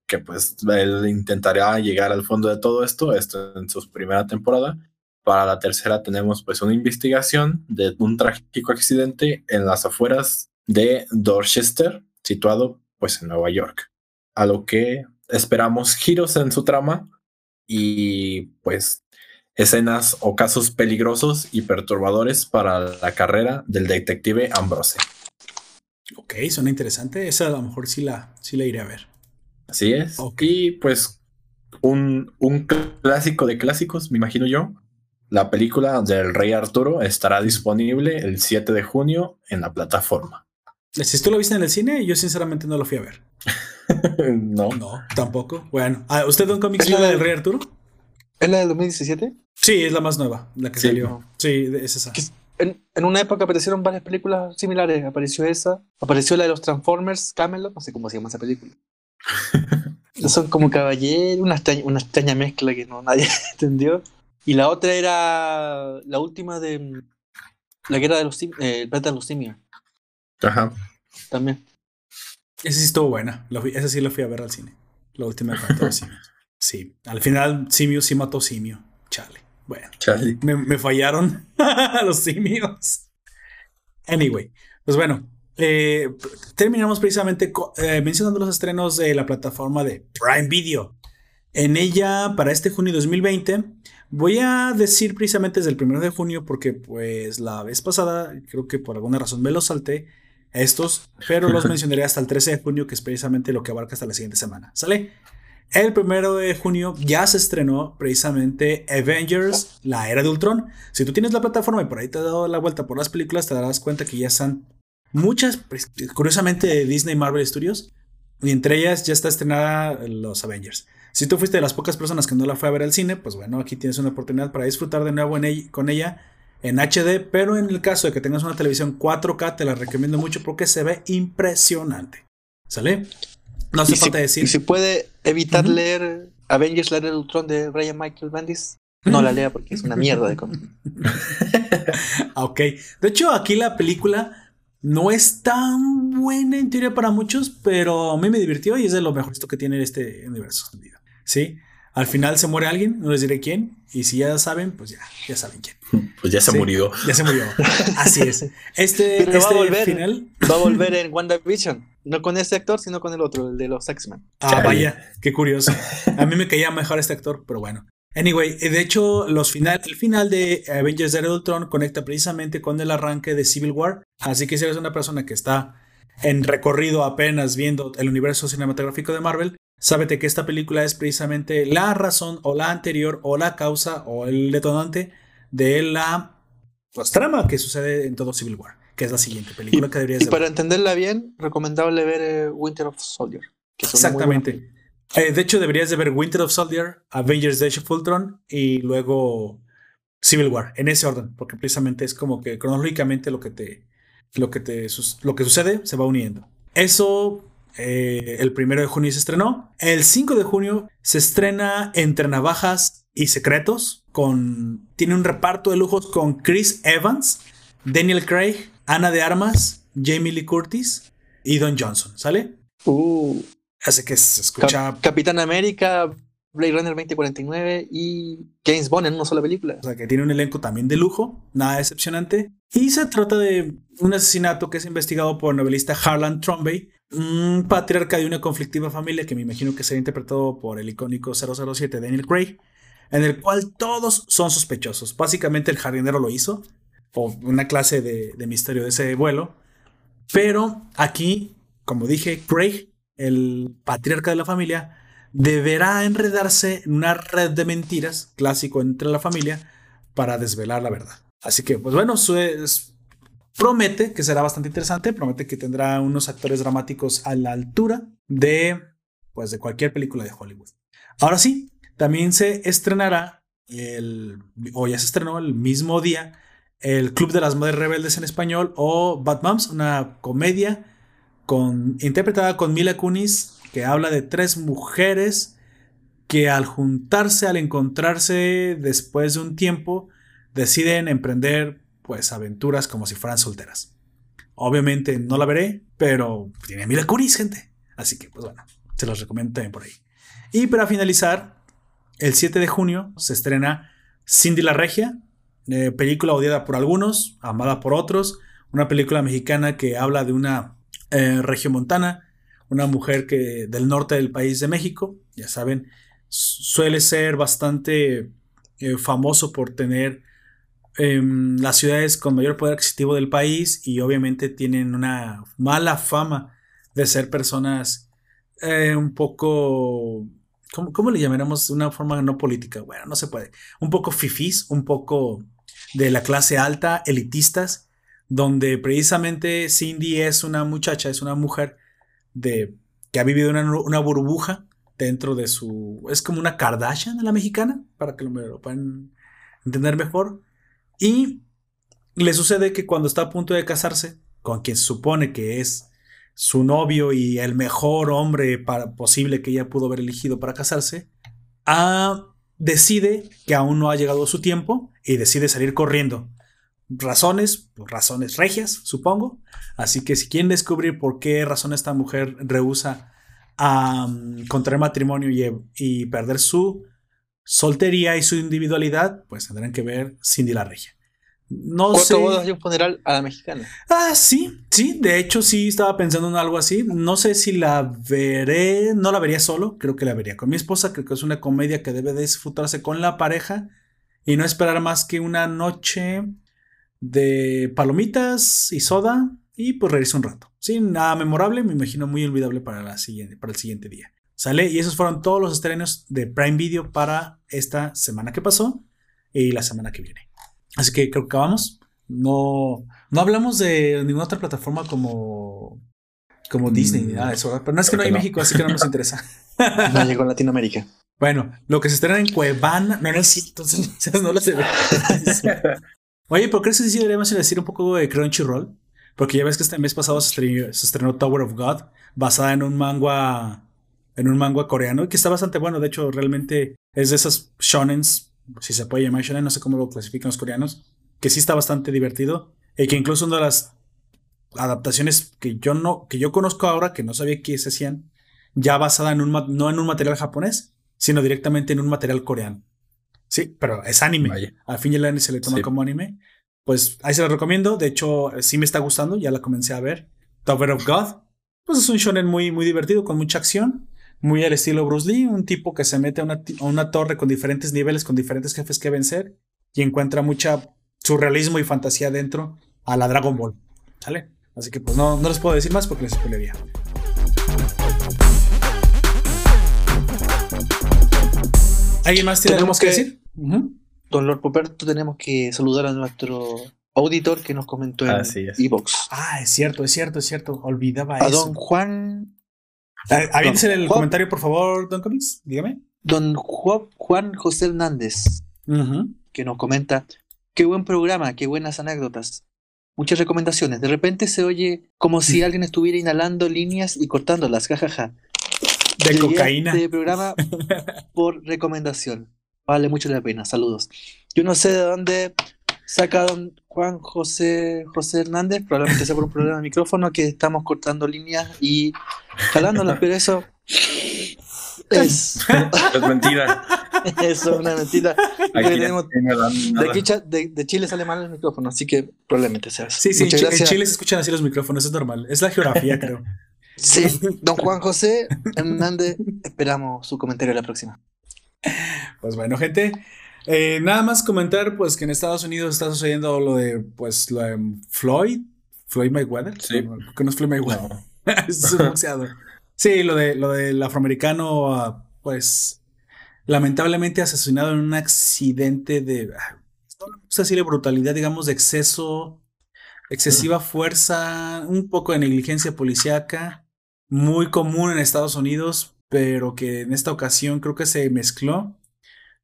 que pues él intentará llegar al fondo de todo esto, esto en su primera temporada. Para la tercera tenemos pues una investigación de un trágico accidente en las afueras de Dorchester, situado pues en Nueva York. A lo que esperamos giros en su trama y pues escenas o casos peligrosos y perturbadores para la carrera del detective Ambrose. Ok, suena interesante. Esa a lo mejor sí la, sí la iré a ver. Así es. Y pues un, un clásico de clásicos, me imagino yo. La película del Rey Arturo estará disponible el 7 de junio en la plataforma. Si tú lo viste en el cine, yo sinceramente no lo fui a ver. no. No, tampoco. Bueno, ah, ¿usted un cómic la del Rey Arturo? ¿Es la del 2017? Sí, es la más nueva, la que salió. Sí, es esa. En, en, una época aparecieron varias películas similares. Apareció esa, apareció la de los Transformers, Camelot, no sé cómo se llama esa película. Son como caballeros, una extraña, una extraña mezcla que no nadie entendió. Y la otra era la última de la guerra de los eh, el planeta de los simios. Ajá. También. Esa sí estuvo buena. Esa sí la fui a ver al cine. La última de los simios. Sí. Al final, simio sí mató simio. Chale. Bueno, Me, fallaron los simios. Anyway, pues bueno, eh, terminamos precisamente eh, mencionando los estrenos de la plataforma de Prime Video. En ella, para este junio 2020, voy a decir precisamente desde el 1 de junio, porque pues la vez pasada, creo que por alguna razón me los salté estos, pero los mencionaré hasta el 13 de junio, que es precisamente lo que abarca hasta la siguiente semana. ¿Sale? El primero de junio ya se estrenó precisamente Avengers, la era de Ultron. Si tú tienes la plataforma y por ahí te has dado la vuelta por las películas, te darás cuenta que ya están muchas, pues, curiosamente, de Disney Marvel Studios. Y entre ellas ya está estrenada los Avengers. Si tú fuiste de las pocas personas que no la fue a ver al cine, pues bueno, aquí tienes una oportunidad para disfrutar de nuevo con ella en HD. Pero en el caso de que tengas una televisión 4K, te la recomiendo mucho porque se ve impresionante. ¿Sale? No hace falta decir. Y si puede evitar leer Avengers la era de Ultron de Ryan Michael Bendis, no la lea porque es una mierda de cómic. ok. De hecho, aquí la película no es tan buena en teoría para muchos, pero a mí me divirtió y es de lo mejor que tiene este universo. ¿Sí? Al final se muere alguien, no les diré quién. Y si ya saben, pues ya, ya saben quién. Pues ya se murió. Ya se murió. Así es. Este, este va a volver, final. Va a volver en WandaVision. No con este actor, sino con el otro, el de los X-Men. Ah, vaya, qué curioso. A mí me caía mejor este actor, pero bueno. Anyway, de hecho, los final, el final de Avengers de Ultron conecta precisamente con el arranque de Civil War. Así que si eres una persona que está en recorrido apenas viendo el universo cinematográfico de Marvel, sábete que esta película es precisamente la razón o la anterior o la causa o el detonante de la pues, trama que sucede en todo Civil War, que es la siguiente película que deberías Y para entenderla bien, recomendable ver eh, Winter of Soldier. Exactamente. Eh, de hecho, deberías de ver Winter of Soldier, Avengers Age of Ultron y luego Civil War, en ese orden, porque precisamente es como que cronológicamente lo que te, lo que te, lo que sucede se va uniendo. Eso eh, el primero de junio se estrenó. El 5 de junio se estrena Entre Navajas y Secretos. Con, tiene un reparto de lujos con Chris Evans, Daniel Craig, Ana de Armas, Jamie Lee Curtis y Don Johnson. ¿Sale? Uh. Así que se escucha. Capitán América, Blade Runner 2049 y James Bond en una sola película. O sea que tiene un elenco también de lujo, nada decepcionante. Y se trata de un asesinato que es investigado por el novelista Harlan Trombey, un patriarca de una conflictiva familia que me imagino que será interpretado por el icónico 007 Daniel Craig, en el cual todos son sospechosos. Básicamente el jardinero lo hizo, o una clase de, de misterio de ese vuelo. Pero aquí, como dije, Craig, el patriarca de la familia, deberá enredarse en una red de mentiras, clásico entre la familia, para desvelar la verdad. Así que, pues bueno, es, Promete que será bastante interesante, promete que tendrá unos actores dramáticos a la altura de, pues, de cualquier película de Hollywood. Ahora sí, también se estrenará, el, o ya se estrenó el mismo día, el Club de las Madres Rebeldes en español o Bad una comedia con, interpretada con Mila Kunis que habla de tres mujeres que al juntarse, al encontrarse después de un tiempo, deciden emprender pues aventuras como si fueran solteras. Obviamente no la veré, pero tiene mil curis, gente. Así que, pues bueno, se los recomiendo también por ahí. Y para finalizar, el 7 de junio se estrena Cindy la Regia, eh, película odiada por algunos, amada por otros, una película mexicana que habla de una eh, regiomontana, una mujer que del norte del país de México, ya saben, suele ser bastante eh, famoso por tener Em, las ciudades con mayor poder adquisitivo del país y obviamente tienen una mala fama de ser personas eh, un poco, ¿cómo, le llamaremos una forma no política? Bueno, no se puede. Un poco fifís, un poco de la clase alta, elitistas, donde precisamente Cindy es una muchacha, es una mujer de, que ha vivido una, una burbuja dentro de su... Es como una Kardashian de la mexicana, para que lo puedan entender mejor y le sucede que cuando está a punto de casarse con quien se supone que es su novio y el mejor hombre posible que ella pudo haber elegido para casarse, ah, decide que aún no ha llegado su tiempo y decide salir corriendo. Razones, pues, razones regias, supongo. Así que si quieren descubrir por qué razón esta mujer rehúsa a um, contraer matrimonio y perder su soltería y su individualidad, pues tendrán que ver Cindy la Regia. No Cuatro bodas y un funeral a la mexicana. Ah, sí, sí, de hecho sí estaba pensando en algo así. No sé si la veré, no la vería solo, creo que la vería con mi esposa, creo que es una comedia que debe disfrutarse con la pareja y no esperar más que una noche de palomitas y soda y pues reírse un rato. Sí, nada memorable, me imagino muy olvidable para, la siguiente, para el siguiente día. ¿Sale? Y esos fueron todos los estrenos de Prime Video para esta semana que pasó y la semana que viene. Así que creo que acabamos. No, no hablamos de ninguna otra plataforma como, como Disney ni nada de eso, pero no es que no hay México, así que no nos interesa. no llegó a Latinoamérica. Bueno, lo que se estrena en Cuevana, no, no es cierto, entonces no lo sé. Oye, ¿por qué si deberíamos decir un poco de Crunchyroll? Porque ya ves que este mes pasado se estrenó, se estrenó Tower of God, basada en un manga en un manga coreano, que está bastante bueno. De hecho, realmente es de esas shonens, si se puede llamar shonen, no sé cómo lo clasifican los coreanos, que sí está bastante divertido. Y que incluso una de las adaptaciones que yo no, que yo conozco ahora, que no sabía que se hacían, ya basada en un, no en un material japonés, sino directamente en un material coreano. Sí, pero es anime. Al fin y al se le toma como anime. Pues ahí se lo recomiendo. De hecho, sí me está gustando. Ya la comencé a ver. Tower of God. Pues es un shonen muy, muy divertido, con mucha acción. Muy al estilo Bruce Lee. Un tipo que se mete a una, a una torre con diferentes niveles, con diferentes jefes que vencer. Y encuentra mucha surrealismo y fantasía dentro a la Dragon Ball. ¿Sale? Así que pues no, no les puedo decir más porque les spoilería. ¿Alguien más tiene algo que, decir? Don Lord Poperto, tenemos que saludar a nuestro auditor que nos comentó en Evox. Ah, es cierto, es cierto, es cierto. Olvidaba a don Juan. Avíense el comentario, por favor, Don Comics. Dígame. Don Juan José Hernández, que nos comenta: Qué buen programa, qué buenas anécdotas. Muchas recomendaciones. De repente se oye como si alguien estuviera inhalando líneas y cortándolas, jajaja. De cocaína. De programa por recomendación. Vale mucho la pena. Saludos. Yo no sé de dónde saca don Juan José José Hernández, probablemente sea por un problema de micrófono que estamos cortando líneas y jalándolas, pero eso es, es mentira. Eso es una mentira. de, Chile sale mal el micrófono, así que probablemente sea eso. Sí, sí, en Chile se escuchan así los micrófonos, es normal. Es la geografía, creo. Sí, don Juan José Hernández, esperamos su comentario la próxima. Pues bueno, gente. Eh, nada más comentar, pues, que en Estados Unidos está sucediendo lo de, pues, lo de Floyd. Floyd Mayweather. Sí. que no es Floyd Mayweather. es un boxeador. Sí, lo de lo del afroamericano, ah, pues, lamentablemente asesinado en un accidente de, ah, no sé brutalidad, digamos, de exceso, excesiva fuerza, un poco de negligencia policíaca, muy común en Estados Unidos, pero que en esta ocasión creo que se mezcló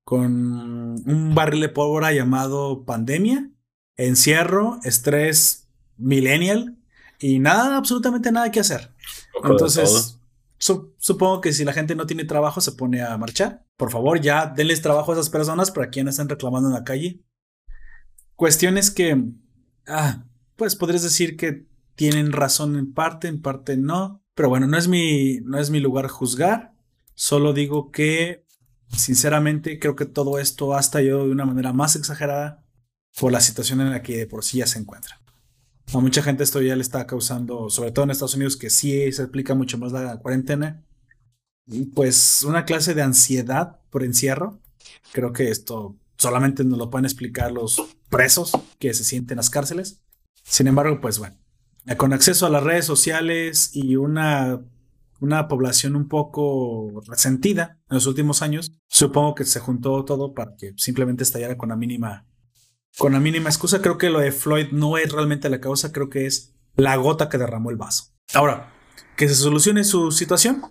con un barril de pólvora llamado pandemia, encierro, estrés millennial y nada, absolutamente nada que hacer. Entonces, supongo que si la gente no tiene trabajo se pone a marchar. Por favor, ya denles trabajo a esas personas para quienes están reclamando en la calle. Cuestiones que, ah, pues podrías decir que tienen razón en parte, en parte no. Pero bueno, no es mi, no es mi lugar juzgar. Solo digo que, sinceramente, creo que todo esto ha estallado de una manera más exagerada por la situación en la que de por sí ya se encuentra. A mucha gente esto ya le está causando, sobre todo en Estados Unidos, que sí se aplica mucho más la cuarentena, pues una clase de ansiedad por encierro. Creo que esto solamente nos lo pueden explicar los presos que se sienten en las cárceles. Sin embargo, pues bueno, con acceso a las redes sociales y una, una población un poco resentida en los últimos años, supongo que se juntó todo para que simplemente estallara con la mínima con la mínima excusa. Creo que lo de Floyd no es realmente la causa, creo que es la gota que derramó el vaso. Ahora, que se solucione su situación.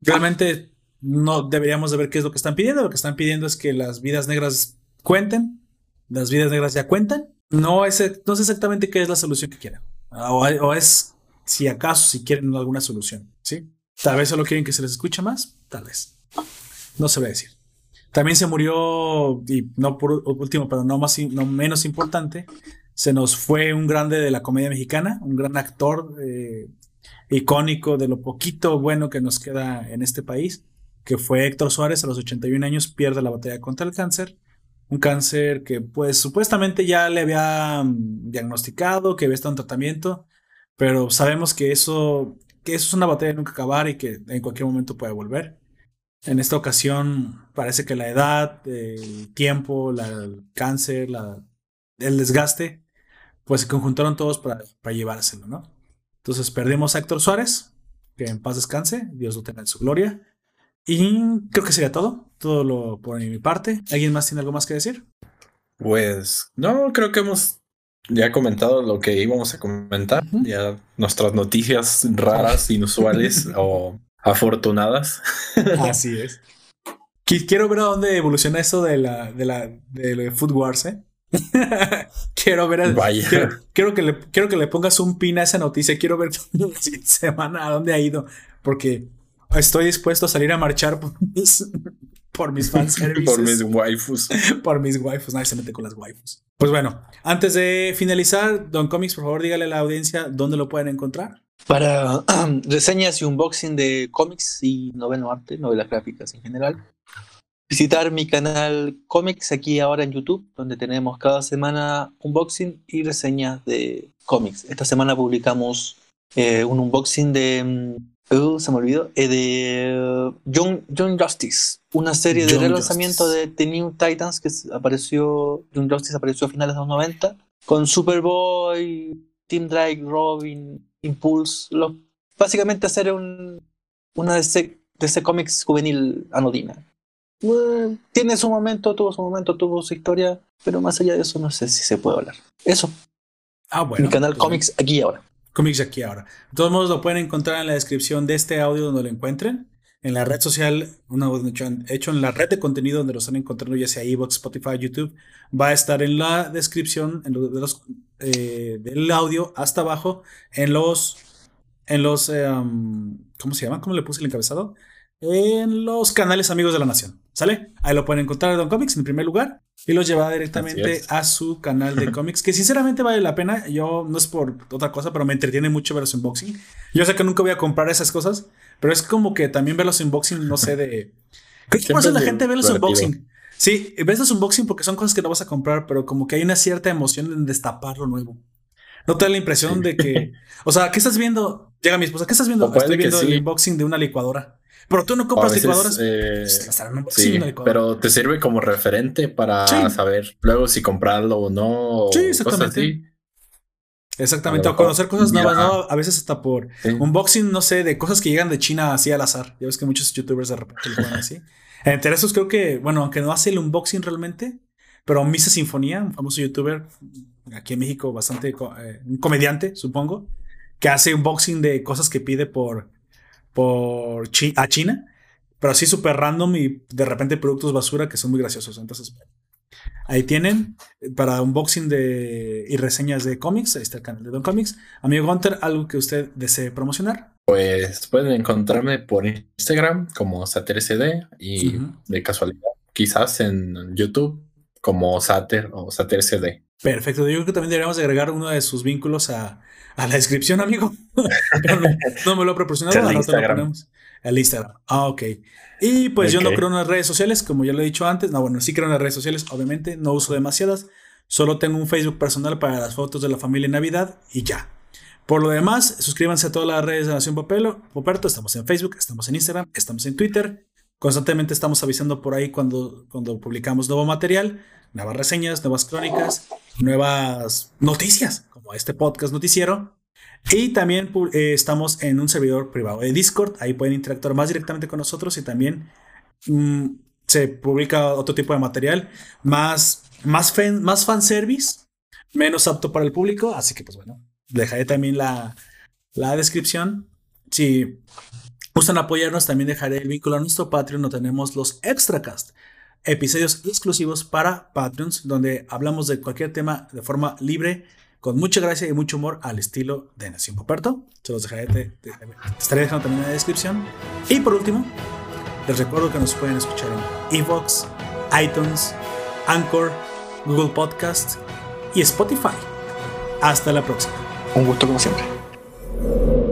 Realmente no deberíamos de ver qué es lo que están pidiendo. Lo que están pidiendo es que las vidas negras cuenten. Las vidas negras ya cuentan. No, es, no sé exactamente qué es la solución que quieren. O, o, es, si acaso, si quieren alguna solución. ¿sí? Tal vez solo quieren que se les escuche más. Tal vez. No se va a decir. También se murió, y no por último, pero no, más, no menos importante, se nos fue un grande de la comedia mexicana, un gran actor eh, icónico de lo poquito bueno que nos queda en este país, que fue Héctor Suárez, a los 81 años pierde la batalla contra el cáncer. Un cáncer que pues supuestamente ya le había mm, diagnosticado, que había estado en tratamiento, pero sabemos que eso, que eso es una batalla de nunca acabar y que en cualquier momento puede volver. En esta ocasión parece que la edad, el tiempo, el cáncer, el desgaste, pues se conjuntaron todos para, para llevárselo, ¿no? Entonces perdimos a Héctor Suárez, que en paz descanse, Dios lo tenga en su gloria. Y creo que sería todo, todo lo por mi parte. ¿Alguien más tiene algo más que decir? Pues no, creo que hemos ya comentado lo que íbamos a comentar, ya nuestras noticias raras, inusuales o afortunadas. Así es. Quiero ver a dónde evoluciona eso de la de la de, Food Wars, ¿eh? quiero ver Vaya. Quiero, que le, quiero que le pongas un pin a esa noticia. Quiero ver semana a dónde ha ido. Porque estoy dispuesto a salir a marchar por mis, por mis fans. por mis waifus. por mis waifus. Nadie se mete con las waifus. Pues bueno, antes de finalizar, Don Comics, por favor, dígale a la audiencia dónde lo pueden encontrar. Para reseñas y unboxing de cómics y noveno arte, novelas gráficas en general, visitar mi canal Comics aquí ahora en YouTube, donde tenemos cada semana unboxing y reseñas de cómics. Esta semana publicamos eh, un unboxing de. Uh, se me olvidó. Eh, de Young, Justice, una serie de relanzamiento de The New Titans que apareció. Young Justice apareció a finales de los 90 con Superboy, Team Drake, Robin, Impulse. básicamente hacer un, una DC, DC Comics juvenil anodina. tiene su momento, tuvo su momento, tuvo su historia, pero más allá de eso no sé si se puede hablar. Eso. Ah, bueno. Mi canal pues Comics aquí y ahora. Comics aquí ahora. De todos modos, lo pueden encontrar en la descripción de este audio donde lo encuentren. En la red social, una hecho en la red de contenido donde lo están encontrando, ya sea Evox, Spotify, YouTube, va a estar en la descripción en de los, eh, del audio hasta abajo en los, en los, eh, ¿cómo se llama? ¿Cómo le puse el encabezado? En los canales Amigos de la Nación. ¿Sale? Ahí lo pueden encontrar Don Comics en primer lugar y los lleva directamente a su canal de cómics, que sinceramente vale la pena. Yo no es por otra cosa, pero me entretiene mucho ver los unboxing. Yo sé que nunca voy a comprar esas cosas, pero es como que también ver los unboxing, no sé, de. ¿Qué pasa la gente ve los unboxing? Sí, ves los unboxing porque son cosas que no vas a comprar, pero como que hay una cierta emoción en destapar lo nuevo. No te da la impresión de que. O sea, ¿qué estás viendo? Llega mi esposa, ¿qué estás viendo? Estoy viendo el unboxing de una licuadora. Pero tú no compras licuadoras. Eh, sí, pero te sirve como referente para saber luego si comprarlo o no. Sí, exactamente. Exactamente, o conocer cosas nuevas, ¿no? A veces hasta por unboxing, no sé, de cosas que llegan de China así al azar. Ya ves que muchos youtubers de repente lo ponen así. Entre esos creo que, bueno, aunque no hace el unboxing realmente, pero Misa Sinfonía, un famoso youtuber aquí en México, bastante, eh, un comediante, supongo, que hace unboxing de cosas que pide por por a China, pero así súper random y de repente productos basura que son muy graciosos. Entonces, ahí tienen para unboxing de, y reseñas de cómics. Ahí está el canal de Don Comics. Amigo Gunter, ¿algo que usted desee promocionar? Pues pueden encontrarme por Instagram como SaterCD y de casualidad, quizás en YouTube como Sater o SaterCD. Perfecto. Yo creo que también deberíamos agregar uno de sus vínculos a, a la descripción, amigo. no, me lo ha proporcionado, te lo ponemos. El Instagram. Ah, ok. Y pues yo no creo en las redes sociales, como ya lo he dicho antes. No, bueno, sí creo en las redes sociales, obviamente. No uso demasiadas. Solo tengo un Facebook personal para las fotos de la familia en Navidad y ya. Por lo demás, suscríbanse a todas las redes de Nación Popelo, Poperto. Estamos en Facebook, estamos en Instagram, estamos en Twitter. Constantemente estamos avisando por ahí cuando, cuando publicamos nuevo material, nuevas reseñas, nuevas crónicas, nuevas noticias este podcast noticiero. Y también eh, estamos en un servidor privado de Discord. Ahí pueden interactuar más directamente con nosotros y también mm, se publica otro tipo de material más, más, fan, más fanservice, menos apto para el público. Así que, pues bueno, dejaré también la, la descripción. Si gustan apoyarnos, también dejaré el vínculo a nuestro Patreon. No tenemos los Extracast, episodios exclusivos para Patreons, donde hablamos de cualquier tema de forma libre con mucha gracia y mucho humor al estilo de Nación Poperto. Se los dejaré, te, estaré dejando también en la descripción. Y por último, les recuerdo que nos pueden escuchar en Evox, iTunes, Anchor, Google Podcast y Spotify. Hasta la próxima. Un gusto como siempre.